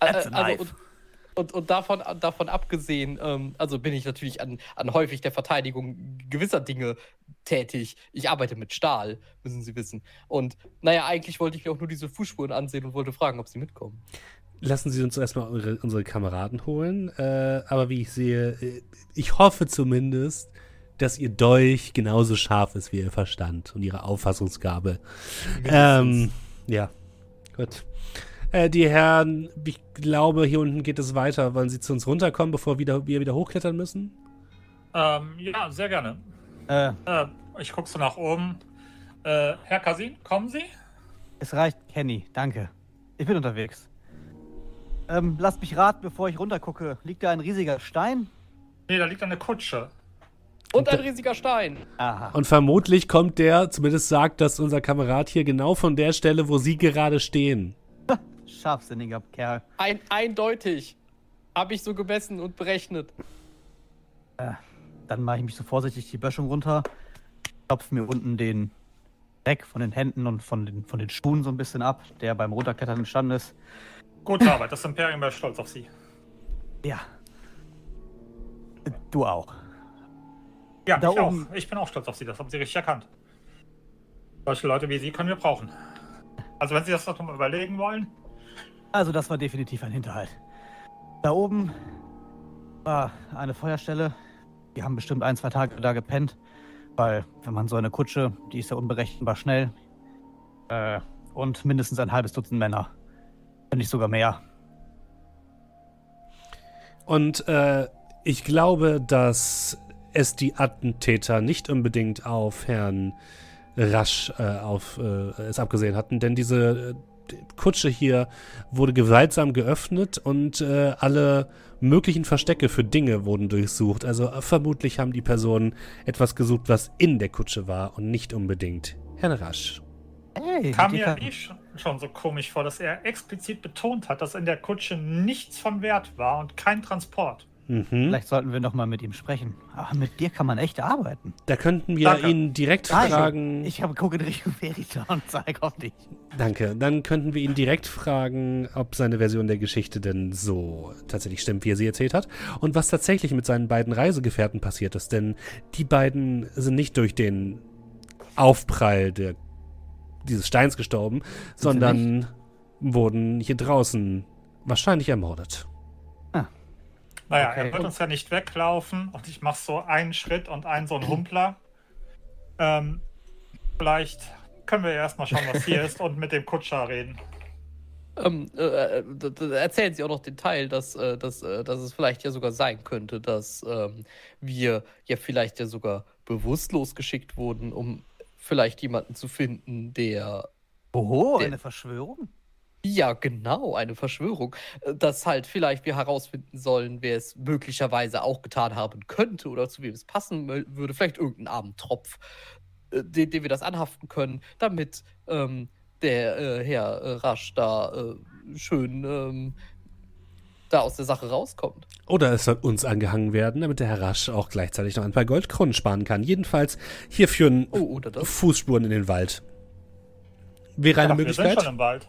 That's a
Äh,
knife.
also, und, und, und davon, davon abgesehen, ähm, also bin ich natürlich an, an häufig der Verteidigung gewisser Dinge tätig. Ich arbeite mit Stahl, müssen Sie wissen. Und naja, eigentlich wollte ich mir auch nur diese Fußspuren ansehen und wollte fragen, ob Sie mitkommen.
Lassen Sie uns erstmal eure, unsere Kameraden holen. Äh, aber wie ich sehe, äh, ich hoffe zumindest, dass Ihr Dolch genauso scharf ist wie Ihr Verstand und Ihre Auffassungsgabe. Ähm, ja, gut. Äh, die Herren, ich glaube, hier unten geht es weiter. Wollen Sie zu uns runterkommen, bevor wieder, wir wieder hochklettern müssen?
Ähm, ja, sehr gerne.
Äh,
Äh, ich gucke so nach oben. Äh, Herr Kasin, kommen Sie?
es reicht, Kenny. Danke. Ich bin unterwegs. Ähm, lasst mich raten, bevor ich runtergucke. Liegt da ein riesiger Stein?
Nee, da liegt eine Kutsche.
Und ein riesiger Stein.
Aha.
Und vermutlich kommt der, zumindest sagt das unser Kamerad hier, genau von der Stelle, wo Sie gerade stehen.
Scharfsinniger Kerl.
Ein, eindeutig. Habe ich so gemessen und berechnet.
Dann mache ich mich so vorsichtig die Böschung runter, klopfe mir unten den Dreck von den Händen und von den, von den Schuhen so ein bisschen ab, der beim Runterklettern entstanden ist.
Gute Arbeit, das Imperium wäre stolz auf Sie.
Ja. Du auch.
Ja,
Da
ich
oben-
auch. Ich bin auch stolz auf Sie, das haben Sie richtig erkannt. Solche Leute wie Sie können wir brauchen. Also wenn Sie das noch mal überlegen wollen,
Also, das war definitiv ein Hinterhalt. Da oben war eine Feuerstelle. Wir haben bestimmt ein, zwei Tage da gepennt, weil, wenn man so eine Kutsche, die ist ja unberechenbar schnell. Äh, und mindestens ein halbes Dutzend Männer. Wenn nicht sogar mehr.
Und äh, ich glaube, dass es die Attentäter nicht unbedingt auf Herrn Rasch äh, auf, äh, es abgesehen hatten, denn diese äh, Kutsche hier wurde gewaltsam geöffnet und äh, alle möglichen Verstecke für Dinge wurden durchsucht. Also äh, vermutlich haben die Personen etwas gesucht, was in der Kutsche war und nicht unbedingt Herrn Rasch.
Hey,
kam
kann-
eh schon, so komisch vor, dass er explizit betont hat, dass in der Kutsche nichts von Wert war und kein Transport.
Mhm.
Vielleicht sollten wir noch mal mit ihm sprechen. Aber mit dir kann man echt arbeiten.
Da könnten wir
Danke.
ihn direkt
Danke.
fragen.
Ich habe gucke in Richtung Verita und zeige auf dich.
Danke. Dann könnten wir ihn direkt fragen, ob seine Version der Geschichte denn so tatsächlich stimmt, wie er sie erzählt hat. Und was tatsächlich mit seinen beiden Reisegefährten passiert ist. Denn die beiden sind nicht durch den Aufprall der, dieses Steins gestorben, sondern wurden hier draußen wahrscheinlich ermordet.
Naja,
Okay.
er wird uns ja nicht weglaufen und ich mache so einen Schritt und einen so einen Humpler. Ähm, vielleicht können wir ja erstmal schauen, was hier ist und mit dem Kutscher reden.
Ähm, äh, erzählen Sie auch noch den Teil, dass, äh, dass, äh, dass es vielleicht ja sogar sein könnte, dass ähm, wir ja vielleicht ja sogar bewusstlos geschickt wurden, um vielleicht jemanden zu finden, der
Oho,
Der-
eine Verschwörung?
Ja, genau, eine Verschwörung. Äh, Dass halt vielleicht wir herausfinden sollen, wer es möglicherweise auch getan haben könnte oder zu wem es passen würde. Vielleicht irgendein armen Tropf, äh, den, den wir das anhaften können, damit ähm, der äh, Herr äh, Rasch da äh, schön ähm, da aus der Sache rauskommt.
Oder es soll uns angehangen werden, damit der Herr Rasch auch gleichzeitig noch ein paar Goldkronen sparen kann. Jedenfalls, hier führen
Oh, oder das?
Fußspuren in den Wald. Wäre eine
Ach, wir sind
Möglichkeit?
schon im Wald.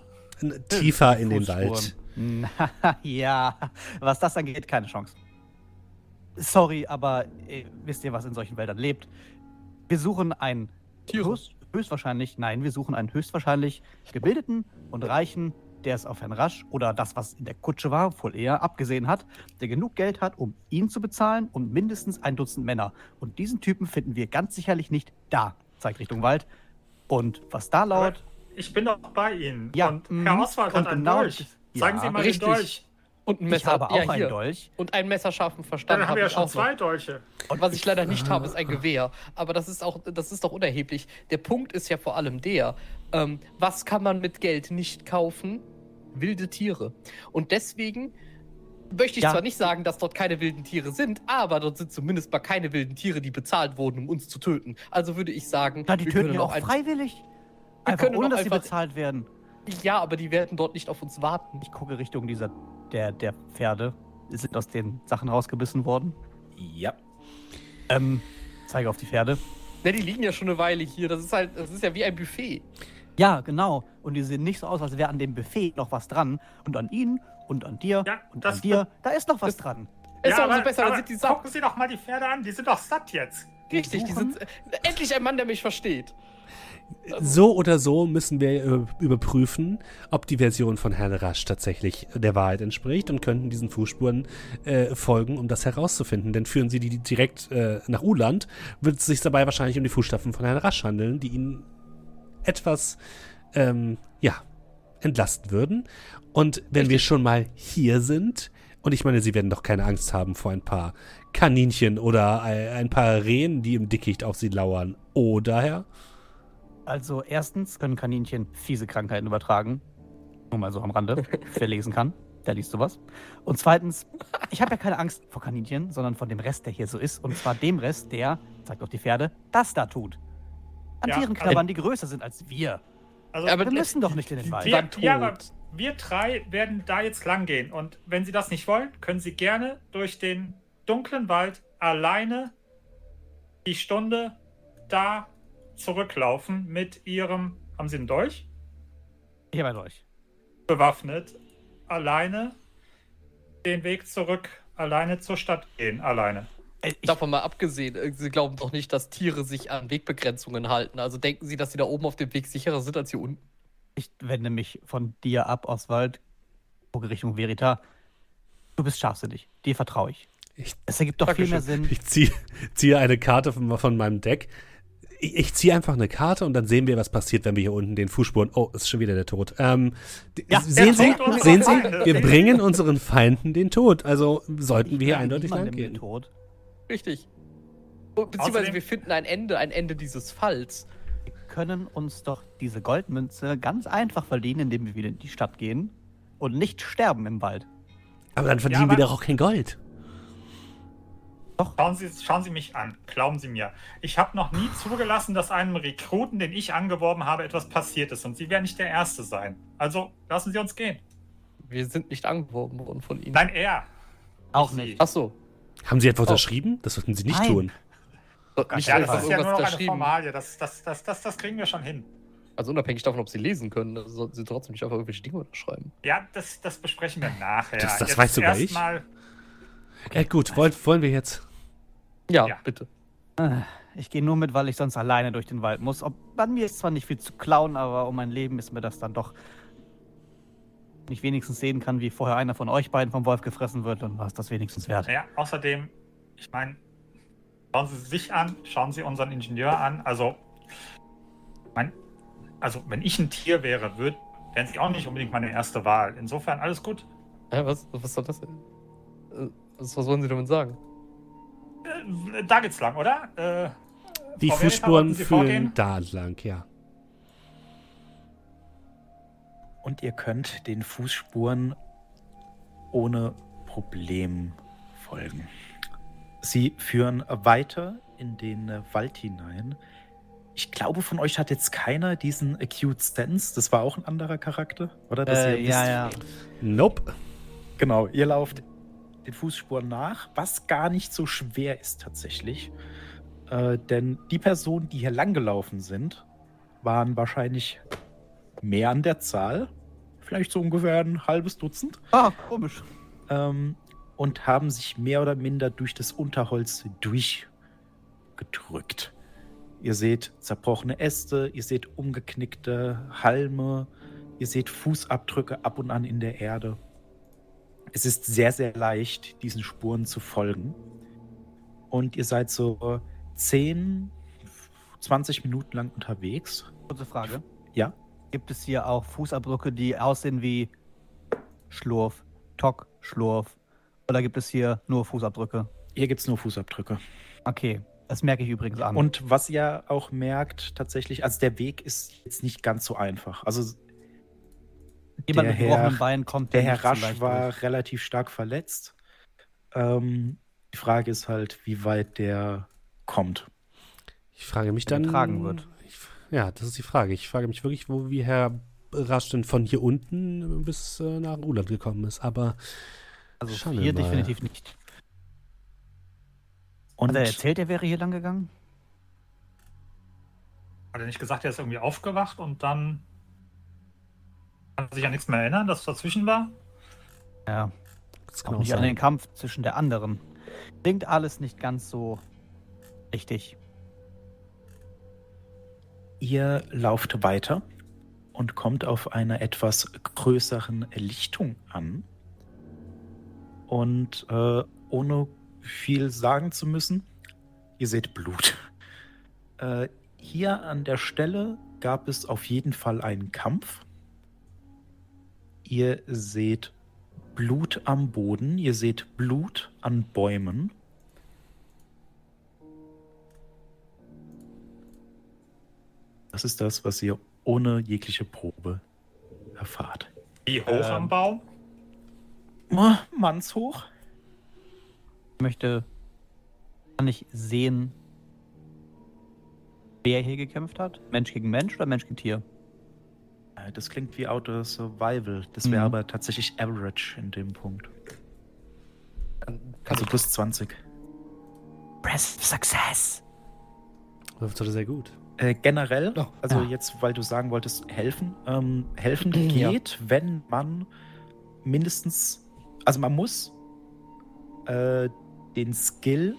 Tiefer in den. Wald.
Ja, was das angeht, keine Chance. Sorry, aber äh, wisst ihr, was in solchen Wäldern lebt? Wir suchen einen
Tiere.
höchst, höchstwahrscheinlich, nein, wir suchen einen höchstwahrscheinlich gebildeten und reichen, der es auf Herrn Rasch oder das, was in der Kutsche war, wohl eher abgesehen hat, der genug Geld hat, um ihn zu bezahlen und mindestens ein Dutzend Männer. Und diesen Typen finden wir ganz sicherlich nicht da, zeigt Richtung Wald. Und was da laut,
Ich bin doch bei Ihnen.
Ja,
und
mhm.
Herr Oswald
Und
hat einen
genau-
Dolch. Zeigen
Ja,
Sie mal
richtig.
den Dolch.
Und ein
ich
Messer.
habe auch
ja,
einen. Dolch.
Und einen messerscharfen Verstand
Dann haben
habe
wir ja
ich
schon zwei Dolche.
Und was ich leider nicht habe, ist ein Gewehr. Aber das ist auch, das ist doch unerheblich. Der Punkt ist ja vor allem der, ähm, was kann man mit Geld nicht kaufen? Wilde Tiere. Und deswegen möchte ich
Ja.
zwar nicht sagen, dass dort keine wilden Tiere sind, aber dort sind zumindest mal keine wilden Tiere, die bezahlt wurden, um uns zu töten. Also würde ich sagen,
Na, die
wir
töten
können
ja auch
ein-
freiwillig.
Wir
Einfach
können
ohne, dass sie bezahlt werden.
Ja, aber die werden dort nicht auf uns warten.
Ich gucke Richtung dieser, der, der Pferde. Sind aus den Sachen rausgebissen worden.
Ja.
Ähm, zeige auf die Pferde.
Ne, die liegen ja schon eine Weile hier. Das ist halt, das ist ja wie ein Buffet.
Ja, genau. Und die sehen nicht so aus, als wäre an dem Buffet noch was dran. Und an ihnen und an dir
Ja,
und
das
an dir, da ist noch was
das-
dran.
Ist
ja, aber,
besser, dann
aber
sind die satt.
gucken Sie doch mal die Pferde an. Die sind doch satt jetzt.
Richtig, die sind. Äh, endlich ein Mann, der mich versteht.
So oder so müssen wir äh, überprüfen, ob die Version von Herrn Rasch tatsächlich der Wahrheit entspricht und könnten diesen Fußspuren äh, folgen, um das herauszufinden. Denn führen sie die direkt äh, nach Uland, wird es sich dabei wahrscheinlich um die Fußstapfen von Herrn Rasch handeln, die ihn etwas, ähm, ja, entlasten würden. Und wenn wir schon mal hier sind, und ich meine, sie werden doch keine Angst haben vor ein paar Kaninchen oder ein, paar Rehen, die im Dickicht auf sie lauern, oder Herr?
Also, erstens können Kaninchen fiese Krankheiten übertragen. Nur mal so am Rande. Wer lesen kann, der liest sowas. Und zweitens, ich habe ja keine Angst vor Kaninchen, sondern von dem Rest, der hier so ist. Und zwar dem Rest, der, zeigt auch die Pferde, das da tut. An
Ja,
Tieren
also-
knabbern, die größer sind als wir.
Also,
Aber
Wir müssen doch nicht in den Wald.
wir, ja, aber wir drei werden da jetzt lang gehen. Und wenn Sie das nicht wollen, können Sie gerne durch den dunklen Wald alleine die Stunde da zurücklaufen mit Ihrem, haben Sie einen Dolch?
Ich habe euch.
Bewaffnet, alleine den Weg zurück, alleine zur Stadt gehen, alleine.
Äh, Ich,
Davon mal abgesehen, äh, Sie glauben doch nicht, dass Tiere sich an Wegbegrenzungen halten. Also denken Sie, dass Sie da oben auf dem Weg sicherer sind als hier unten?
ich wende mich von dir ab, Oswald. Richtung Verita. Du bist scharfsinnig. Dir vertraue ich.
Ich-
Es ergibt doch viel mehr. Sinn.
Ich ziehe ziehe eine Karte von, von meinem Deck. Ich, ich ziehe einfach eine Karte und dann sehen wir, was passiert, wenn wir hier unten den Fußspuren. Oh, ist schon wieder der Tod. Ähm,
Ja,
sehen
der
Sie, sehen Sie, wir bringen unseren Feinden den Tod. Also sollten wir hier eindeutig lang
den
gehen.
Tod.
Richtig. Beziehungsweise
Außerdem-
wir finden ein Ende, ein Ende dieses Falls.
Wir können uns doch diese Goldmünze ganz einfach verdienen, indem wir wieder in die Stadt gehen und nicht sterben im Wald.
Aber dann verdienen
aber-
wir doch auch kein Gold.
Schauen Sie, schauen Sie mich an, glauben Sie mir. Ich habe noch nie zugelassen, dass einem Rekruten, den ich angeworben habe, etwas passiert ist. Und Sie werden nicht der Erste sein. Also lassen Sie uns gehen.
Wir sind nicht angeworben worden von Ihnen.
Nein, er.
Auch
Sie.
nicht.
Ach so.
Haben Sie etwa
Oh.
unterschrieben? Das sollten Sie nicht
Nein.
tun.
Nicht
Ja,
einfach
das ist ja nur
irgendwas
noch eine
unterschrieben.
Formalie. Das, das, das, das, das kriegen wir schon hin.
Also unabhängig davon, ob sie lesen können, sollten sie trotzdem nicht einfach irgendwelche Dinge unterschreiben.
Ja, das, das besprechen wir nachher.
Das- das
Jetzt
weiß sogar ich.
erstmal-
Äh, gut, wollen, wollen wir jetzt.
Ja,
Ja.
bitte.
Äh, Ich gehe nur mit, weil ich sonst alleine durch den Wald muss. Ob, an mir ist zwar nicht viel zu klauen, aber um mein Leben ist mir das dann doch. Ich wenigstens sehen kann, wie vorher einer von euch beiden vom Wolf gefressen wird, dann war es das wenigstens wert.
Ja, außerdem, ich meine, schauen Sie sich an, schauen Sie unseren Ingenieur an. Also, mein, also wenn ich ein Tier wäre, würd, wären Sie auch nicht unbedingt meine erste Wahl. Insofern alles gut.
Hä, was, was soll das denn? Äh, Was, was wollen Sie damit sagen?
Äh, da geht's lang, oder? Äh,
Die Fußspuren führen da lang, ja.
Und ihr könnt den Fußspuren ohne Problem folgen. Sie führen weiter in den Wald hinein. Ich glaube, von euch hat jetzt keiner diesen Acute Stance. Das war auch ein anderer Charakter, oder? Dass
Äh,
ihr
ja,
wisst-
ja.
Nope.
Genau, ihr lauft den Fußspuren nach, was gar nicht so schwer ist tatsächlich. Äh, denn die Personen, die hier langgelaufen sind, waren wahrscheinlich mehr an der Zahl. Vielleicht so ungefähr ein halbes Dutzend.
Ah, komisch.
Ähm, und haben sich mehr oder minder durch das Unterholz durchgedrückt. Ihr seht zerbrochene Äste, ihr seht umgeknickte Halme, ihr seht Fußabdrücke ab und an in der Erde. Es ist sehr, sehr leicht, diesen Spuren zu folgen. Und ihr seid so 10, 20 Minuten lang unterwegs.
Kurze Frage.
Ja.
Gibt es hier auch Fußabdrücke, die aussehen wie Schlurf, Tock, Schlurf? Oder gibt es hier nur Fußabdrücke?
Hier gibt es nur Fußabdrücke.
Okay, das merke ich übrigens an.
Und was ihr auch merkt, tatsächlich, also der Weg ist jetzt nicht ganz so einfach. Also
jemand
der
mit gebrochenen
Herr-
Beinen kommt
der Herr Rasch war
durch.
relativ stark verletzt. Ähm, die Frage ist halt, wie weit der kommt.
Ich frage mich
Der
dann.
getragen wird.
Ja, das ist die Frage. Ich frage mich wirklich, wo wie Herr Rasch denn von hier unten bis äh, nach Uland gekommen ist. Aber
Also hier
mal.
definitiv nicht.
Und
er erzählt, er wäre hier lang gegangen?
hat er nicht gesagt, er ist irgendwie aufgewacht und dann kann er sich an nichts mehr erinnern, dass dazwischen war?
Ja,
das
auch
kann auch
nicht an den
sein.
Kampf zwischen der anderen. Klingt alles nicht ganz so richtig.
Ihr lauft weiter und kommt auf einer etwas größeren Lichtung an. Und äh, ohne viel sagen zu müssen, ihr seht Blut. Äh, hier an der Stelle gab es auf jeden Fall einen Kampf. Ihr seht Blut am Boden, ihr seht Blut an Bäumen. Das ist das, was ihr ohne jegliche Probe erfahrt.
Wie hoch
Ähm,
am Baum?
Oh, Mannshoch.
Ich möchte, kann ich sehen, wer hier gekämpft hat? Mensch gegen Mensch oder Mensch gegen Tier?
Äh, Das klingt wie Auto Survival. Das wäre
Mhm.
aber tatsächlich Average in dem Punkt. Also plus 20.
Press Success.
Läuft doch sehr gut.
Äh, generell,
Oh,
also
ja.
jetzt, weil du sagen wolltest, helfen. Ähm, helfen
Ja.
geht, wenn man mindestens, also man muss äh, den Skill,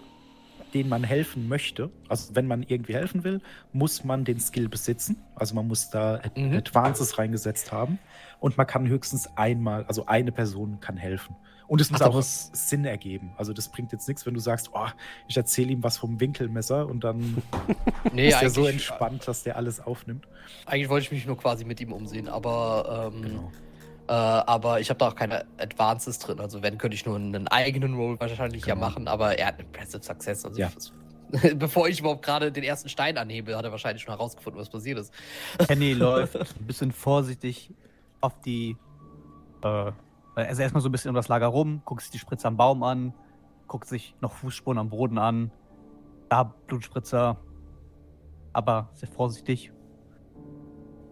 den man helfen möchte, also wenn man irgendwie helfen will, muss man den Skill besitzen. Also man muss da
Mhm.
Advances reingesetzt haben. Und man kann höchstens einmal, also eine Person kann helfen. Und es muss auch. Sinn ergeben. Also das bringt jetzt nichts, wenn du sagst, oh, ich erzähle ihm was vom Winkelmesser und dann
nee,
ist er so entspannt, dass der alles aufnimmt.
eigentlich wollte ich mich nur quasi mit ihm umsehen, aber, ähm,
Genau.
äh, aber ich habe da auch keine Advances drin. Also wenn, könnte ich nur einen eigenen Roll wahrscheinlich ja
Genau.
machen, aber er hat einen Passive Success. Also
Ja.
ich, bevor ich überhaupt gerade den ersten Stein anhebe, hat er wahrscheinlich schon herausgefunden, was passiert ist.
Kenny läuft ein bisschen vorsichtig auf die. Äh, also erstmal so ein bisschen um das Lager rum, guckt sich die Spritze am Baum an, guckt sich noch Fußspuren am Boden an. Da Blutspritzer. Aber sehr vorsichtig.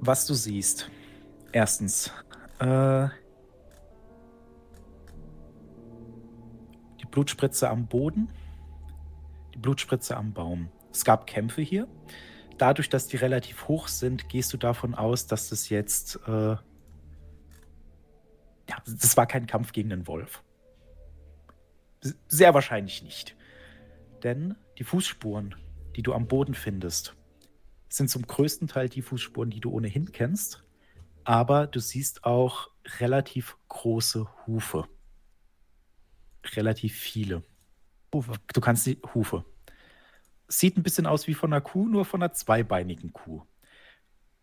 Was du siehst. Erstens, äh, die Blutspritze am Boden, die Blutspritze am Baum. Es gab Kämpfe hier. Dadurch, dass die relativ hoch sind, gehst du davon aus, dass das jetzt. Äh, ja, das war kein Kampf gegen den Wolf. Sehr wahrscheinlich nicht. Denn die Fußspuren, die du am Boden findest, sind zum größten Teil die Fußspuren, die du ohnehin kennst. Aber du siehst auch relativ große Hufe. Relativ viele. Hufe. Du kannst die Hufe. Sieht ein bisschen aus wie von einer Kuh, nur von einer zweibeinigen Kuh.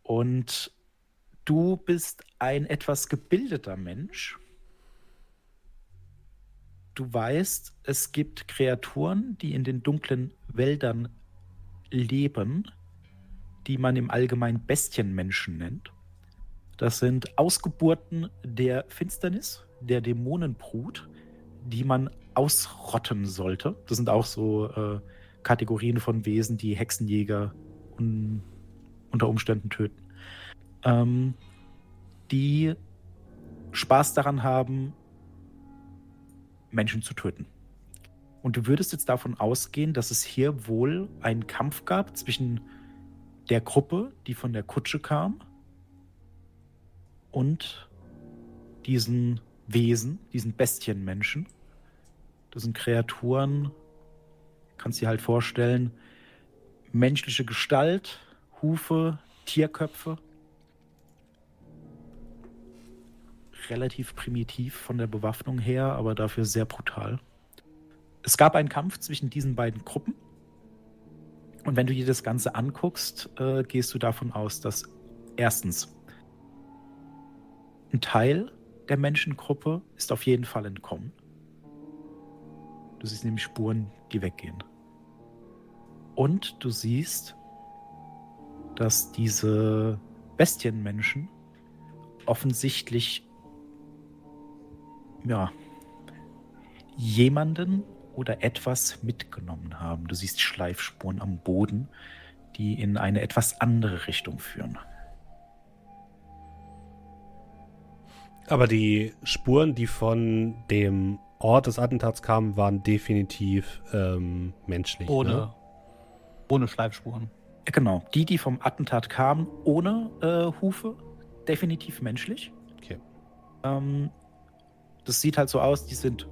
Und du bist ein etwas gebildeter Mensch. Du weißt, es gibt Kreaturen, die in den dunklen Wäldern leben, die man im Allgemeinen Bestienmenschen nennt. Das sind Ausgeburten der Finsternis, der Dämonenbrut, die man ausrotten sollte. Das sind auch so äh, Kategorien von Wesen, die Hexenjäger un unter Umständen töten. Ähm, die Spaß daran haben, Menschen zu töten. Und du würdest jetzt davon ausgehen, dass es hier wohl einen Kampf gab zwischen der Gruppe, die von der Kutsche kam, und diesen Wesen, diesen Bestienmenschen. Das sind Kreaturen, kannst dir halt vorstellen, menschliche Gestalt, Hufe, Tierköpfe. Relativ primitiv von der Bewaffnung her, aber dafür sehr brutal. Es gab einen Kampf zwischen diesen beiden Gruppen. Und wenn du dir das Ganze anguckst, äh, gehst du davon aus, dass erstens ein Teil der Menschengruppe ist auf jeden Fall entkommen. Du siehst nämlich Spuren, die weggehen. Und du siehst, dass diese Bestienmenschen offensichtlich ja, jemanden oder etwas mitgenommen haben. Du siehst Schleifspuren am Boden, die in eine etwas andere Richtung führen.
Aber die Spuren, die von dem Ort des Attentats kamen, waren definitiv ähm, menschlich.
Ohne,
ne?
ohne Schleifspuren.
Genau, die, die vom Attentat kamen, ohne äh, Hufe, definitiv menschlich.
Okay.
Ähm, das sieht halt so aus, die sind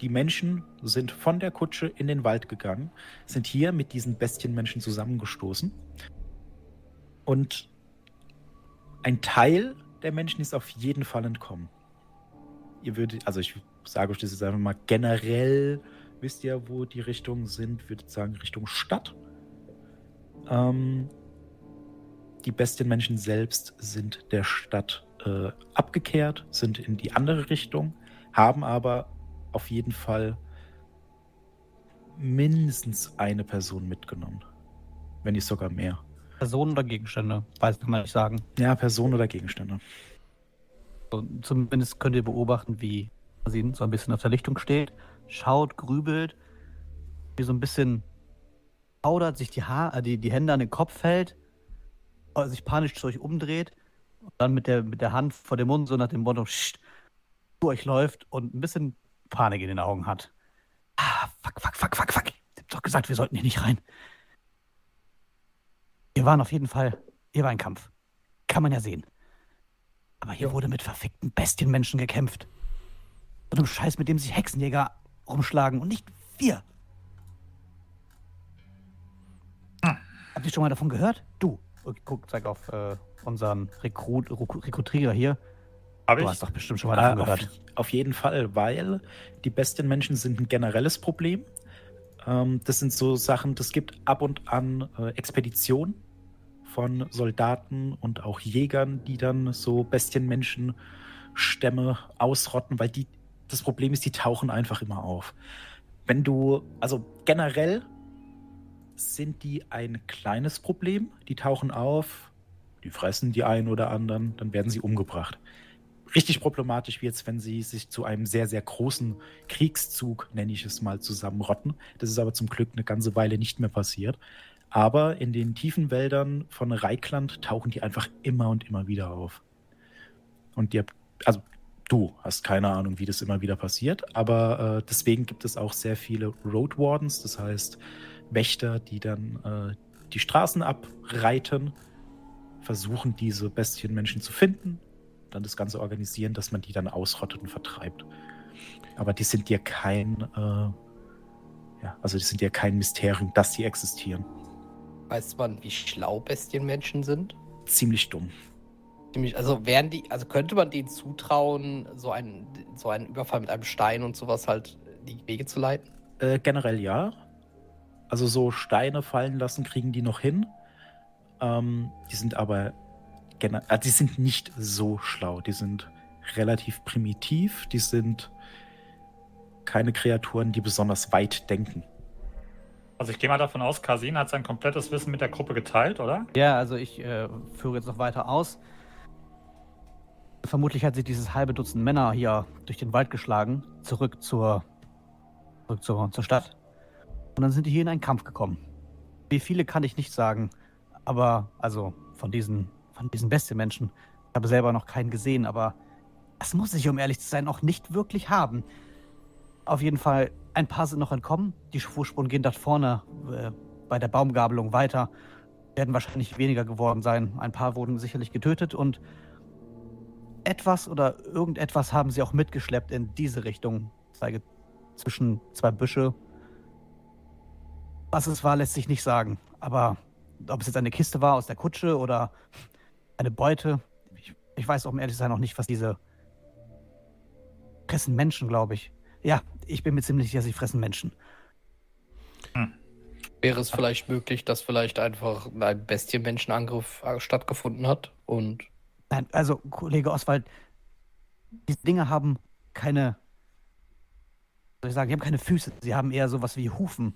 die Menschen sind von der Kutsche in den Wald gegangen, sind hier mit diesen Bestienmenschen zusammengestoßen. Und ein Teil der Menschen ist auf jeden Fall entkommen. Ihr würdet, also ich sage euch das jetzt einfach mal generell, wisst ihr, wo die Richtungen sind, würde sagen Richtung Stadt. Ähm, die Bestienmenschen selbst sind der Stadt äh, abgekehrt, sind in die andere Richtung, haben aber auf jeden Fall mindestens eine Person mitgenommen. Wenn nicht sogar mehr.
Personen oder Gegenstände? Weiß kann man nicht sagen.
Ja, Personen oder Gegenstände.
So, zumindest könnt ihr beobachten, wie sie so ein bisschen auf der Lichtung steht, schaut, grübelt, wie so ein bisschen paudert, sich die, Haar, äh, die, die Hände an den Kopf hält, äh, sich panisch zu euch umdreht und dann mit der, mit der Hand vor dem Mund so nach dem Motto zu euch läuft und ein bisschen Panik in den Augen hat. Ah, fuck, fuck, fuck, fuck, fuck. Ich hab doch gesagt, wir sollten hier nicht rein. Wir waren auf jeden Fall, hier war ein Kampf. Kann man ja sehen. Aber hier wurde mit verfickten Bestienmenschen gekämpft. So einem Scheiß, mit dem sich Hexenjäger rumschlagen und nicht wir. Habt ihr schon mal davon gehört? Du, guck, zeig auf äh, unseren Rekrut, Rekrutierer hier.
Hab
Du
ich?
hast doch bestimmt schon mal davon
auf,
gehört.
auf jeden Fall, weil die Bestienmenschen sind ein generelles Problem. Ähm, das sind so Sachen, das gibt ab und an äh, Expeditionen von Soldaten und auch Jägern, die dann so Bestienmenschen-Stämme ausrotten, weil die, das Problem ist, die tauchen einfach immer auf. Wenn du, also generell sind die ein kleines Problem, die tauchen auf, die fressen die einen oder anderen, dann werden sie umgebracht richtig problematisch wie jetzt, wenn sie sich zu einem sehr, sehr großen Kriegszug, nenne ich es mal, zusammenrotten. Das ist aber zum Glück eine ganze Weile nicht mehr passiert. Aber in den tiefen Wäldern von Reikland tauchen die einfach immer und immer wieder auf. Und die, also Du hast keine Ahnung, wie das immer wieder passiert, aber äh, deswegen gibt es auch sehr viele Road Wardens, das heißt Wächter, die dann äh, die Straßen abreiten, versuchen diese Bestienmenschen zu finden, dann das Ganze organisieren, dass man die dann ausrottet und vertreibt. Aber die sind dir kein, äh, ja, also die sind dir kein Mysterium, dass sie existieren.
Weiß man, wie schlau Bestienmenschen sind?
Ziemlich dumm.
Ziemlich, also wären die, also könnte man denen zutrauen, so einen, so einen Überfall mit einem Stein und sowas halt die Wege zu leiten?
Äh, generell ja. Also so Steine fallen lassen kriegen die noch hin. Ähm, die sind aber also die sind nicht so schlau. Die sind relativ primitiv. Die sind keine Kreaturen, die besonders weit denken.
Also ich gehe mal davon aus, Kasin hat sein komplettes Wissen mit der Gruppe geteilt, oder?
Ja, also ich äh, führe jetzt noch weiter aus. Vermutlich hat sich dieses halbe Dutzend Männer hier durch den Wald geschlagen, zurück zur, zurück zur, zur Stadt. Und dann sind die hier in einen Kampf gekommen. Wie viele kann ich nicht sagen, aber also von diesen, von diesen Bestienmenschen. Ich habe selber noch keinen gesehen, aber das muss ich, um ehrlich zu sein, auch nicht wirklich haben. Auf jeden Fall, ein paar sind noch entkommen. Die Fußspuren gehen dort vorne äh, bei der Baumgabelung weiter. Werden wahrscheinlich weniger geworden sein. Ein paar wurden sicherlich getötet und etwas oder irgendetwas haben sie auch mitgeschleppt in diese Richtung. Ich zeige zwischen zwei Büsche. Was es war, lässt sich nicht sagen. Aber ob es jetzt eine Kiste war aus der Kutsche oder eine Beute, ich, ich weiß auch um ehrlich zu sein noch nicht, was diese fressen Menschen, glaube ich. Ja, ich bin mir ziemlich sicher, sie fressen Menschen.
Hm. Wäre es vielleicht möglich, dass vielleicht einfach ein Bestienmenschenangriff äh, stattgefunden hat und
Nein, also Kollege Oswald, diese Dinge haben keine, soll ich sagen, die haben keine Füße. Sie haben eher sowas wie Hufen.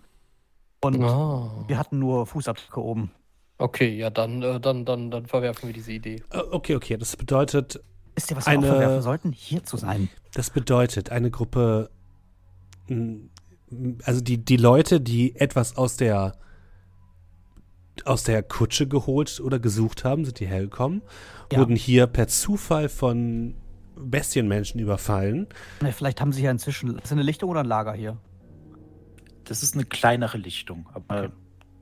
Und oh. wir hatten nur Fußabdrücke oben.
Okay, ja, dann, äh, dann, dann, dann verwerfen wir diese Idee.
Äh, okay, okay, das bedeutet.
Wisst ihr, was wir eine, auch verwerfen sollten? Hier zu sein.
Das bedeutet, eine Gruppe. Also die, die Leute, die etwas aus der aus der Kutsche geholt oder gesucht haben, sind die hergekommen, ja. wurden hier per Zufall von Bestienmenschen überfallen.
Vielleicht haben sie ja inzwischen. Ist das eine Lichtung oder ein Lager hier?
Das ist eine kleinere Lichtung, aber okay.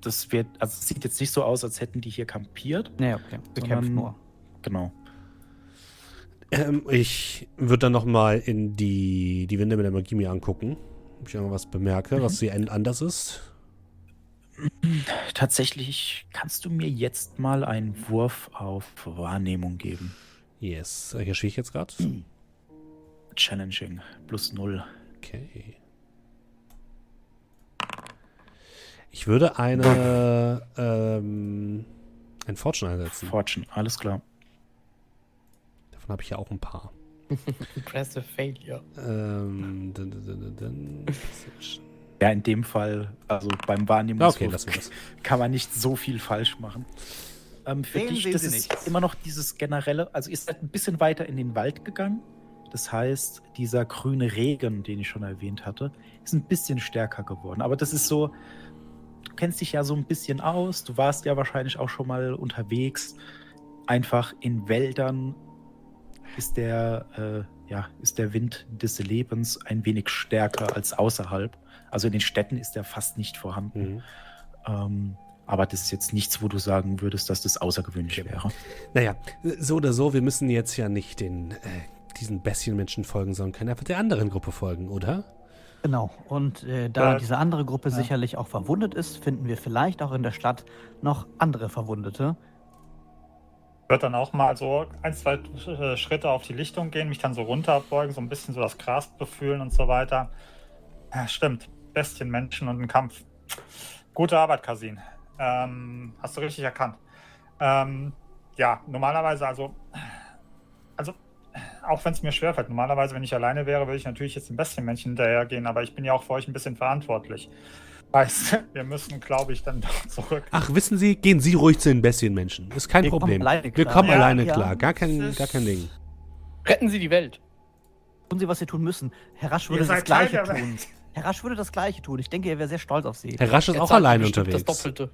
das wird, also es sieht jetzt nicht so aus, als hätten die hier kampiert.
Nee, okay. Wir kämpfen nur.
Genau.
Ähm, ich würde dann nochmal in die, die Winde mit der Magie mir angucken, ob ich irgendwas bemerke, mhm. was sie anders ist.
Tatsächlich kannst du mir jetzt mal einen Wurf auf Wahrnehmung geben.
Yes. Hier stehe ich jetzt gerade.
Challenging. Plus null.
Okay. Ich würde eine ähm, ein Fortune einsetzen.
Fortune, alles klar.
Davon habe ich ja auch ein paar.
Impressive Failure.
Ähm, dun, dun, dun,
ja, in dem Fall, also beim Wahrnehmungswurf
okay,
kann man nicht so viel falsch machen. Ähm, für Sehen dich, das ist nichts. immer noch dieses generelle, also ihr seid ein bisschen weiter in den Wald gegangen. Das heißt, dieser grüne Regen, den ich schon erwähnt hatte, ist ein bisschen stärker geworden. Aber das ist so, du kennst dich ja so ein bisschen aus, du warst ja wahrscheinlich auch schon mal unterwegs. Einfach in Wäldern ist der, äh, ja, ist der Wind des Lebens ein wenig stärker als außerhalb. Also in den Städten ist er fast nicht vorhanden. Mhm. Ähm, aber das ist jetzt nichts, wo du sagen würdest, dass das außergewöhnlich wäre.
Naja, so oder so, wir müssen jetzt ja nicht den, äh, diesen Bestienmenschen folgen, sondern können einfach der anderen Gruppe folgen, oder?
Genau. Und äh, da ja. diese andere Gruppe ja. sicherlich auch verwundet ist, finden wir vielleicht auch in der Stadt noch andere Verwundete.
Ich würde dann auch mal so ein, zwei äh, Schritte auf die Lichtung gehen, mich dann so runterbeugen, so ein bisschen so das Gras befühlen und so weiter. Ja, stimmt. Bestienmenschen und ein Kampf. Gute Arbeit, Kasin. Ähm, hast du richtig erkannt. Ähm, ja, normalerweise, also, also, auch wenn es mir schwerfällt, normalerweise, wenn ich alleine wäre, würde ich natürlich jetzt dem Bestienmännchen hinterhergehen, aber ich bin ja auch für euch ein bisschen verantwortlich. Heißt, wir müssen, glaube ich, dann doch zurück.
Ach, wissen Sie, gehen Sie ruhig zu den Bestienmenschen. Ist kein wir Problem. Kommen wir kommen ja, alleine ja. klar. Gar kein, gar kein Ding.
Retten Sie die Welt.
Tun Sie, was Sie tun müssen. Herr Rasch würde das Gleiche tun. Herr Rasch würde das Gleiche tun. Ich denke, er wäre sehr stolz auf Sie.
Herr Rasch ist Jetzt auch alleine unterwegs. Das Doppelte.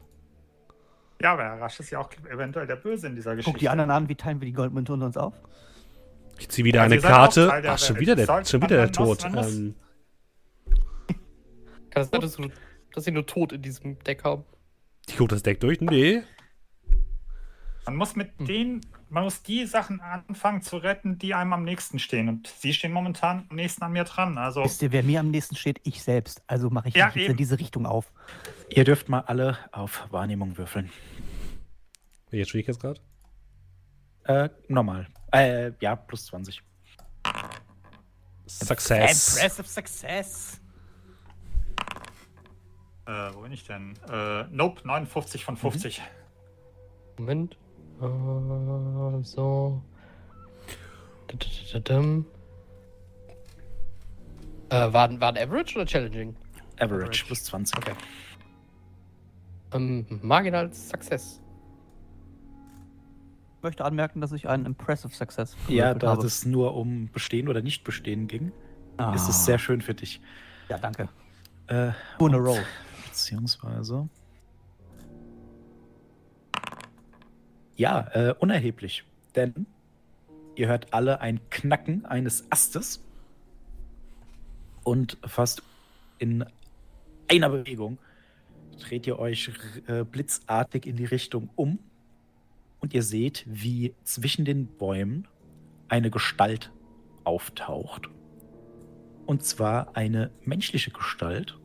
Ja, aber Herr Rasch ist ja auch eventuell der Böse in dieser Geschichte.
Guck die anderen an, wie teilen wir die Goldmünze unter uns auf?
Ich ziehe wieder
Also
eine Karte. Ach, schon wieder der, schon
man
wieder der Tod. Ähm,
Kann es sein, dass, du, dass sie nur tot in diesem Deck haben?
ich gucke das Deck durch. Nee.
Man muss mit
Hm.
den, man muss die Sachen anfangen zu retten, die einem am nächsten stehen. Und sie stehen momentan am nächsten an mir dran. Also
Wisst ihr, wer mir am nächsten steht? Ich selbst. Also mache ich
Ja,
mich jetzt
eben.
in diese Richtung auf.
Ihr dürft mal alle auf Wahrnehmung würfeln.
Welcher Schwierigkeitsgrad?
Äh, normal. Äh, ja, plus 20.
Success.
Impressive Success.
äh, wo bin ich denn? Äh, nope, 59 von 50.
Moment. Äh, so. Äh, waren, waren Average oder Challenging?
Average,
Average.
plus 20. Okay.
Ähm, Marginal Success.
Ich möchte anmerken, dass ich einen Impressive Success
Ja, da
habe.
es nur um Bestehen oder Nicht-Bestehen ging,
Ah.
ist es sehr schön für dich.
Ja, danke.
Äh, und-
row.
Beziehungsweise. Ja, äh, unerheblich. Denn ihr hört alle ein Knacken eines Astes und fast in einer Bewegung dreht ihr euch äh, blitzartig in die Richtung um und ihr seht, wie zwischen den Bäumen eine Gestalt auftaucht. Und zwar eine menschliche Gestalt.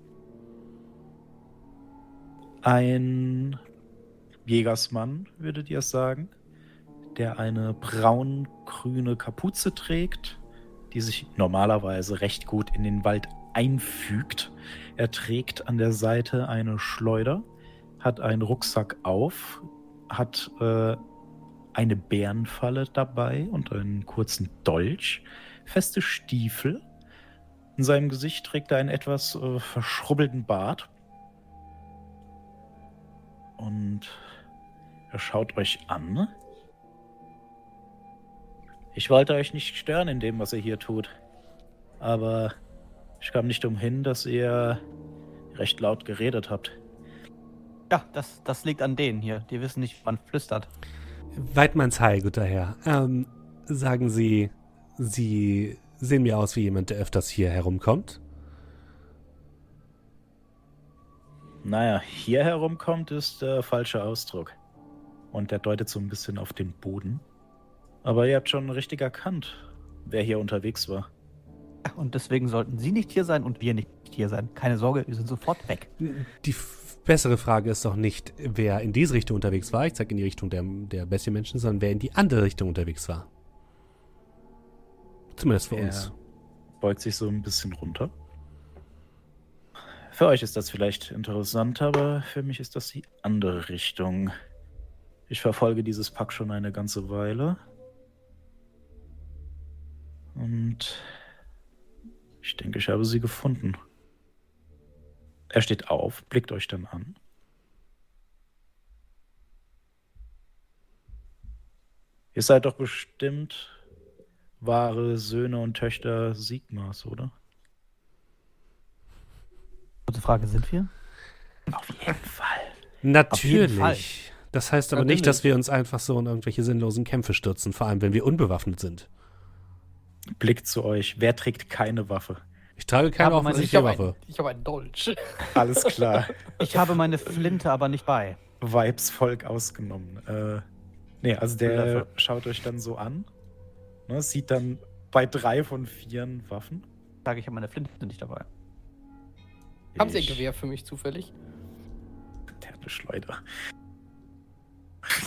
Ein Jägersmann, würdet ihr es sagen, der eine braun-grüne Kapuze trägt, die sich normalerweise recht gut in den Wald einfügt. Er trägt an der Seite eine Schleuder, hat einen Rucksack auf, hat äh, eine Bärenfalle dabei und einen kurzen Dolch, feste Stiefel. In seinem Gesicht trägt er einen etwas äh, verschrubbelten Bart. Und er schaut euch an. Ich wollte euch nicht stören in dem, was ihr hier tut. Aber ich kam nicht umhin, dass ihr recht laut geredet habt.
Ja, das, das liegt an denen hier. Die wissen nicht, wann flüstert.
Weidmanns Heil, guter Herr. Ähm, sagen Sie, Sie sehen mir aus wie jemand, der öfters hier herumkommt?
Naja, hier herumkommt, ist der falsche Ausdruck. Und der deutet so ein bisschen auf den Boden. Aber ihr habt schon richtig erkannt, wer hier unterwegs war.
Und deswegen sollten Sie nicht hier sein und wir nicht hier sein. Keine Sorge, wir sind sofort weg.
Die bessere Frage ist doch nicht, wer in diese Richtung unterwegs war, ich sag in die Richtung der, der Bestienmenschen, sondern wer in die andere Richtung unterwegs war. Zumindest für uns.
Er beugt sich so ein bisschen runter. Für euch ist das vielleicht interessant, aber für mich ist das die andere Richtung. Ich verfolge dieses Pack schon eine ganze Weile. Und ich denke, ich habe sie gefunden. Er steht auf, blickt euch dann an. Ihr seid doch bestimmt wahre Söhne und Töchter Sigmas, oder?
Kurze Frage, sind wir?
Auf jeden Fall.
Natürlich.
jeden Fall.
Das heißt aber nicht, dass wir uns einfach so in irgendwelche sinnlosen Kämpfe stürzen, vor allem wenn wir unbewaffnet sind.
Blickt zu euch. Wer trägt keine Waffe?
Ich trage keine
Aber meine-
Ich
offensichtliche
habe
Waffe.
einen, ich hab einen Dolch.
Alles klar.
Ich habe meine Flinte aber nicht bei.
Weibsvolk ausgenommen. Äh, nee, also der schaut euch dann so an. Ne, sieht dann bei drei von vieren Waffen.
Sage ich, habe meine Flinte nicht dabei.
Haben Sie ein Gewehr für mich zufällig?
Der hat eine Schleuder.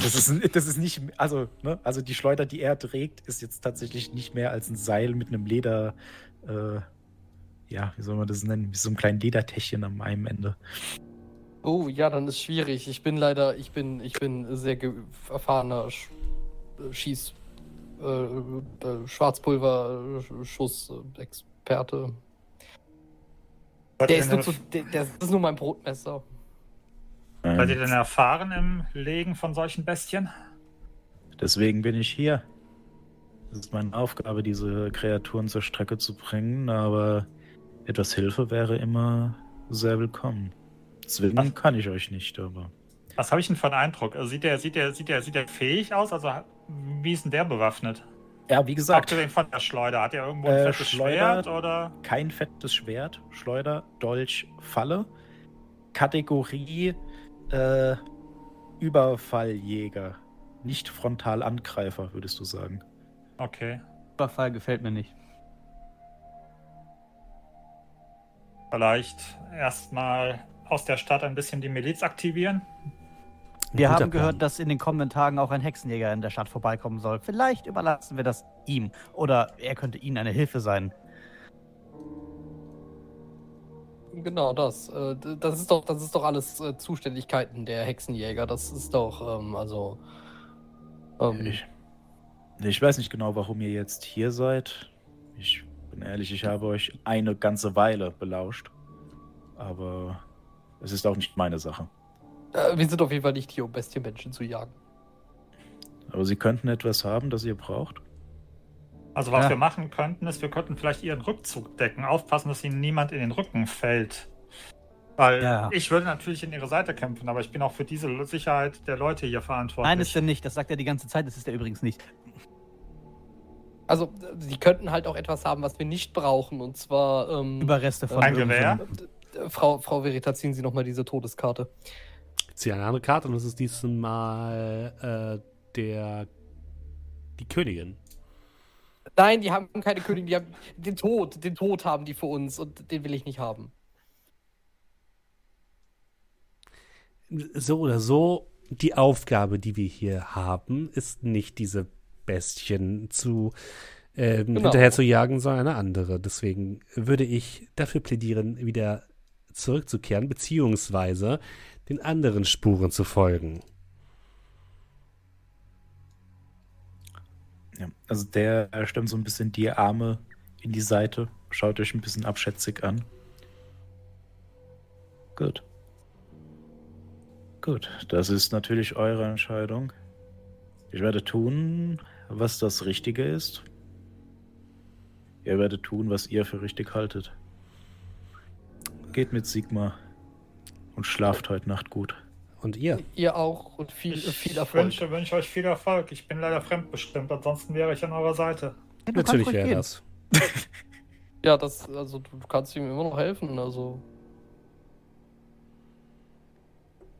Das ist, das ist nicht, also, ne, also die Schleuder, die er trägt, ist jetzt tatsächlich nicht mehr als ein Seil mit einem Leder, äh, ja, wie soll man das nennen, wie so einem kleinen Ledertäschchen am einem Ende.
Oh ja, dann ist schwierig. Ich bin leider, ich bin, ich bin sehr erfahrener Sch äh, Schieß, äh, äh, Schwarzpulver-Schuss-Experte. Der ist nur zu, der, der ist nur mein Brotmesser.
Seid ihr denn erfahren im Legen von solchen Bestien?
Deswegen bin ich hier. Es ist meine Aufgabe, diese Kreaturen zur Strecke zu bringen, aber etwas Hilfe wäre immer sehr willkommen. Zwingen kann ich euch nicht, aber.
Was habe ich denn für einen Eindruck? Also Sieht der, sieht der, sieht der, sieht der fähig aus? Also wie ist denn der bewaffnet?
Ja, wie gesagt.
Abgesehen von der Schleuder, hat er irgendwo ein
Äh,
fettes
Schleuder-
Schwert oder?
kein fettes Schwert, Schleuder, Dolch, Falle. Kategorie äh, Überfalljäger. Nicht Frontalangreifer, würdest du sagen.
Okay.
Überfall gefällt mir nicht.
Vielleicht erstmal aus der Stadt ein bisschen die Miliz aktivieren.
Wir
Guter
haben
Plan.
gehört, dass in den kommenden Tagen auch ein Hexenjäger in der Stadt vorbeikommen soll. Vielleicht überlassen wir das ihm. Oder er könnte Ihnen eine Hilfe sein.
Genau das. Äh, Das ist doch, das ist doch alles äh, Zuständigkeiten der Hexenjäger. Das ist doch, ähm, also. Ähm,
Ich, ich weiß nicht genau, warum ihr jetzt hier seid. Ich bin ehrlich, ich habe euch eine ganze Weile belauscht. Aber es ist auch nicht meine Sache.
äh, wir sind auf jeden Fall nicht hier, um Bestienmenschen zu jagen.
Aber sie könnten etwas haben, das ihr braucht.
Also was
Ja.
wir machen könnten, ist, wir könnten vielleicht ihren Rückzug decken, aufpassen, dass ihnen niemand in den Rücken fällt. Weil
Ja.
ich würde natürlich in ihre Seite kämpfen, aber ich bin auch für diese Sicherheit der Leute hier verantwortlich.
Nein, ist er nicht. Das sagt er die ganze Zeit. Das ist er übrigens nicht.
Also, sie könnten halt auch etwas haben, was wir nicht brauchen. Und zwar. Ähm,
Überreste von
Ein Gewehr?
äh, Frau, Frau Verita, ziehen Sie nochmal diese Todeskarte.
Ich ziehe eine andere Karte und das ist diesmal äh, der die Königin.
Nein, die haben keine Königin, die haben den Tod. Den Tod haben die für uns und den will ich nicht haben.
So oder so, die Aufgabe, die wir hier haben, ist nicht diese Bestien zu ähm,
Genau.
hinterher zu jagen, sondern eine andere. Deswegen würde ich dafür plädieren, wieder zurückzukehren, beziehungsweise den anderen Spuren zu folgen.
Ja, also der stemmt so ein bisschen die Arme in die Seite, schaut euch ein bisschen abschätzig an. Gut. Gut, das ist natürlich eure Entscheidung. Ich werde tun, was das Richtige ist. Ihr werdet tun, was ihr für richtig haltet. Geht mit Sigma und schlaft heute Nacht gut.
Und ihr?
Ihr auch und viel,
Ich
viel Erfolg.
wünsche, wünsche euch viel Erfolg. Ich bin leider fremdbestimmt, ansonsten wäre ich an eurer Seite.
Ja,
Natürlich wäre das.
Ja, das, also du du kannst ihm immer noch helfen. Also.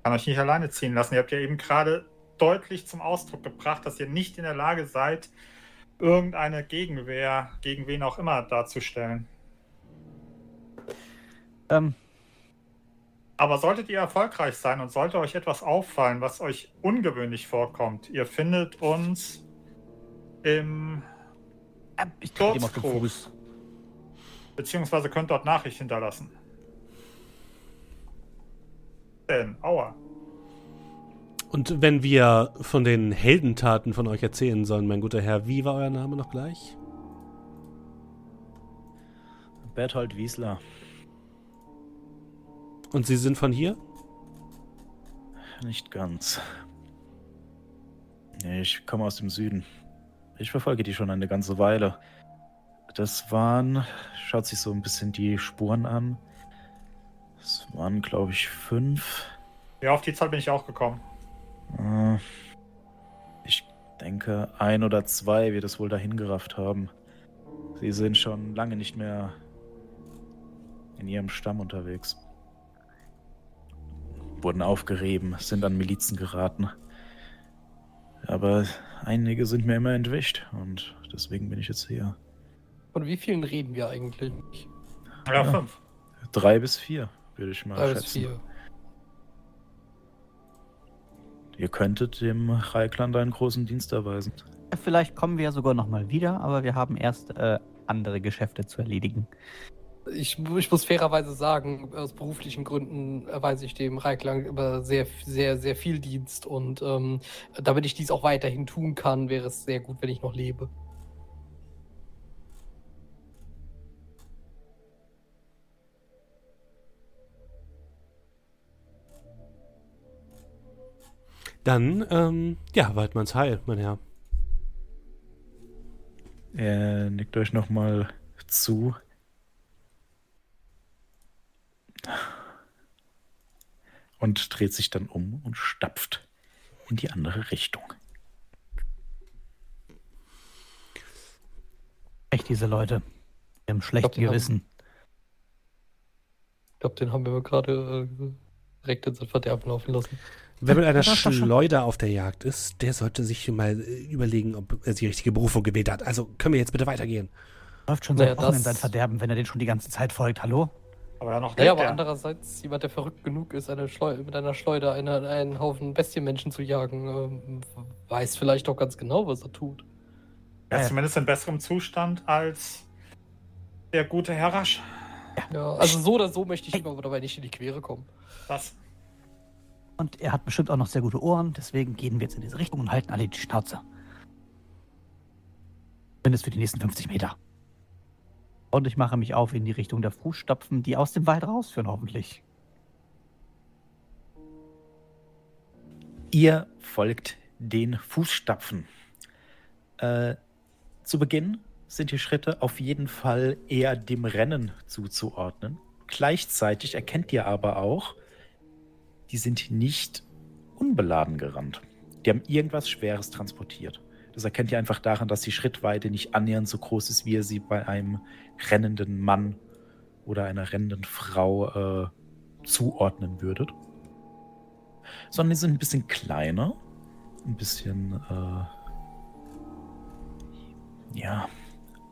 kann euch nicht alleine ziehen lassen. Ihr habt ja eben gerade deutlich zum Ausdruck gebracht, dass ihr nicht in der Lage seid, irgendeine Gegenwehr, gegen wen auch immer darzustellen.
Ähm,
Aber solltet ihr erfolgreich sein und sollte euch etwas auffallen, was euch ungewöhnlich vorkommt, ihr findet uns im,
äh, ich
Sturzkrug. Beziehungsweise könnt dort Nachricht hinterlassen. Denn, aua.
Und wenn wir von den Heldentaten von euch erzählen sollen, mein guter Herr, wie war euer Name noch gleich?
Berthold Wiesler.
Und Sie sind von hier?
Nicht ganz. Nee, Ich komme aus dem Süden. Ich verfolge die schon eine ganze Weile. Das waren, schaut sich so ein bisschen die Spuren an. Das waren, glaube ich, fünf.
Ja, auf die Zahl bin ich auch gekommen.
Äh, Ich denke, ein oder zwei wird es wohl dahin gerafft haben. Sie sind schon lange nicht mehr in ihrem Stamm unterwegs. Wurden aufgerieben, sind an Milizen geraten. Aber einige sind mir immer entwischt und deswegen bin ich jetzt hier.
Von wie vielen reden wir eigentlich?
Ja,
Ja.
fünf.
Drei bis vier, würde ich mal
Drei bis
schätzen.
vier.
Ihr könntet dem Reikland einen großen Dienst erweisen.
Vielleicht kommen wir ja sogar noch mal wieder, aber wir haben erst äh, andere Geschäfte zu erledigen.
Ich, ich muss fairerweise sagen, aus beruflichen Gründen erweise ich dem Reiklang über sehr, sehr, sehr viel Dienst und ähm, damit ich dies auch weiterhin tun kann, wäre es sehr gut, wenn ich noch lebe.
Dann, ähm, ja, Waldmanns Heil, mein Herr.
Er nickt euch nochmal zu. Und dreht sich dann um und stapft in die andere Richtung.
diese Leute. Im schlechten
den
Gewissen.
Ich glaube, den haben wir gerade äh, direkt in sein Verderben laufen lassen.
Wer mit einer
doch.
Schleuder auf der Jagd ist, der sollte sich mal äh, überlegen, ob er die richtige Berufung gewählt hat. Also können wir jetzt bitte weitergehen.
Läuft schon seit Wochen in sein Verderben, wenn er den schon die ganze Zeit folgt. Hallo?
Aber ja noch
Naja,
lebt
aber
er.
andererseits, jemand, der verrückt genug ist, eine Schleu mit einer Schleuder eine, einen Haufen Bestienmenschen zu jagen, ähm, weiß vielleicht auch ganz genau, was er tut.
Er ist
Ja.
zumindest in besserem Zustand als der gute Herr Rasch.
Ja, also so oder so möchte ich ihm aber dabei nicht in die Quere kommen.
Das.
Und er hat bestimmt auch noch sehr gute Ohren, deswegen gehen wir jetzt in diese Richtung und halten alle die Schnauze. Zumindest für die nächsten 50 Meter. Und ich mache mich auf in die Richtung der Fußstapfen, die aus dem Wald rausführen, hoffentlich.
Ihr folgt den Fußstapfen. Äh, zu Beginn sind die Schritte auf jeden Fall eher dem Rennen zuzuordnen. Gleichzeitig erkennt ihr aber auch, die sind nicht unbeladen gerannt. Die haben irgendwas Schweres transportiert. Das erkennt ihr einfach daran, dass die Schrittweite nicht annähernd so groß ist, wie ihr sie bei einem rennenden Mann oder einer rennenden Frau äh, zuordnen würdet sondern die sind ein bisschen kleiner, ein bisschen, äh, ja,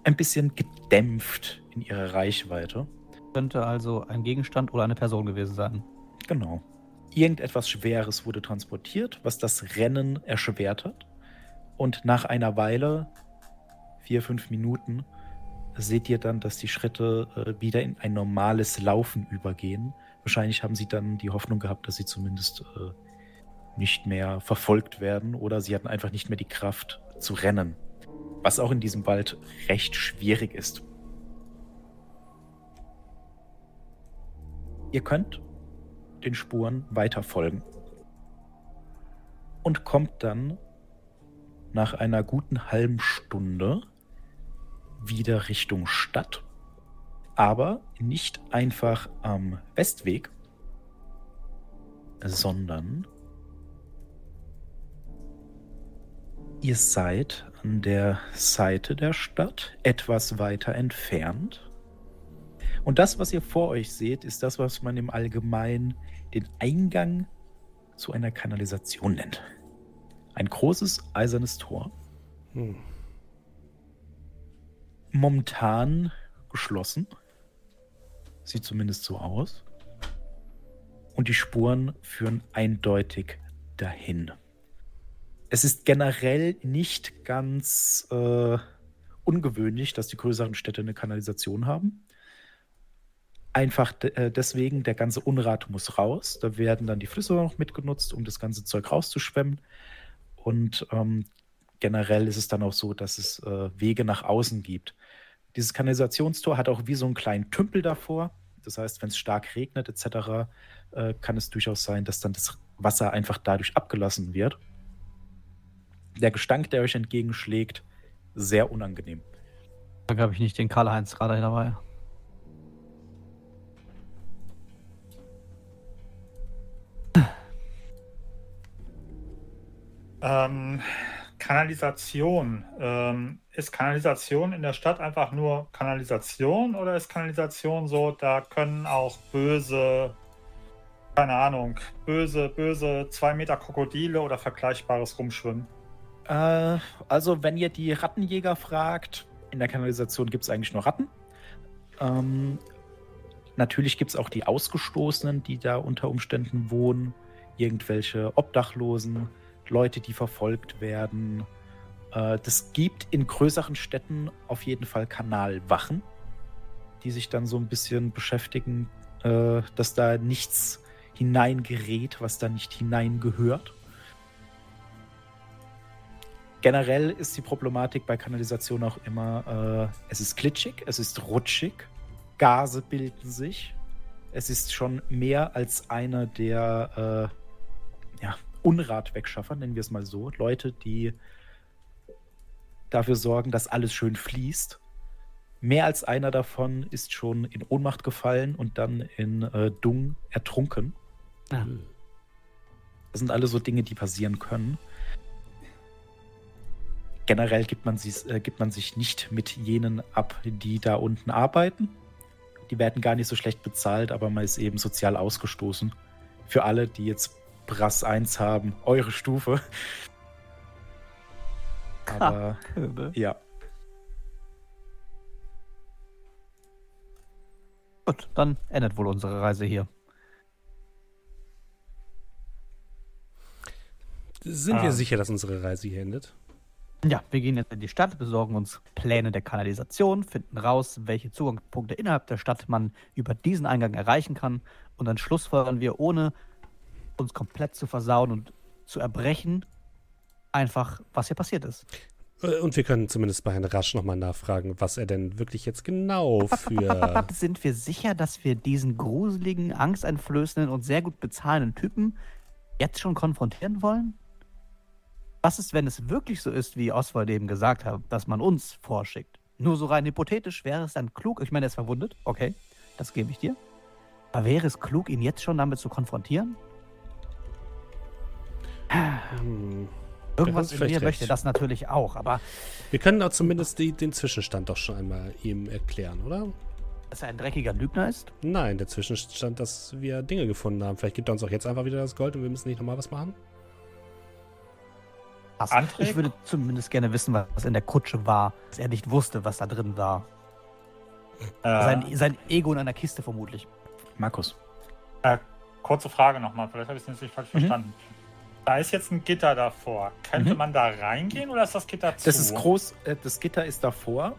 ein bisschen gedämpft in ihrer Reichweite.
Könnte also ein Gegenstand oder eine Person gewesen sein.
Genau. Irgendetwas Schweres wurde transportiert, was das Rennen erschwert hat. Und nach einer Weile, vier, fünf Minuten, seht ihr dann, dass die Schritte äh, wieder in ein normales Laufen übergehen. Wahrscheinlich haben sie dann die Hoffnung gehabt, dass sie zumindest äh, nicht mehr verfolgt werden oder sie hatten einfach nicht mehr die Kraft zu rennen. Was auch in diesem Wald recht schwierig ist. Ihr könnt den Spuren weiter folgen und kommt dann nach einer guten halben Stunde wieder Richtung Stadt, aber nicht einfach am Westweg, sondern ihr seid an der Seite der Stadt, etwas weiter entfernt. Und das, was ihr vor euch seht, ist das, was man im Allgemeinen den Eingang zu einer Kanalisation nennt. Ein großes eisernes Tor,
Hm.
momentan geschlossen. Sieht zumindest so aus. Und die Spuren führen eindeutig dahin. Es ist generell nicht ganz äh, ungewöhnlich, dass die größeren Städte eine Kanalisation haben. Einfach äh, deswegen, der ganze Unrat muss raus. Da werden dann die Flüsse noch mitgenutzt, um das ganze Zeug rauszuschwemmen. Und ähm, generell ist es dann auch so, dass es äh, Wege nach außen gibt. Dieses Kanalisationstor hat auch wie so einen kleinen Tümpel davor. Das heißt, wenn es stark regnet etc., äh, kann es durchaus sein, dass dann das Wasser einfach dadurch abgelassen wird. Der Gestank, der euch entgegenschlägt, sehr unangenehm.
Da habe ich nicht den Karl-Heinz gerade dabei.
Ähm, Kanalisation. Ähm, ist Kanalisation in der Stadt einfach nur Kanalisation oder ist Kanalisation so, da können auch böse, keine Ahnung, böse, böse zwei Meter Krokodile oder Vergleichbares rumschwimmen?
Äh, also, wenn ihr die Rattenjäger fragt, in der Kanalisation gibt es eigentlich nur Ratten. Ähm, natürlich gibt es auch die Ausgestoßenen, die da unter Umständen wohnen. Irgendwelche Obdachlosen, Leute, die verfolgt werden. Äh, das gibt in größeren Städten auf jeden Fall Kanalwachen, die sich dann so ein bisschen beschäftigen, äh, dass da nichts hineingerät, was da nicht hineingehört. Generell ist die Problematik bei Kanalisation auch immer, äh, es ist glitschig, es ist rutschig, Gase bilden sich. Es ist schon mehr als einer der äh, ja, Unratwegschaffer, nennen wir es mal so. Leute, die dafür sorgen, dass alles schön fließt. Mehr als einer davon ist schon in Ohnmacht gefallen und dann in äh, Dung ertrunken.
Ja.
Das sind alle so Dinge, die passieren können. generell gibt man, äh, gibt man sich nicht mit jenen ab, die da unten arbeiten. Die werden gar nicht so schlecht bezahlt, aber man ist eben sozial ausgestoßen. Für alle, die jetzt Brass 1 haben, eure Stufe. Aber
Köbe.
ja.
Gut, dann endet wohl unsere Reise hier.
Sind
Ah.
wir sicher, dass unsere Reise hier endet?
Ja, wir gehen jetzt in die Stadt, besorgen uns Pläne der Kanalisation, finden raus, welche Zugangspunkte innerhalb der Stadt man über diesen Eingang erreichen kann und dann schlussfolgern wir, ohne uns komplett zu versauen und zu erbrechen, einfach, was hier passiert ist.
Äh, Und wir können zumindest bei Herrn Rasch nochmal nachfragen, was er denn wirklich jetzt genau für.
Sind wir sicher, dass wir diesen gruseligen, angsteinflößenden und sehr gut bezahlenden Typen jetzt schon konfrontieren wollen? Was ist, wenn es wirklich so ist, wie Oswald eben gesagt hat, dass man uns vorschickt? Nur so rein hypothetisch wäre es dann klug, ich meine, er ist verwundet, okay, das gebe ich dir. Aber wäre es klug, ihn jetzt schon damit zu konfrontieren?
Hm.
Irgendwas in mir möchte das natürlich auch, aber
Wir können auch zumindest die, den Zwischenstand doch schon einmal ihm erklären, oder?
dass er ein dreckiger Lügner ist?
Nein, der Zwischenstand, dass wir Dinge gefunden haben. Vielleicht gibt er uns auch jetzt einfach wieder das Gold und wir müssen nicht nochmal was machen.
Antrieb?
Ich würde zumindest gerne wissen, was in der Kutsche war, dass er nicht wusste, was da drin war.
Äh,
Sein, sein Ego in einer Kiste vermutlich.
Markus.
kurze Frage nochmal, vielleicht habe ich es nicht falsch
Mhm.
verstanden. Da ist jetzt ein Gitter davor. Könnte
Mhm.
man da reingehen oder ist das Gitter zu?
Das ist groß, äh, das Gitter ist davor.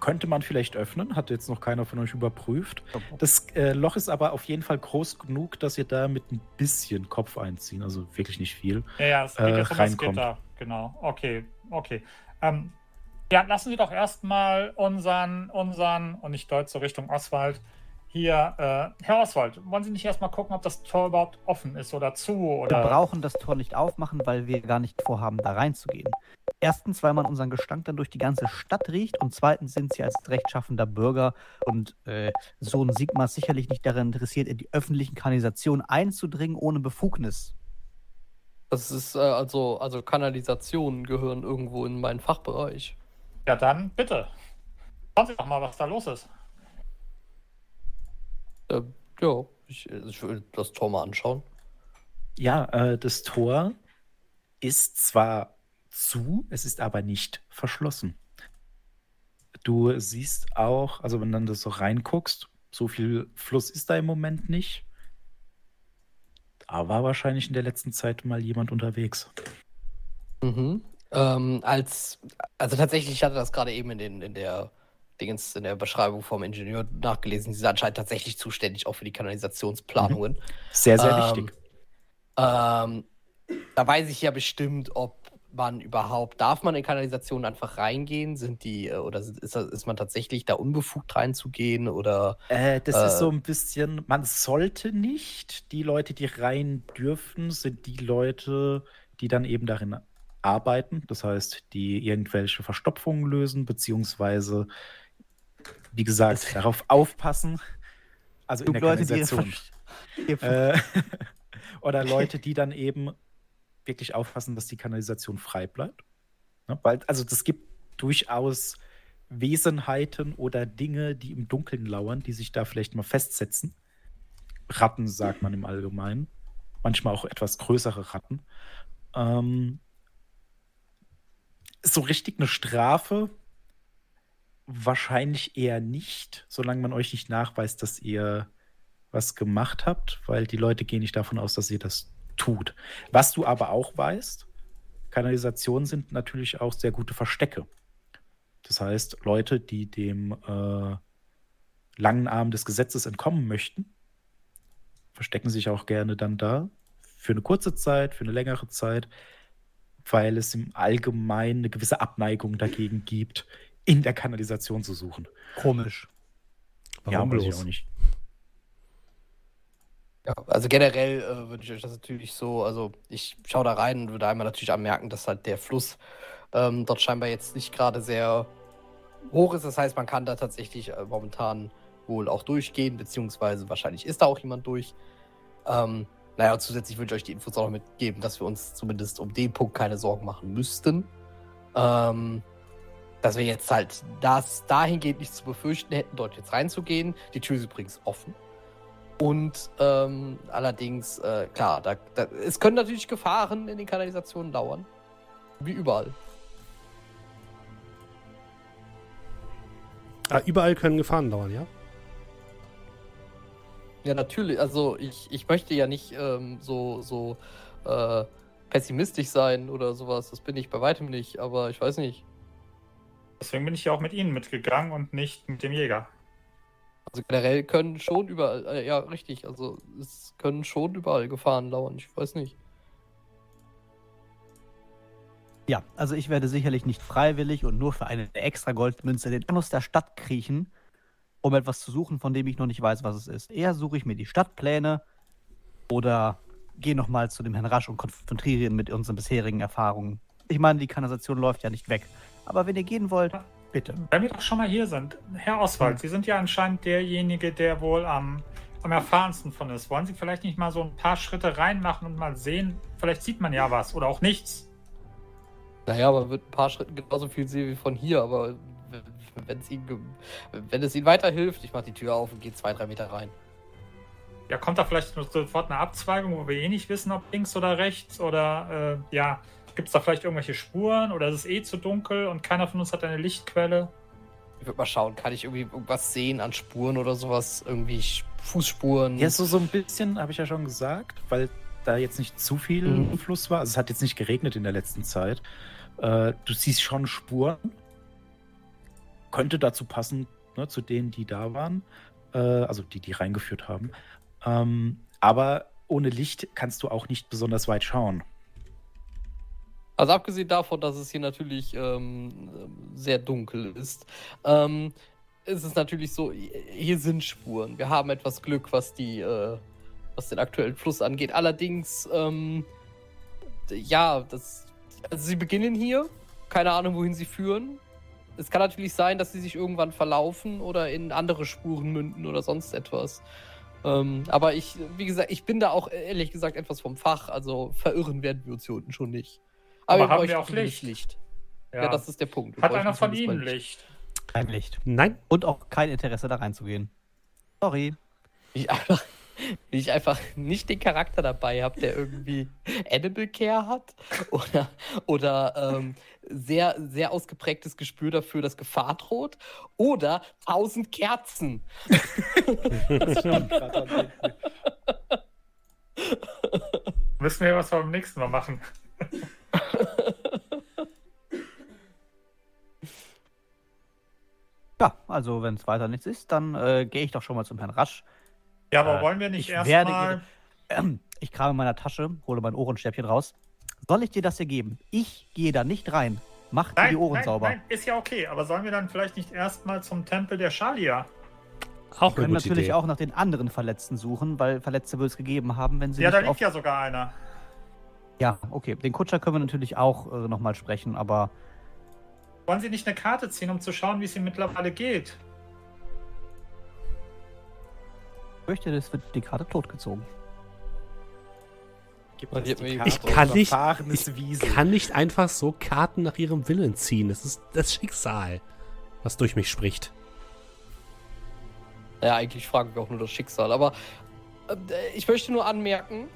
Könnte man vielleicht öffnen, hat jetzt noch keiner von euch überprüft. Das äh, Loch ist aber auf jeden Fall groß genug, dass ihr da mit ein bisschen Kopf einziehen, also wirklich nicht viel.
Ja, ja, es geht
äh,
jetzt um das. Gitter. Genau. Okay, okay. Ähm, ja, lassen Sie doch erstmal unseren, unseren, und ich deute so Richtung Oswald, hier, äh, Herr Oswald, wollen Sie nicht erstmal gucken, ob das Tor überhaupt offen ist oder zu?
Wir
Oder
brauchen das Tor nicht aufmachen, weil wir gar nicht vorhaben, da reinzugehen. Erstens, weil man unseren Gestank dann durch die ganze Stadt riecht und zweitens sind sie als rechtschaffender Bürger und äh, Sohn Sigmar sicherlich nicht daran interessiert, in die öffentlichen Kanalisationen einzudringen ohne Befugnis.
Das ist äh, also, also Kanalisationen gehören irgendwo in meinen Fachbereich.
ja, dann bitte. Schauen Sie doch mal, was da los ist.
Äh, ja, ich, ich will das Tor mal anschauen.
Ja, äh, das Tor ist zwar zu, es ist aber nicht verschlossen. Du siehst auch, also wenn dann das so reinguckst, so viel Fluss ist da im Moment nicht. Da war wahrscheinlich in der letzten Zeit mal jemand unterwegs.
Mhm. Ähm, als, also tatsächlich, ich hatte das gerade eben in, den, in der Dingens, in der Beschreibung vom Ingenieur nachgelesen. Sie sind anscheinend tatsächlich zuständig auch für die Kanalisationsplanungen.
Sehr, sehr
Ähm,
wichtig.
Ähm, da weiß ich ja bestimmt, ob man überhaupt, darf man in Kanalisationen einfach reingehen? Sind die, äh, oder ist, ist man tatsächlich da unbefugt reinzugehen? Oder
Äh, das
äh,
ist so ein bisschen, man sollte nicht. Die Leute, die rein dürfen, sind die Leute, die dann eben darin arbeiten. Das heißt, die irgendwelche Verstopfungen lösen, beziehungsweise, wie gesagt, darauf aufpassen. Also in der
Leute, die
Kanalisation. Äh, oder Leute, die dann eben wirklich aufpassen, dass die Kanalisation frei bleibt. Ne? Weil, also das gibt durchaus Wesenheiten oder Dinge, die im Dunkeln lauern, die sich da vielleicht mal festsetzen. Ratten sagt man im Allgemeinen. Manchmal auch etwas größere Ratten. Ähm, so richtig eine Strafe wahrscheinlich eher nicht, solange man euch nicht nachweist, dass ihr was gemacht habt, weil die Leute gehen nicht davon aus, dass ihr das tut. Was du aber auch weißt, Kanalisationen sind natürlich auch sehr gute Verstecke. Das heißt, Leute, die dem äh, langen Arm des Gesetzes entkommen möchten, verstecken sich auch gerne dann da für eine kurze Zeit, für eine längere Zeit, weil es im Allgemeinen eine gewisse Abneigung dagegen gibt, in der Kanalisation zu suchen.
Komisch.
Warum
weiß ich
bloß?
auch nicht.
Ja, also generell äh, würde ich euch das natürlich so, also ich schaue da rein und würde einmal natürlich anmerken, dass halt der Fluss ähm, dort scheinbar jetzt nicht gerade sehr hoch ist. Das heißt, man kann da tatsächlich äh, momentan wohl auch durchgehen, beziehungsweise wahrscheinlich ist da auch jemand durch. Ähm, naja, und zusätzlich würde ich euch die Infos auch noch mitgeben, dass wir uns zumindest um den Punkt keine Sorgen machen müssten. Ähm, dass wir jetzt halt das dahingehend nicht zu befürchten hätten, dort jetzt reinzugehen. Die Tür ist übrigens offen. Und ähm, allerdings, äh, klar, da, da, es können natürlich Gefahren in den Kanalisationen lauern. Wie überall.
Ah, überall können Gefahren dauern, ja?
Ja, natürlich. Also ich, ich möchte ja nicht ähm, so, so äh, pessimistisch sein oder sowas. Das bin ich bei weitem nicht, aber ich weiß nicht.
Deswegen bin ich ja auch mit Ihnen mitgegangen und nicht mit dem Jäger.
Also generell können schon überall, äh, ja richtig, also es können schon überall Gefahren lauern. Ich weiß nicht.
Ja, also ich werde sicherlich nicht freiwillig und nur für eine extra Goldmünze den Anus der Stadt kriechen, um etwas zu suchen, von dem ich noch nicht weiß, was es ist. Eher suche ich mir die Stadtpläne oder gehe nochmal zu dem Herrn Rasch und konfrontiere ihn mit unseren bisherigen Erfahrungen. Ich meine, die Kanalisation läuft ja nicht weg. Aber wenn ihr gehen wollt, bitte.
Wenn wir doch schon mal hier sind, Herr Oswald, Sie sind ja anscheinend derjenige, der wohl am, am erfahrensten von ist. Wollen Sie vielleicht nicht mal so ein paar Schritte reinmachen und mal sehen? Vielleicht sieht man ja was oder auch nichts.
Naja, man wird ein paar Schritte genauso viel sehen wie von hier, aber wenn es ihnen, wenn es ihnen weiterhilft, ich mache die Tür auf und gehe zwei, drei Meter rein.
Ja, kommt da vielleicht sofort eine Abzweigung, wo wir eh nicht wissen, ob links oder rechts oder äh, ja, gibt es da vielleicht irgendwelche Spuren oder ist es eh zu dunkel und keiner von uns hat eine Lichtquelle?
Ich würde mal schauen, kann ich irgendwie irgendwas sehen an Spuren oder sowas? Irgendwie Fußspuren?
Ja, so, so ein bisschen, habe ich ja schon gesagt, weil da jetzt nicht zu viel mhm. Fluss war. Also es hat jetzt nicht geregnet in der letzten Zeit. Äh, du siehst schon Spuren. Könnte dazu passen, ne, zu denen, die da waren. Äh, also die, die reingeführt haben. Ähm, aber ohne Licht kannst du auch nicht besonders weit schauen.
Also abgesehen davon, dass es hier natürlich ähm, sehr dunkel ist, ähm, ist es natürlich so, hier sind Spuren. Wir haben etwas Glück, was die, äh, was den aktuellen Fluss angeht. Allerdings, ähm, ja, das, also sie beginnen hier, keine Ahnung, wohin sie führen. Es kann natürlich sein, dass sie sich irgendwann verlaufen oder in andere Spuren münden oder sonst etwas. Ähm, aber ich, wie gesagt, ich bin da auch ehrlich gesagt etwas vom Fach, also verirren werden wir uns hier unten schon nicht.
Aber, Aber haben wir auch Licht? Licht.
Ja. ja. das ist der Punkt.
Wir Hat einer von Ihnen Licht?
Kein Licht.
Nein.
Und auch kein Interesse da reinzugehen. Sorry.
Ich einfach, wie ich einfach nicht den Charakter dabei habe, der irgendwie Animal Care hat oder, oder ähm, sehr, sehr ausgeprägtes Gespür dafür, dass Gefahr droht oder tausend Kerzen. das stimmt gerade
Müssen wir was beim nächsten Mal machen.
ja, also wenn es weiter nichts ist, dann äh, gehe ich doch schon mal zum Herrn Rasch.
Ja, aber äh, wollen wir nicht erstmal.
Äh, ich krame in meiner Tasche, hole mein Ohrenstäbchen raus. Soll ich dir das hier geben? Ich gehe da nicht rein. Mach dir die Ohren
nein,
sauber.
Nein, ist ja okay, aber sollen wir dann vielleicht nicht erstmal zum Tempel der Shalia?
Auch wir können natürlich Idee. auch nach den anderen Verletzten suchen, weil Verletzte will es gegeben haben, wenn sie.
Ja, da liegt ja sogar einer.
Ja, okay. Den Kutscher können wir natürlich auch äh, nochmal sprechen, aber.
Wollen Sie nicht eine Karte ziehen, um zu schauen, wie es ihm mittlerweile geht?
Ich fürchte, das wird die Karte totgezogen.
Ich kann, nicht, ich kann nicht einfach so Karten nach ihrem Willen ziehen. Das ist das Schicksal, was durch mich spricht.
Ja, eigentlich fragen wir auch nur das Schicksal. Aber äh, ich möchte nur anmerken,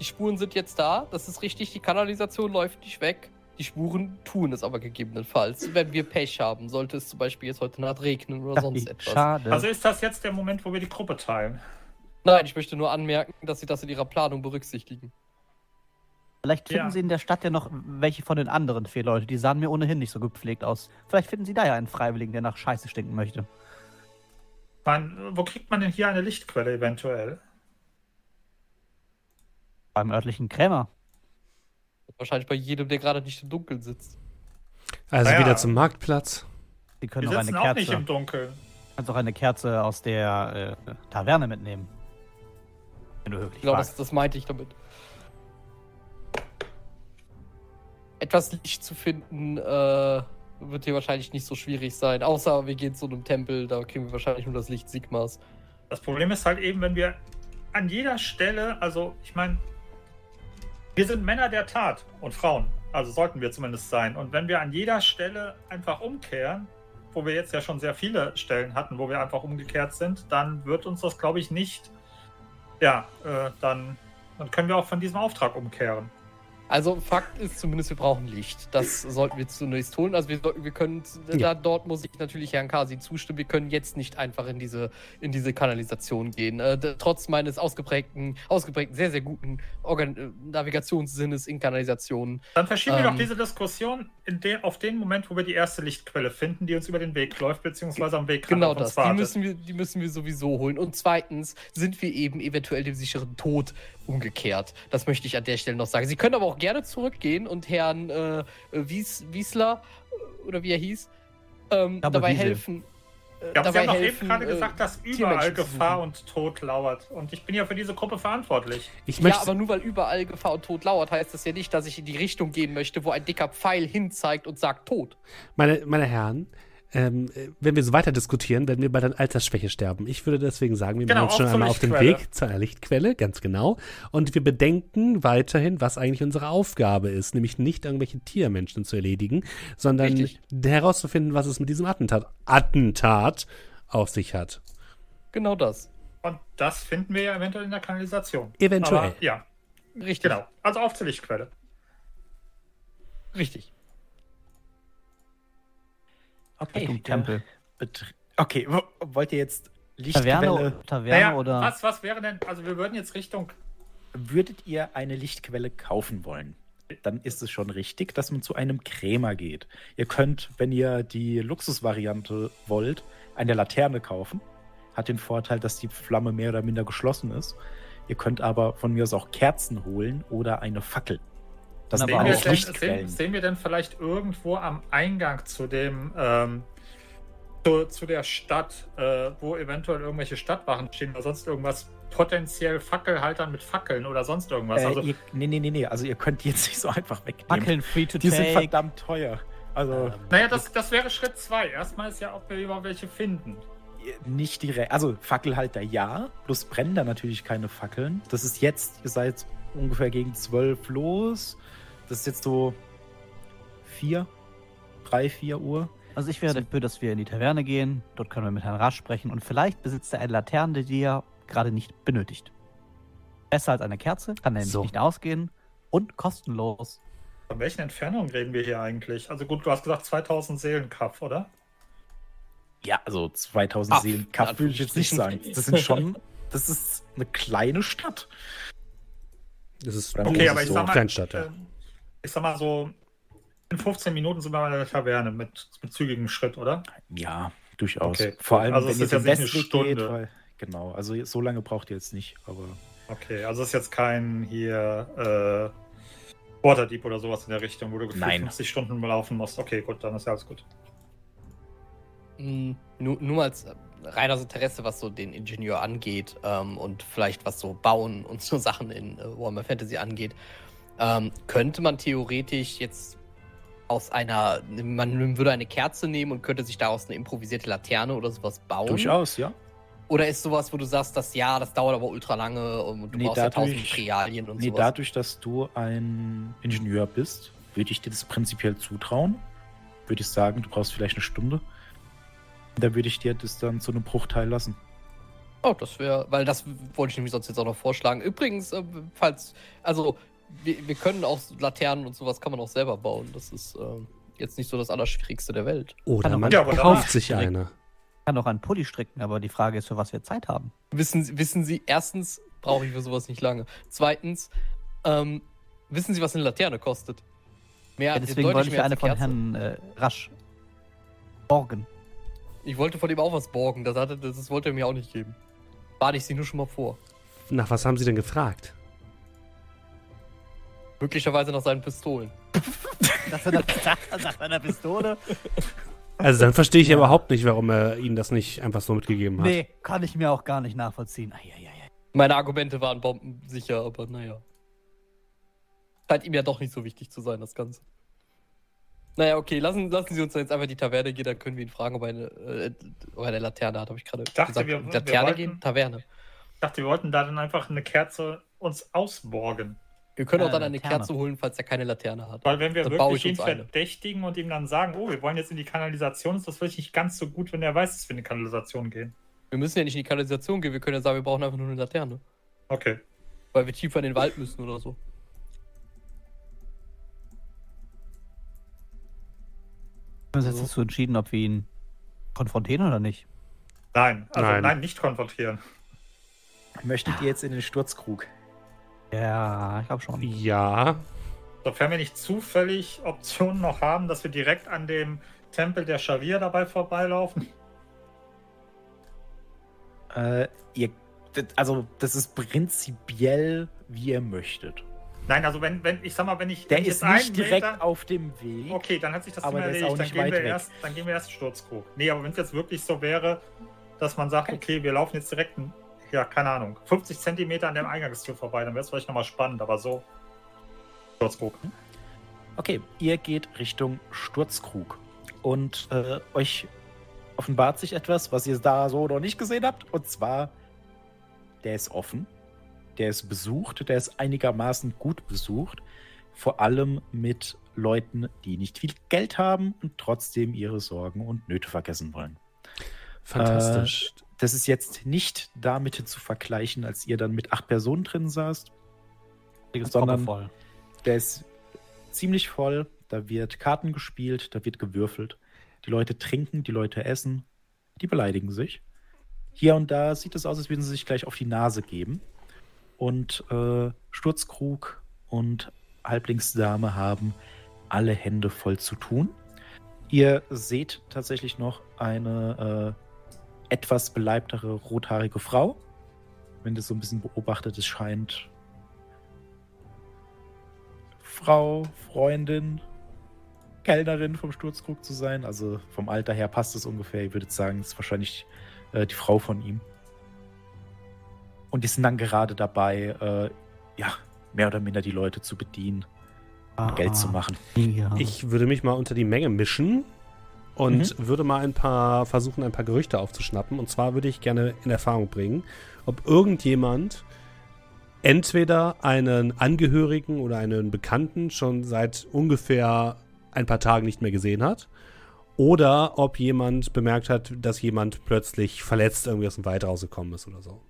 die Spuren sind jetzt da, das ist richtig, die Kanalisation läuft nicht weg. Die Spuren tun es aber gegebenenfalls, wenn wir Pech haben. Sollte es zum Beispiel jetzt heute Nacht regnen oder sonst etwas.
Schade. Also ist das jetzt der Moment, wo wir die Gruppe teilen?
Nein, ich möchte nur anmerken, dass sie das in ihrer Planung berücksichtigen.
Vielleicht finden ja. Sie in der Stadt ja noch welche von den anderen vier Leuten. Die sahen mir ohnehin nicht so gepflegt aus. Vielleicht finden Sie da ja einen Freiwilligen, der nach Scheiße stinken möchte.
Man, wo kriegt man denn hier eine Lichtquelle eventuell?
Beim örtlichen Krämer.
Wahrscheinlich bei jedem, der gerade nicht im Dunkeln sitzt.
Also naja. wieder zum Marktplatz.
Sie können auch eine Kerze. Auch nicht
im Dunkeln.
Kannst auch eine Kerze aus der äh, Taverne mitnehmen.
Wenn du wirklich Genau, das, das meinte ich damit. Etwas Licht zu finden, äh, wird hier wahrscheinlich nicht so schwierig sein. Außer wir gehen zu einem Tempel, da kriegen wir wahrscheinlich nur das Licht Sigmas.
Das Problem ist halt eben, wenn wir an jeder Stelle, also ich meine, wir sind Männer der Tat und Frauen. Also sollten wir zumindest sein. Und wenn wir an jeder Stelle einfach umkehren, wo wir jetzt ja schon sehr viele Stellen hatten, wo wir einfach umgekehrt sind, dann wird uns das, glaube ich, nicht. Ja, äh, dann, dann können wir auch von diesem Auftrag umkehren.
Also Fakt ist zumindest, wir brauchen Licht. Das sollten wir zunächst holen. Also wir, wir können, ja. da, dort muss ich natürlich Herrn Kasi zustimmen, wir können jetzt nicht einfach in diese, in diese Kanalisation gehen. Äh, trotz meines ausgeprägten, ausgeprägten, sehr, sehr guten Organ äh, Navigationssinnes in Kanalisationen.
Dann verschieben ähm, wir doch diese Diskussion de auf den Moment, wo wir die erste Lichtquelle finden, die uns über den Weg läuft, beziehungsweise am Weg
Genau das, die müssen, wir, die müssen wir sowieso holen. Und zweitens sind wir eben eventuell dem sicheren Tod umgekehrt. Das möchte ich an der Stelle noch sagen. Sie können aber auch gerne zurückgehen und Herrn äh, Wies, Wiesler, oder wie er hieß, ähm, dabei Wiesel. helfen.
Äh, ja, dabei Sie haben doch eben gerade äh, gesagt, dass überall Gefahr und Tod lauert. Und ich bin ja für diese Gruppe verantwortlich.
Ich ja, aber nur weil überall Gefahr und Tod lauert, heißt das ja nicht, dass ich in die Richtung gehen möchte, wo ein dicker Pfeil hinzeigt und sagt Tod.
Meine, meine Herren, ähm, wenn wir so weiter diskutieren, werden wir bei der Altersschwäche sterben. Ich würde deswegen sagen, wir genau, machen uns schon einmal auf den Weg zu einer Lichtquelle, ganz genau. Und wir bedenken weiterhin, was eigentlich unsere Aufgabe ist, nämlich nicht irgendwelche Tiermenschen zu erledigen, sondern Richtig. herauszufinden, was es mit diesem Attentat, Attentat auf sich hat.
Genau das.
Und das finden wir ja eventuell in der Kanalisation.
Eventuell. Aber,
ja. Richtig. Genau. Also auf zur Lichtquelle.
Richtig.
Okay, Richtung Tempel. Okay, wollt ihr jetzt
Lichtquelle? Taverne, Taverne naja, oder?
Was, was wäre denn, also wir würden jetzt Richtung...
Würdet ihr eine Lichtquelle kaufen wollen? Dann ist es schon richtig, dass man zu einem Krämer geht. Ihr könnt, wenn ihr die Luxusvariante wollt, eine Laterne kaufen. Hat den Vorteil, dass die Flamme mehr oder minder geschlossen ist. Ihr könnt aber von mir aus auch Kerzen holen oder eine Fackel.
Das sehen, wir denn, sehen, sehen, wir denn vielleicht irgendwo am Eingang zu dem ähm, zu, zu, der Stadt, äh, wo eventuell irgendwelche Stadtwachen stehen oder sonst irgendwas, potenziell Fackelhaltern mit Fackeln oder sonst irgendwas?
Äh, also, ihr, nee, nee, nee, nee, also ihr könnt die jetzt nicht so einfach wegnehmen.
Fackeln free to
Die take. sind verdammt teuer. Also,
ähm, naja, das, das wäre Schritt zwei. Erstmal ist ja, ob wir überhaupt welche finden.
Nicht direkt, also Fackelhalter ja, plus brennen da natürlich keine Fackeln. Das ist jetzt, ihr seid ungefähr gegen zwölf los. Das ist jetzt so vier, drei, vier Uhr.
Also ich wäre dafür, dass wir in die Taverne gehen. Dort können wir mit Herrn Rasch sprechen und vielleicht besitzt er eine Laterne, die er gerade nicht benötigt. Besser als eine Kerze, kann er so. nicht ausgehen und kostenlos.
Von welchen Entfernungen reden wir hier eigentlich? Also gut, du hast gesagt 2000 Seelenkaff, oder?
Ja, also 2000 Ach, Seelenkaff würde ich jetzt nicht sagen. Das sind schon, das ist eine kleine Stadt.
Das ist
okay, aber ich so sag mal, Kleinstadt, ja. Ähm, ich sag mal so, in 15 Minuten sind wir bei der Taverne mit, mit zügigem Schritt, oder?
Ja, durchaus. Okay. Vor allem, also wenn es jetzt nicht eine Stunde. Geht, weil, genau, also so lange braucht ihr jetzt nicht, aber.
Okay, also es ist jetzt kein hier äh, Waterdeep oder sowas in der Richtung, wo du gefühlt 50 Stunden laufen musst. Okay, gut, dann ist ja alles gut.
Mhm, nur, nur als reiner Interesse, was so den Ingenieur angeht ähm, und vielleicht was so Bauen und so Sachen in äh, Warhammer Fantasy angeht. Ähm, könnte man theoretisch jetzt aus einer, man würde eine Kerze nehmen und könnte sich daraus eine improvisierte Laterne oder sowas bauen?
Durchaus, ja.
Oder ist sowas, wo du sagst, dass ja, das dauert aber ultra lange und du nee, brauchst dadurch, ja tausend Materialien und
nee, sowas? Nee, dadurch, dass du ein Ingenieur bist, würde ich dir das prinzipiell zutrauen. Würde ich sagen, du brauchst vielleicht eine Stunde. Da würde ich dir das dann zu einem Bruchteil lassen.
Oh, das wäre, weil das wollte ich nämlich sonst jetzt auch noch vorschlagen. Übrigens, äh, falls, also wir, wir, können auch Laternen und sowas kann man auch selber bauen. Das ist äh, jetzt nicht so das Allerschwierigste der Welt.
Oder man ja, kauft sich eine.
kann auch einen Pulli stricken, aber die Frage ist, für was wir Zeit haben.
Wissen, wissen Sie, erstens brauche ich für sowas nicht lange. Zweitens, ähm, wissen Sie, was eine Laterne kostet?
Mehr, ja, deswegen wollte ich mir eine von Herrn äh, Rasch borgen.
Ich wollte von ihm auch was borgen, das, hatte, das, das wollte er mir auch nicht geben. Warte ich Sie nur schon mal vor.
Nach was haben Sie denn gefragt?
Möglicherweise nach seinen Pistolen.
nach, seiner, nach seiner Pistole?
Also dann verstehe ich ja. überhaupt nicht, warum er ihnen das nicht einfach so mitgegeben hat. Nee,
kann ich mir auch gar nicht nachvollziehen. Eieiei.
Meine Argumente waren bombensicher, aber naja. Scheint ihm ja doch nicht so wichtig zu sein, das Ganze. Naja, okay, lassen, lassen Sie uns jetzt einfach die Taverne gehen, dann können wir ihn fragen, ob er eine, äh, ob er eine Laterne hat, habe ich gerade gesagt.
Wir,
Laterne wir wollten, gehen? Taverne.
Ich dachte, wir wollten da dann einfach eine Kerze uns ausborgen.
Wir können auch
Äh,
dann eine
Laterne.
Kerze holen, falls er keine Laterne hat.
Weil wenn wir
Dann
wirklich
ich
ihn verdächtigen und ihm dann sagen, oh, wir wollen jetzt in die Kanalisation, ist das vielleicht nicht ganz so gut, wenn er weiß, dass wir in die Kanalisation gehen.
Wir müssen ja nicht in die Kanalisation gehen, wir können ja sagen, wir brauchen einfach nur eine Laterne.
Okay.
Weil wir tiefer in den Wald müssen oder so.
Wir haben uns jetzt dazu entschieden, ob wir ihn konfrontieren oder nicht.
Nein, also
Nein.
nein, nicht konfrontieren.
Möchtet ihr jetzt in den Sturzkrug?
Ja, ich glaube schon.
Ja.
Sofern wir nicht zufällig Optionen noch haben, dass wir direkt an dem Tempel der Scharia dabei vorbeilaufen.
Äh, ihr, also, das ist prinzipiell, wie ihr möchtet.
Nein, also wenn, wenn, ich sag mal, wenn ich.
Der
wenn ich
ist
jetzt
nicht direkt
Meter-
auf dem Weg.
Okay, dann hat sich das
Aber
erledigt.
auch
Dann
nicht
gehen,
weit
wir
weg.
erst, dann gehen wir erst Sturzkrug. Nee, aber wenn es jetzt wirklich so wäre, dass man sagt, okay, wir laufen jetzt direkt, ja, keine Ahnung, 50 Zentimeter an der Eingangstür vorbei, dann wäre es vielleicht nochmal spannend, aber so. Sturzkrug.
Okay, ihr geht Richtung Sturzkrug. Und äh, euch offenbart sich etwas, was ihr da so noch nicht gesehen habt. Und zwar, der ist offen, der ist besucht, der ist einigermaßen gut besucht. Vor allem mit Leuten, die nicht viel Geld haben und trotzdem ihre Sorgen und Nöte vergessen wollen.
Fantastisch.
Das ist jetzt nicht damit zu vergleichen, als ihr dann mit acht Personen drin saßt.
Ist
sondern-
voll.
Der ist ziemlich voll. Da wird Karten gespielt, da wird gewürfelt. Die Leute trinken, die Leute essen, die beleidigen sich. Hier und da sieht es aus, als würden sie sich gleich auf die Nase geben. Und äh, Sturzkrug und Halblingsdame haben alle Hände voll zu tun. Ihr seht tatsächlich noch eine äh, etwas beleibtere rothaarige Frau. Wenn das so ein bisschen beobachtet, es scheint Frau, Freundin, Kellnerin vom Sturzkrug zu sein. Also vom Alter her passt es ungefähr. Ich würde sagen, es ist wahrscheinlich äh, die Frau von ihm. Und die sind dann gerade dabei, äh, ja, mehr oder minder die Leute zu bedienen und Geld zu machen.
Ja.
Ich würde mich mal unter die Menge mischen und würde mal ein paar versuchen, ein paar Gerüchte aufzuschnappen. Und zwar würde ich gerne in Erfahrung bringen, ob irgendjemand entweder einen Angehörigen oder einen Bekannten schon seit ungefähr ein paar Tagen nicht mehr gesehen hat. Oder ob jemand bemerkt hat, dass jemand plötzlich verletzt irgendwie aus dem Wald rausgekommen ist oder so.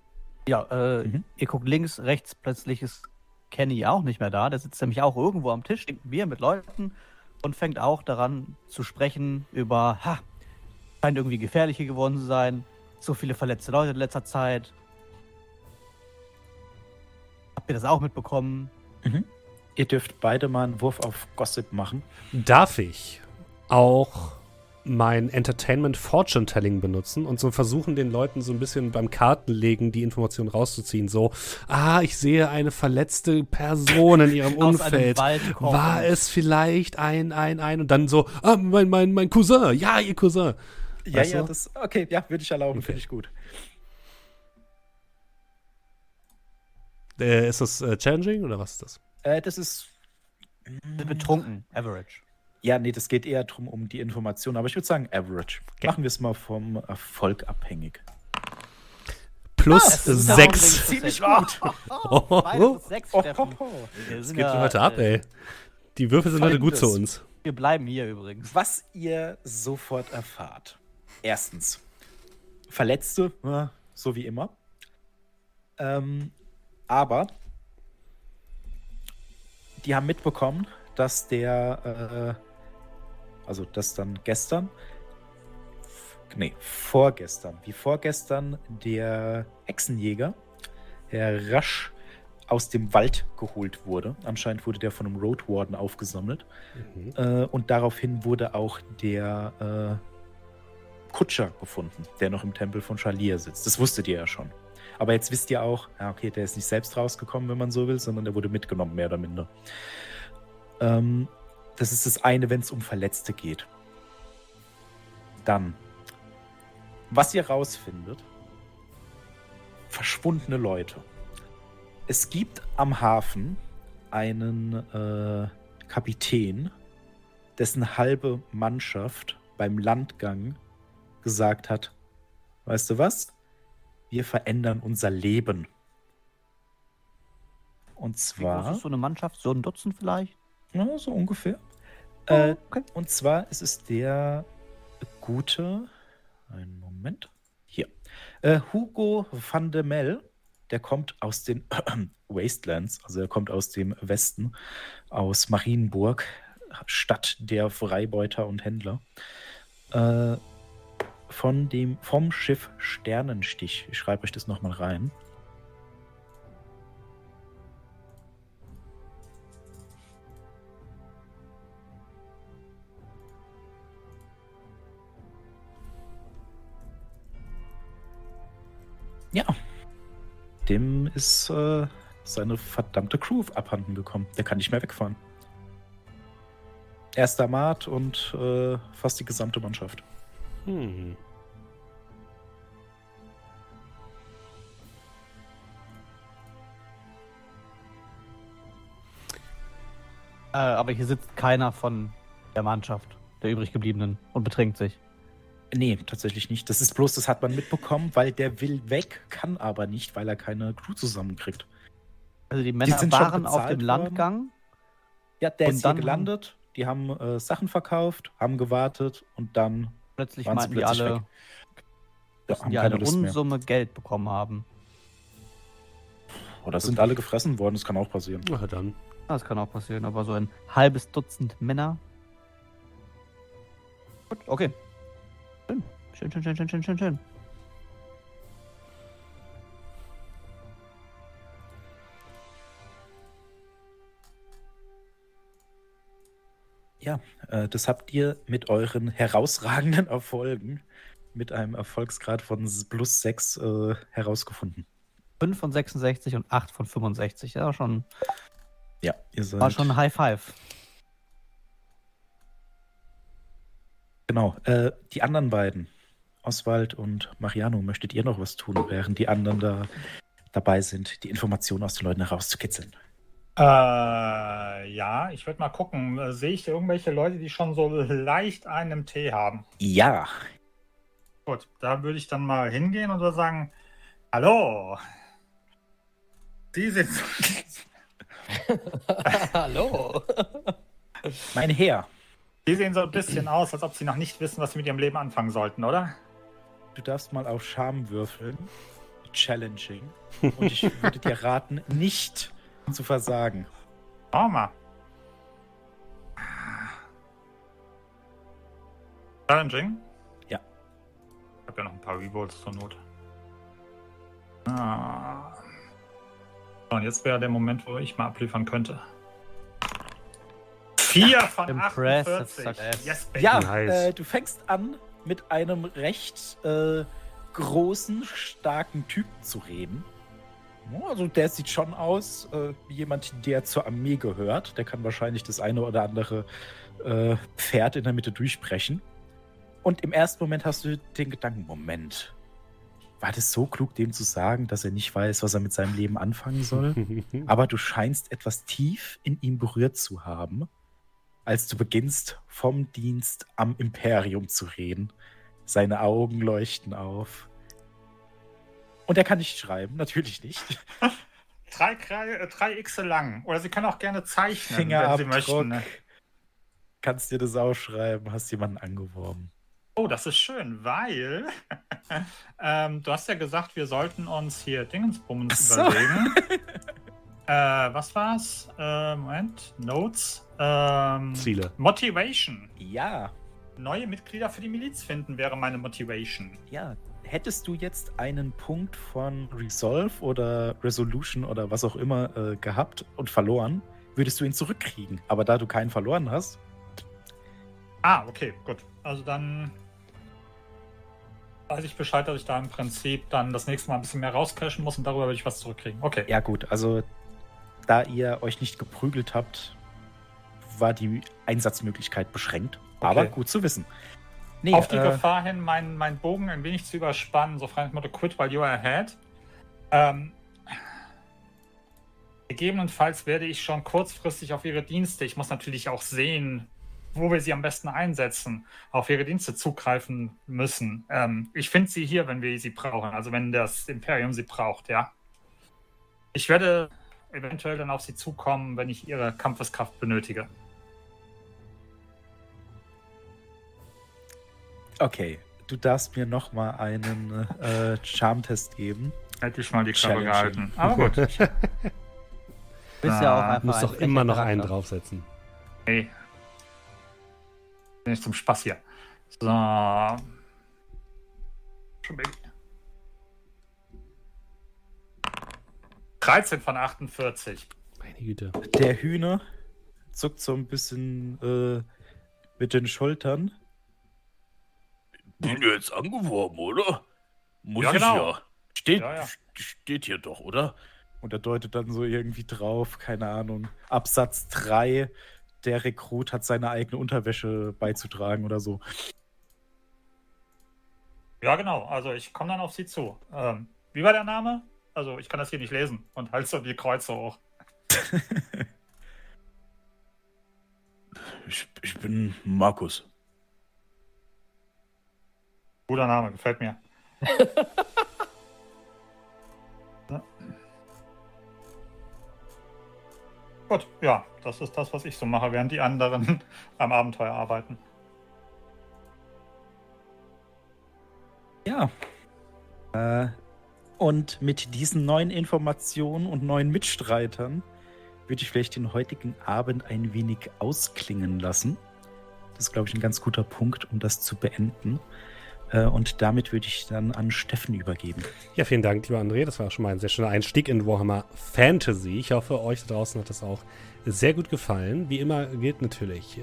Ja, äh,
Mhm.
ihr guckt links, rechts, plötzlich ist Kenny auch nicht mehr da. Der sitzt nämlich auch irgendwo am Tisch, trinkt Bier mit Leuten und fängt auch daran zu sprechen über, ha, scheint irgendwie gefährlich hier geworden zu sein. So viele verletzte Leute in letzter Zeit. Habt ihr das auch mitbekommen?
Ihr dürft beide mal einen Wurf auf Gossip machen.
Darf ich auch mein Entertainment Fortune Telling benutzen und so versuchen, den Leuten so ein bisschen beim Kartenlegen die Informationen rauszuziehen? So, ah, ich sehe eine verletzte Person in ihrem Umfeld. War es vielleicht ein, ein, ein und dann so, ah, mein, mein, mein Cousin, ja, ihr Cousin.
Ja,
Weißt
ja,
du?
das, okay, ja, würde ich erlauben,
Okay.
finde ich gut.
Äh, ist das äh, challenging oder was ist das?
Äh, das ist.
Betrunken, average.
Ja, nee, das geht eher drum um die Information, aber ich würde sagen average. Machen wir es mal vom Erfolg abhängig.
Plus
auch ein
Ziemlich
gut.
Oh, oh,
sechs,
Oh, oh, oh.
Es geht
ja,
heute ab, ey. Die Würfel sind heute gut zu uns.
Wir bleiben hier übrigens.
Was ihr sofort erfahrt. Erstens, Verletzte, ja, so wie immer. Ähm, aber die haben mitbekommen, dass der, äh, also dass dann gestern, nee, vorgestern, wie vorgestern der Hexenjäger, Herr Rasch, aus dem Wald geholt wurde. Anscheinend wurde der von einem Road Warden aufgesammelt.
Mhm.
Äh, und daraufhin wurde auch der äh, Kutscher gefunden, der noch im Tempel von Shalir sitzt. Das wusstet ihr ja schon. Aber jetzt wisst ihr auch, ja, okay, der ist nicht selbst rausgekommen, wenn man so will, sondern der wurde mitgenommen, mehr oder minder. Ähm, das ist das eine, wenn es um Verletzte geht. Dann, was ihr rausfindet, verschwundene Leute. Es gibt am Hafen einen äh, Kapitän, dessen halbe Mannschaft beim Landgang gesagt hat, weißt du was? Wir verändern unser Leben. Und Und
Wie groß
zwar,
ist so eine Mannschaft? So ein Dutzend vielleicht?
ja, so ungefähr.
Oh,
Äh,
okay.
Und zwar ist es der gute, einen Moment, hier, äh, Hugo van de Mel, der kommt aus den Wastelands, also er kommt aus dem Westen, aus Marienburg, Stadt der Freibeuter und Händler, äh, von dem, vom Schiff Sternenstich. Ich schreibe euch das nochmal rein. Ja. Dem ist äh, seine verdammte Crew abhanden gekommen. Der kann nicht mehr wegfahren. Erster Mart und äh, fast die gesamte Mannschaft.
Hm.
Äh, aber hier sitzt keiner von der Mannschaft, der übrig gebliebenen, und betrinkt sich.
Nee, tatsächlich nicht. Das ist bloß, das hat man mitbekommen, weil der will weg, kann aber nicht, weil er keine Crew zusammenkriegt.
Also die Männer
sind schon
waren auf dem Landgang.
Ja, der
Und
ist hier
dann-
gelandet, die haben äh, Sachen verkauft, haben gewartet und dann
Plötzlich
Waren sie
meinten die
plötzlich
alle,
weg. ja, haben
die eine. Unsumme Geld bekommen haben.
Oder sind alle gefressen worden, das kann auch passieren.
Na dann.
Das kann auch passieren, aber so ein halbes Dutzend Männer. Gut, okay. Schön. Schön, schön, schön, schön, schön, schön.
Ja, äh, das habt ihr mit euren herausragenden Erfolgen mit einem Erfolgsgrad von plus 6 äh, herausgefunden.
5 von 66 und 8 von 65. Ja, schon,
Ja, ihr seid.
war schon ein High Five.
Genau. Äh, die anderen beiden, Oswald und Mariano, möchtet ihr noch was tun, während die anderen da dabei sind, die Informationen aus den Leuten herauszukitzeln?
Äh, ja, ich würde mal gucken. Äh, Sehe ich irgendwelche Leute, die schon so leicht einen im Tee haben?
Ja.
Gut, da würde ich dann mal hingehen und würde sagen: Hallo. Sie sind.
Hallo.
Mein Herr,
Die sehen so ein bisschen aus, als ob sie noch nicht wissen, was sie mit ihrem Leben anfangen sollten, oder?
Du darfst mal auf Charme würfeln. Challenging. Und ich würde dir raten, nicht zu versagen.
Mal. Challenging?
Ja.
Ich habe ja noch ein paar Revolts zur Not. Ah. So, und jetzt wäre der Moment, wo ich mal abliefern könnte. Vier von
Impressive
48.
success.
Yes, baby.
Ja,
Nice.
äh, du fängst an, mit einem recht äh, großen, starken Typen zu reden. Also der sieht schon aus äh, wie jemand, der zur Armee gehört. Der kann wahrscheinlich das eine oder andere äh, Pferd in der Mitte durchbrechen. Und im ersten Moment hast du den Gedanken, Moment, war das so klug, dem zu sagen, dass er nicht weiß, was er mit seinem Leben anfangen soll? Aber du scheinst etwas tief in ihm berührt zu haben, als du beginnst, vom Dienst am Imperium zu reden. Seine Augen leuchten auf. Und er kann nicht schreiben, natürlich nicht.
Drei, drei, äh, drei X lang. Oder Sie können auch gerne zeichnen, wenn Sie
Fingerabdruck.
möchten. ne?
Kannst dir das aufschreiben, hast jemanden angeworben.
Oh, das ist schön, weil ähm, du hast ja gesagt, wir sollten uns hier Dingensbummens
Ach so.
überlegen. äh, was war's? Äh, Moment, Notes. Ähm,
Ziele.
Motivation.
Ja,
Neue Mitglieder für die Miliz finden wäre meine Motivation.
ja. Hättest du jetzt einen Punkt von Resolve oder Resolution oder was auch immer äh, gehabt und verloren, würdest du ihn zurückkriegen. Aber da du keinen verloren hast,
Ah, okay, gut. Also dann weiß ich Bescheid, dass ich da im Prinzip dann das nächste Mal ein bisschen mehr rauscashen muss und darüber würde ich was zurückkriegen. Okay.
Ja, gut, also da ihr euch nicht geprügelt habt, war die Einsatzmöglichkeit beschränkt. Aber gut zu wissen. Nee,
Auf die
äh,
Gefahr hin, meinen meinen Bogen ein wenig zu überspannen, so frei Motto Quit while you are ahead. Ähm, gegebenenfalls werde ich schon kurzfristig auf ihre Dienste, ich muss natürlich auch sehen, wo wir sie am besten einsetzen, auf ihre Dienste zugreifen müssen. Ähm, ich finde sie hier, wenn wir sie brauchen, also wenn das Imperium sie braucht, ja. Ich werde eventuell dann auf sie zukommen, wenn ich ihre Kampfeskraft benötige.
Okay, du darfst mir noch mal einen äh, Charm-Test geben.
Hätte ich mal die Klappe gehalten. Aber gut.
Du bist ja auch einfach
Muss
ein
doch immer noch einen draufsetzen.
Hey. Bin ich zum Spaß hier. So. Schon Baby. 13 von 48.
Meine Güte.
Der Hühner zuckt so ein bisschen äh, mit den Schultern.
Bin jetzt angeworben, oder? Muss
Ja,
ich
genau.
ja. Steht,
Ja, ja.
steht hier doch, oder?
Und er deutet dann so irgendwie drauf, keine Ahnung. Absatz 3, der Rekrut hat seine eigene Unterwäsche beizutragen oder so.
Ja, genau. Also ich komme dann auf sie zu. Ähm, wie war der Name? Also ich kann das hier nicht lesen und halt so die Kreuze hoch.
Ich, ich bin Markus.
Guter Name, gefällt mir. Ja. Gut, ja, das ist das, was ich so mache, während die anderen am Abenteuer arbeiten.
Ja. Äh, und mit diesen neuen Informationen und neuen Mitstreitern würde ich vielleicht den heutigen Abend ein wenig ausklingen lassen. Das ist, glaube ich, ein ganz guter Punkt, um das zu beenden. Äh, und damit würde ich dann an Steffen übergeben.
Ja, vielen Dank, lieber André. Das war schon mal ein sehr schöner Einstieg in Warhammer Fantasy. Ich hoffe, euch da draußen hat das auch sehr gut gefallen. Wie immer gilt natürlich, äh,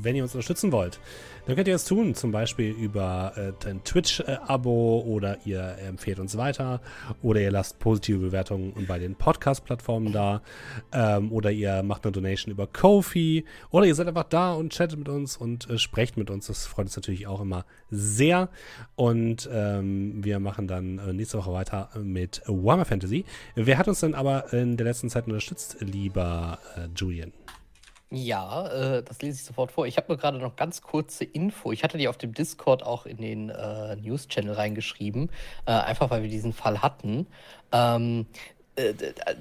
wenn ihr uns unterstützen wollt, dann könnt ihr das tun, zum Beispiel über äh, ein Twitch-Abo oder ihr empfehlt uns weiter oder ihr lasst positive Bewertungen bei den Podcast-Plattformen da ähm, oder ihr macht eine Donation über Kofi oder ihr seid einfach da und chattet mit uns und äh, sprecht mit uns. Das freut uns natürlich auch immer sehr. Und ähm, wir machen dann äh, nächste Woche weiter mit Warhammer Fantasy. Wer hat uns denn aber in der letzten Zeit unterstützt, lieber äh, Julian?
Ja, äh, das lese ich sofort vor. Ich habe nur gerade noch ganz kurze Info. Ich hatte die auf dem Discord auch in den äh, News-Channel reingeschrieben, äh, einfach weil wir diesen Fall hatten. Ähm, äh,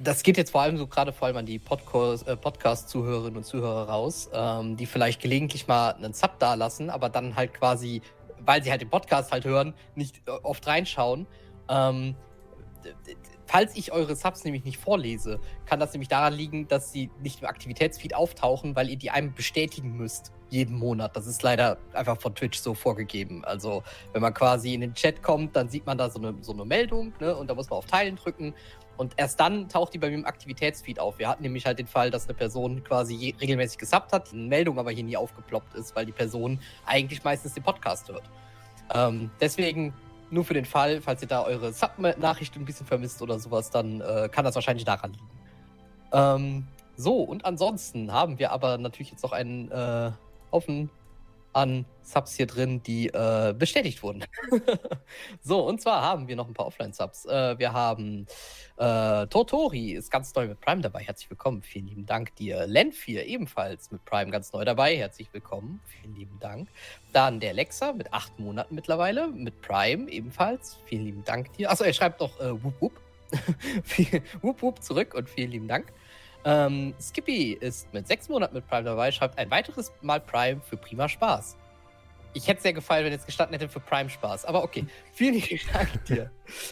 das geht jetzt vor allem so gerade vor allem an die äh, Podcast-Zuhörerinnen und Zuhörer raus, ähm, die vielleicht gelegentlich mal einen Sub dalassen, aber dann halt quasi, weil sie halt den Podcast halt hören, nicht äh, oft reinschauen. Ähm, falls ich eure Subs nämlich nicht vorlese, kann das nämlich daran liegen, dass sie nicht im Aktivitätsfeed auftauchen, weil ihr die einem bestätigen müsst. Jeden Monat. Das ist leider einfach von Twitch so vorgegeben. Also, wenn man quasi in den Chat kommt, dann sieht man da so eine, so eine Meldung, ne? Und da muss man auf Teilen drücken. Und erst dann taucht die bei mir im Aktivitätsfeed auf. Wir hatten nämlich halt den Fall, dass eine Person quasi regelmäßig gesubbt hat, eine Meldung aber hier nie aufgeploppt ist, weil die Person eigentlich meistens den Podcast hört. Ähm, deswegen nur für den Fall, falls ihr da eure Sub-Nachricht ein bisschen vermisst oder sowas, dann äh, kann das wahrscheinlich daran liegen. Ähm, so, und ansonsten haben wir aber natürlich jetzt noch einen äh, Haufen an Subs hier drin, die äh, bestätigt wurden. so, und zwar haben wir noch ein paar Offline-Subs. Äh, wir haben äh, Totori ist ganz neu mit Prime dabei. Herzlich willkommen. Vielen lieben Dank dir. Len4 ebenfalls mit Prime ganz neu dabei. Herzlich willkommen. Vielen lieben Dank. Dann der Lexa mit acht Monaten mittlerweile mit Prime ebenfalls. Vielen lieben Dank dir. Achso, er schreibt noch äh, Wup Wup. Wup Wup zurück und vielen lieben Dank. Ähm, Skippy ist mit sechs Monaten mit Prime dabei, schreibt ein weiteres Mal Prime für prima Spaß. Ich hätte sehr gefallen, wenn jetzt gestanden hätte für Prime Spaß. Aber okay, vielen lieben Dank dir.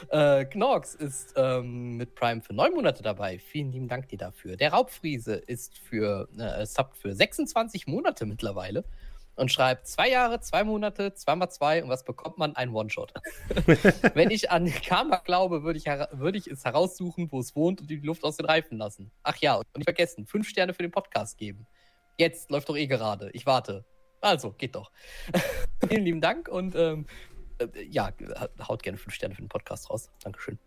äh, Knorks ist ähm, mit Prime für neun Monate dabei. Vielen lieben Dank dir dafür. Der Raubfriese ist für äh, Sub für 26 Monate mittlerweile und schreibt zwei Jahre, zwei Monate, zweimal zwei und was bekommt man? Ein One-Shot. Wenn ich an Karma glaube, würde ich, würde ich es heraussuchen, wo es wohnt und die Luft aus den Reifen lassen. Ach ja, und nicht vergessen, fünf Sterne für den Podcast geben. Jetzt läuft doch eh gerade. Ich warte. Also, geht doch. Vielen lieben Dank und ähm, äh, ja, haut gerne fünf Sterne für den Podcast raus. Dankeschön.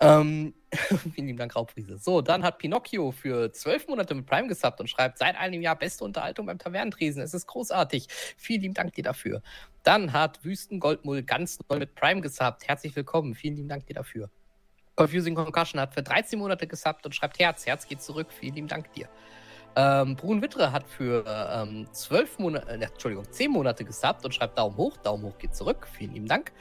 Ähm, vielen lieben Dank, Raubfriese. So, dann hat Pinocchio für zwölf Monate mit Prime gesubbt und schreibt, seit einem Jahr beste Unterhaltung beim Tavernentresen. Es ist großartig. Vielen lieben Dank dir dafür. Dann hat Wüstengoldmull ganz neu mit Prime gesubbt. Herzlich willkommen. Vielen lieben Dank dir dafür. Confusing Concussion hat für 13 Monate gesubbt und schreibt Herz. Herz geht zurück. Vielen lieben Dank dir. Ähm, Brun Wittre hat für ähm, 12 Monate, äh, Entschuldigung, 10 Monate gesubbt und schreibt Daumen hoch. Daumen hoch geht zurück. Vielen lieben Dank.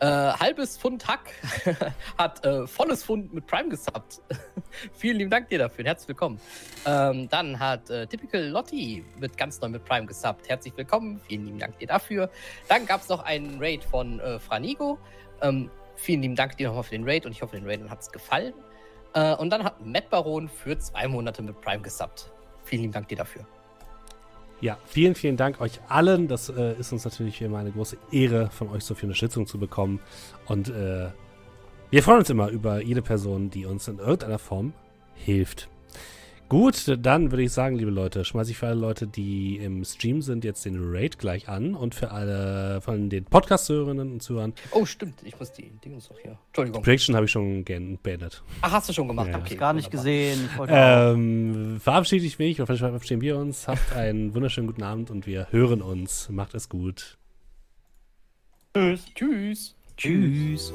Äh, halbes Pfund Hack hat äh, volles Pfund mit Prime gesubbt. Vielen lieben Dank dir dafür. Herzlich willkommen. Ähm, dann hat äh, Typical Lotti mit ganz neu mit Prime gesubbt. Herzlich willkommen. Vielen lieben Dank dir dafür. Dann gab es noch einen Raid von äh, Franigo. Ähm, vielen lieben Dank dir nochmal für den Raid und ich hoffe, den Raidern hat es gefallen. Äh, und dann hat Matt Baron für zwei Monate mit Prime gesubbt. Vielen lieben Dank dir dafür.
Ja, vielen, vielen Dank euch allen. Das äh, ist uns natürlich immer eine große Ehre, von euch so viel Unterstützung zu bekommen. Und äh, wir freuen uns immer über jede Person, die uns in irgendeiner Form hilft. Gut, dann würde ich sagen, liebe Leute, schmeiße ich für alle Leute, die im Stream sind, jetzt den Raid gleich an und für alle von den Podcast-Hörerinnen und Zuhörern.
Oh, stimmt. Ich muss die Dinge noch hier. Entschuldigung.
Prediction habe ich schon beendet.
Ach, hast du schon gemacht?
Ja.
Okay.
Gar nicht
wunderbar.
gesehen. Ich
Ähm, verabschiede ich mich, oder vielleicht verabschieden wir uns. Habt einen wunderschönen guten Abend und wir hören uns. Macht es gut.
Tschüss.
Tschüss.
Tschüss.